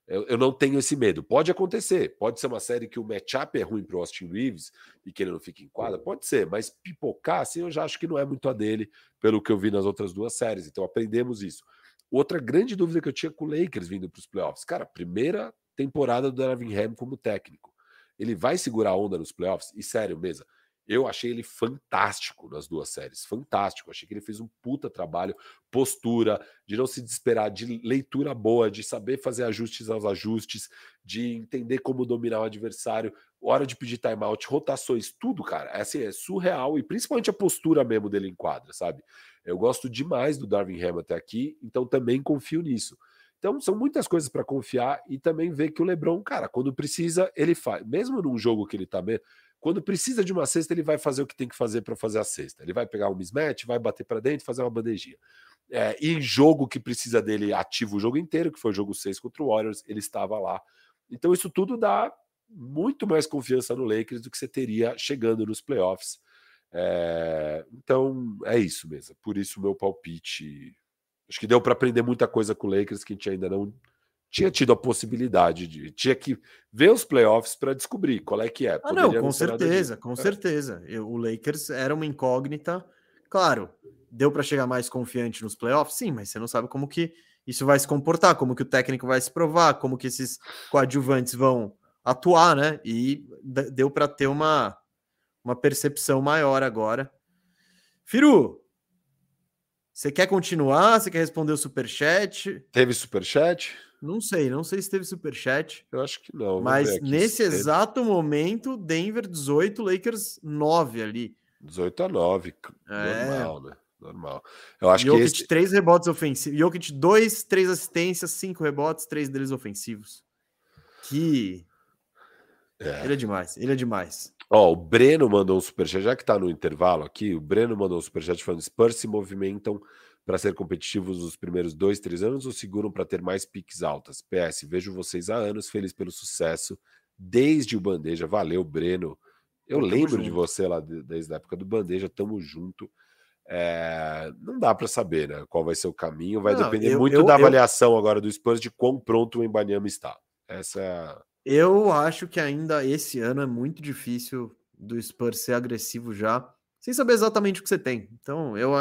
eu, eu, não tenho esse medo. Pode acontecer, pode ser uma série que o matchup é ruim para o Austin Reeves e que ele não fica em quadra, pode ser, mas pipocar, assim, eu já acho que não é muito a dele, pelo que eu vi nas outras duas séries. Então aprendemos isso. Outra grande dúvida que eu tinha com o Lakers vindo para os playoffs. Cara, primeira temporada do Darvin Ham como técnico. Ele vai segurar a onda nos playoffs? E sério, mesa, eu achei ele fantástico nas duas séries, fantástico. Achei que ele fez um puta trabalho, postura, de não se desesperar, de leitura boa, de saber fazer ajustes aos ajustes, de entender como dominar o adversário, hora de pedir timeout, rotações, tudo, cara. É, assim, é surreal e principalmente a postura mesmo dele em quadra, sabe? Eu gosto demais do Darwin Ham até aqui, então também confio nisso. Então são muitas coisas para confiar e também ver que o LeBron, cara, quando precisa, ele faz. Mesmo num jogo que ele tá mesmo quando precisa de uma cesta, ele vai fazer o que tem que fazer para fazer a cesta. Ele vai pegar um mismatch, vai bater para dentro, fazer uma bandejinha. É, e jogo que precisa dele ativo o jogo inteiro, que foi o jogo 6 contra o Warriors, ele estava lá. Então isso tudo dá muito mais confiança no Lakers do que você teria chegando nos playoffs. É, então é isso mesmo. Por isso o meu palpite. Acho que deu para aprender muita coisa com o Lakers que a gente ainda não tinha tido a possibilidade de. Tinha que ver os playoffs para descobrir qual é que é. Ah, não, com certeza, com é. certeza. o Lakers era uma incógnita. Claro, deu para chegar mais confiante nos playoffs, sim, mas você não sabe como que isso vai se comportar, como que o técnico vai se provar, como que esses coadjuvantes vão atuar, né? E deu para ter uma, uma percepção maior agora. Firu, você quer continuar? Você quer responder o superchat? Teve superchat? Não sei, não sei se teve superchat. Eu acho que não. Mas nesse exato momento, Denver 18, Lakers 9 ali. 18 a 9. É. Normal, né? Normal. Eu acho Jokic, que esse... 3 rebotes ofensivos. Jokic, 2, 3 assistências, 5 rebotes, 3 deles ofensivos. Que. É. Ele é demais, ele é demais. Ó, o Breno mandou um superchat, já que tá no intervalo aqui, o Breno mandou um superchat falando: Spurs se movimentam para ser competitivos nos primeiros dois, três anos ou seguram para ter mais piques altas? PS, vejo vocês há anos, feliz pelo sucesso, desde o Bandeja. Valeu, Breno. Eu lembro junto. de você lá desde a época do Bandeja, tamo junto. É, não dá para saber né, qual vai ser o caminho, vai não, depender eu, muito eu, da avaliação eu... agora do Spurs de quão pronto o Embanyama está. Essa é Eu acho que ainda esse ano é muito difícil do Spurs ser agressivo já, sem saber exatamente o que você tem. Então, eu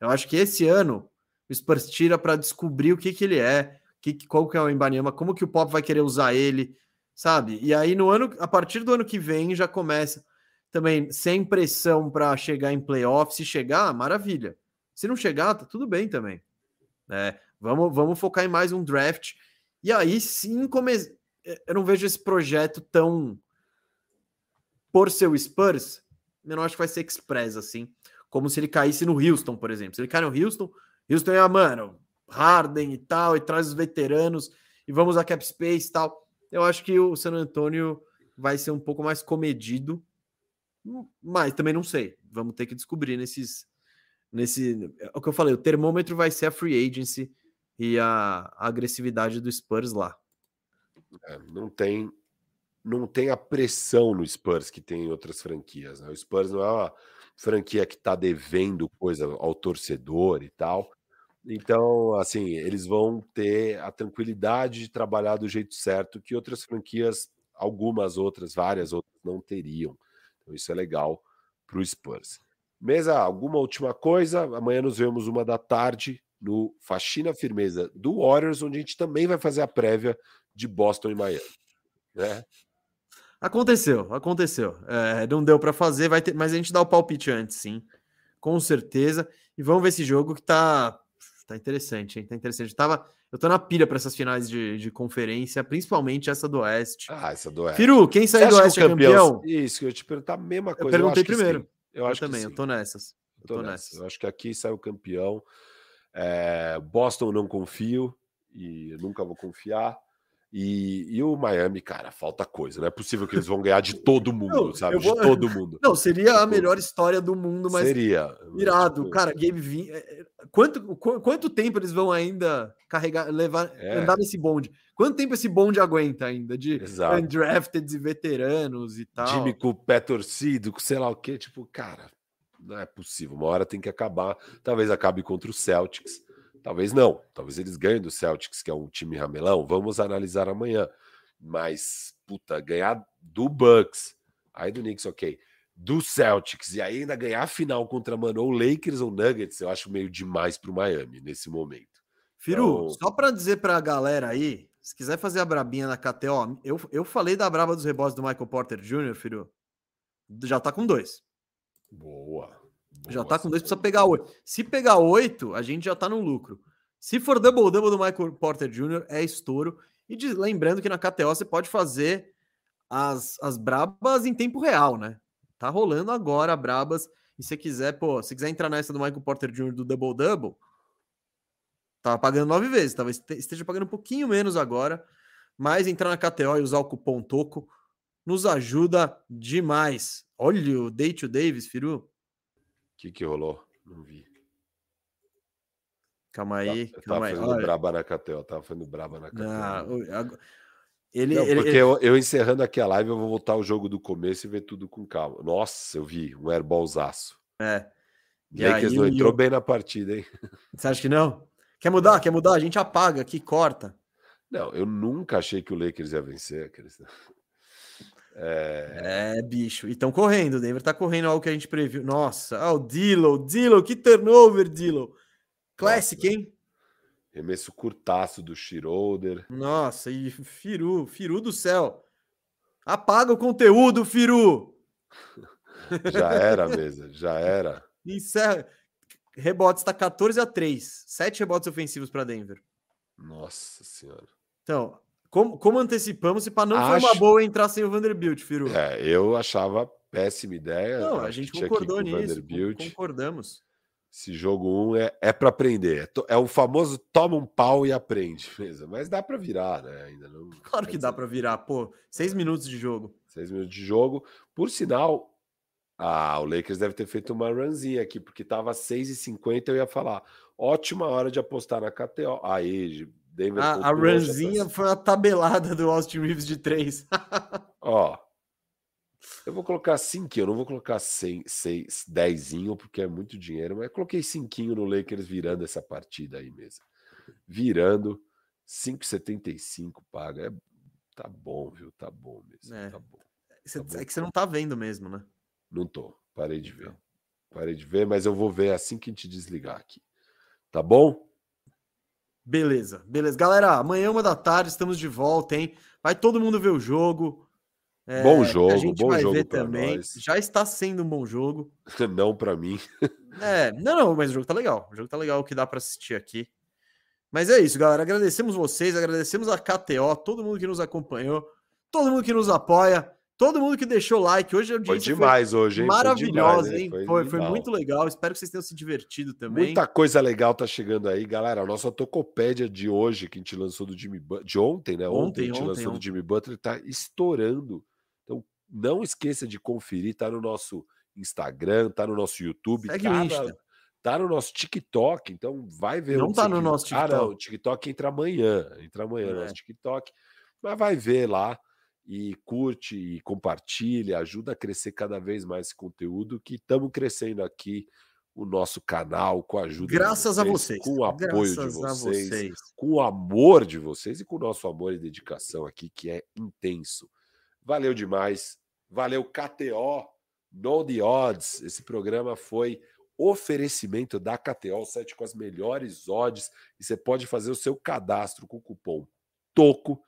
eu acho que esse ano o Spurs tira para descobrir o que, que ele é, que, qual que é o Embanyama, como que o Pop vai querer usar ele, sabe? E aí no ano, a partir do ano que vem já começa também sem pressão para chegar em playoff. Se chegar, maravilha. Se não chegar, tá tudo bem também. É, vamos, vamos focar em mais um draft. E aí sim, come... eu não vejo esse projeto tão por seu Spurs, eu não acho que vai ser express assim como se ele caísse no Houston, por exemplo. Se ele cai no Houston, Houston é, mano, Harden e tal, e traz os veteranos, e vamos a cap space e tal. Eu acho que o San Antonio vai ser um pouco mais comedido, mas também não sei. Vamos ter que descobrir nesses. Nesse, é o que eu falei, o termômetro vai ser a free agency e a, a agressividade do Spurs lá. É, não tem não tem a pressão no Spurs que tem em outras franquias. Né? O Spurs não é uma franquia que está devendo coisa ao torcedor e tal. Então, assim, eles vão ter a tranquilidade de trabalhar do jeito certo que outras franquias algumas outras, várias outras não teriam. Então isso é legal para o Spurs. Mesa, alguma última coisa? Amanhã nos vemos uma da tarde no Faxina Firmeza do Warriors, onde a gente também vai fazer a prévia de Boston e Miami. Né? Aconteceu, aconteceu. É, não deu para fazer, vai ter, mas a gente dá o palpite antes, sim, com certeza. E vamos ver esse jogo que tá, tá interessante, hein? Tá interessante. Eu, tava, eu tô na pilha para essas finais de, de conferência, principalmente essa do Oeste. Ah, essa do Oeste. Firu, quem sair do Oeste é campeão? Isso, eu te perguntar a mesma coisa. Eu perguntei eu primeiro. Eu, eu acho também, eu tô nessas. Eu tô, tô nessas. Eu acho que aqui sai o campeão. É, Boston não confio e nunca vou confiar. E, e, o Miami, cara, falta coisa. Não é possível que eles vão ganhar de todo mundo, não, sabe? Vou... De todo mundo. Não, seria a melhor história do mundo, mas. Seria. Irado. Tipo... Cara, Game 20. É, é, quanto, quanto tempo eles vão ainda carregar, levar, é. andar nesse bonde? Quanto tempo esse bonde aguenta ainda? De Exato. undrafted e veteranos e tal. Time com o pé torcido, com sei lá o quê. Tipo, cara, não é possível. Uma hora tem que acabar. Talvez acabe contra o Celtics. Talvez não. Talvez eles ganhem do Celtics, que é um time ramelão. Vamos analisar amanhã. Mas, puta, ganhar do Bucks, aí do Knicks, ok. Do Celtics e ainda ganhar a final contra, mano, ou Lakers ou Nuggets, eu acho meio demais pro Miami nesse momento. Firu, então... só para dizer pra galera aí, se quiser fazer a brabinha na KTO, eu, eu falei da braba dos rebotes do Michael Porter Jr., Firu. Já tá com dois. Boa. Já tá com dois, precisa pegar oito. Se pegar oito, a gente já tá no lucro. Se for double-double do Michael Porter Jr., é estouro. E de, lembrando que na KTO você pode fazer as, as brabas em tempo real, né? Tá rolando agora brabas. E se quiser, pô, se quiser entrar nessa do Michael Porter Jr. do double-double, tá pagando nove vezes. Talvez esteja pagando um pouquinho menos agora. Mas entrar na KTO e usar o cupom TOCO nos ajuda demais. Olha o Day to Davis, Firu. O que, que rolou? Não vi. Calma aí. Eu calma tava fazendo braba na KTO, tava fazendo braba na KTO. Não, ele, Não, ele, porque ele... Eu, eu, encerrando aqui a live, eu vou voltar o jogo do começo e ver tudo com calma. Nossa, eu vi um airballzaço. É. E Lakers aí, não entrou eu... bem na partida, hein? Você acha que não? Quer mudar? Quer mudar? A gente apaga aqui, corta. Não, eu nunca achei que o Lakers ia vencer. É... é, bicho. E estão correndo. O Denver tá correndo algo que a gente previu. Nossa, oh, o Dilo, Dilo, que turnover, Dilo. Classic, Nossa. hein? Remesso curtaço do Schroeder. Nossa, e Firu, Firu do céu. Apaga o conteúdo, Firu. já era, mesa, já era. Encerra. Rebotes está 14 a 3. Sete rebotes ofensivos para Denver. Nossa senhora. Então, como, como antecipamos, e para não Acho... foi uma boa entrar sem o Vanderbilt, Firu? É, eu achava péssima ideia. Não, a gente concordou nisso. Concordamos. Esse jogo 1 um é, é para aprender. É, é o famoso toma um pau e aprende mesmo. Mas dá para virar, né? Ainda não. Claro que dá para virar. Pô, seis minutos de jogo. Seis minutos de jogo. Por sinal, ah, o Lakers deve ter feito uma runzinha aqui, porque tava 6,50 eu ia falar. Ótima hora de apostar na KTO. Aí, Denver. A, a runzinha foi a tabelada do Austin Reeves de 3. Ó, eu vou colocar 5, eu não vou colocar 6, 10, porque é muito dinheiro, mas coloquei 5 no Lakers virando essa partida aí mesmo. Virando 5,75 paga. É, tá bom, viu? Tá bom mesmo. É. Tá bom. Tá bom. É que você não tá vendo mesmo, né? Não tô. Parei de ver. Parei de ver, mas eu vou ver assim que a gente desligar aqui. Tá bom? Beleza, beleza. Galera, amanhã, uma da tarde, estamos de volta, hein? Vai todo mundo ver o jogo. É, bom jogo, a gente bom vai jogo ver também. Nós. Já está sendo um bom jogo. não para mim. é, não, não, mas o jogo tá legal. O jogo tá legal, o que dá para assistir aqui. Mas é isso, galera. Agradecemos vocês, agradecemos a KTO, todo mundo que nos acompanhou, todo mundo que nos apoia, todo mundo que deixou like. Hoje é o dia foi demais foi hoje, hein? Maravilhosa, foi, demais, hein? Foi, foi, foi, muito legal. Espero que vocês tenham se divertido também. Muita coisa legal tá chegando aí, galera. A nossa tocopédia de hoje, que a gente lançou do Jimmy Butler, de ontem, né? Ontem, ontem a gente ontem, lançou ontem. do Jimmy Butler, tá estourando não esqueça de conferir, tá no nosso Instagram, tá no nosso YouTube, Segue tá, na, tá no nosso TikTok, então vai ver. Não tá no nosso TikTok. Ah, não, o TikTok entra amanhã, entra amanhã é. no nosso TikTok, mas vai ver lá e curte e compartilha, ajuda a crescer cada vez mais esse conteúdo que estamos crescendo aqui o nosso canal com a ajuda graças vocês, a vocês, com o apoio graças de vocês, vocês, com o amor de vocês e com o nosso amor e dedicação aqui que é intenso. Valeu demais. Valeu, KTO, No The Odds. Esse programa foi oferecimento da KTO, o site com as melhores odds. E você pode fazer o seu cadastro com o cupom TOCO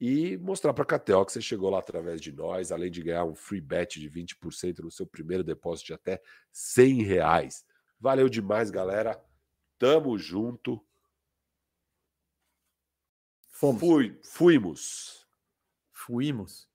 e mostrar para a KTO que você chegou lá através de nós, além de ganhar um free bet de 20% no seu primeiro depósito de até 100 reais. Valeu demais, galera. Tamo junto. Fomos. Fui, fuimos. Fuimos.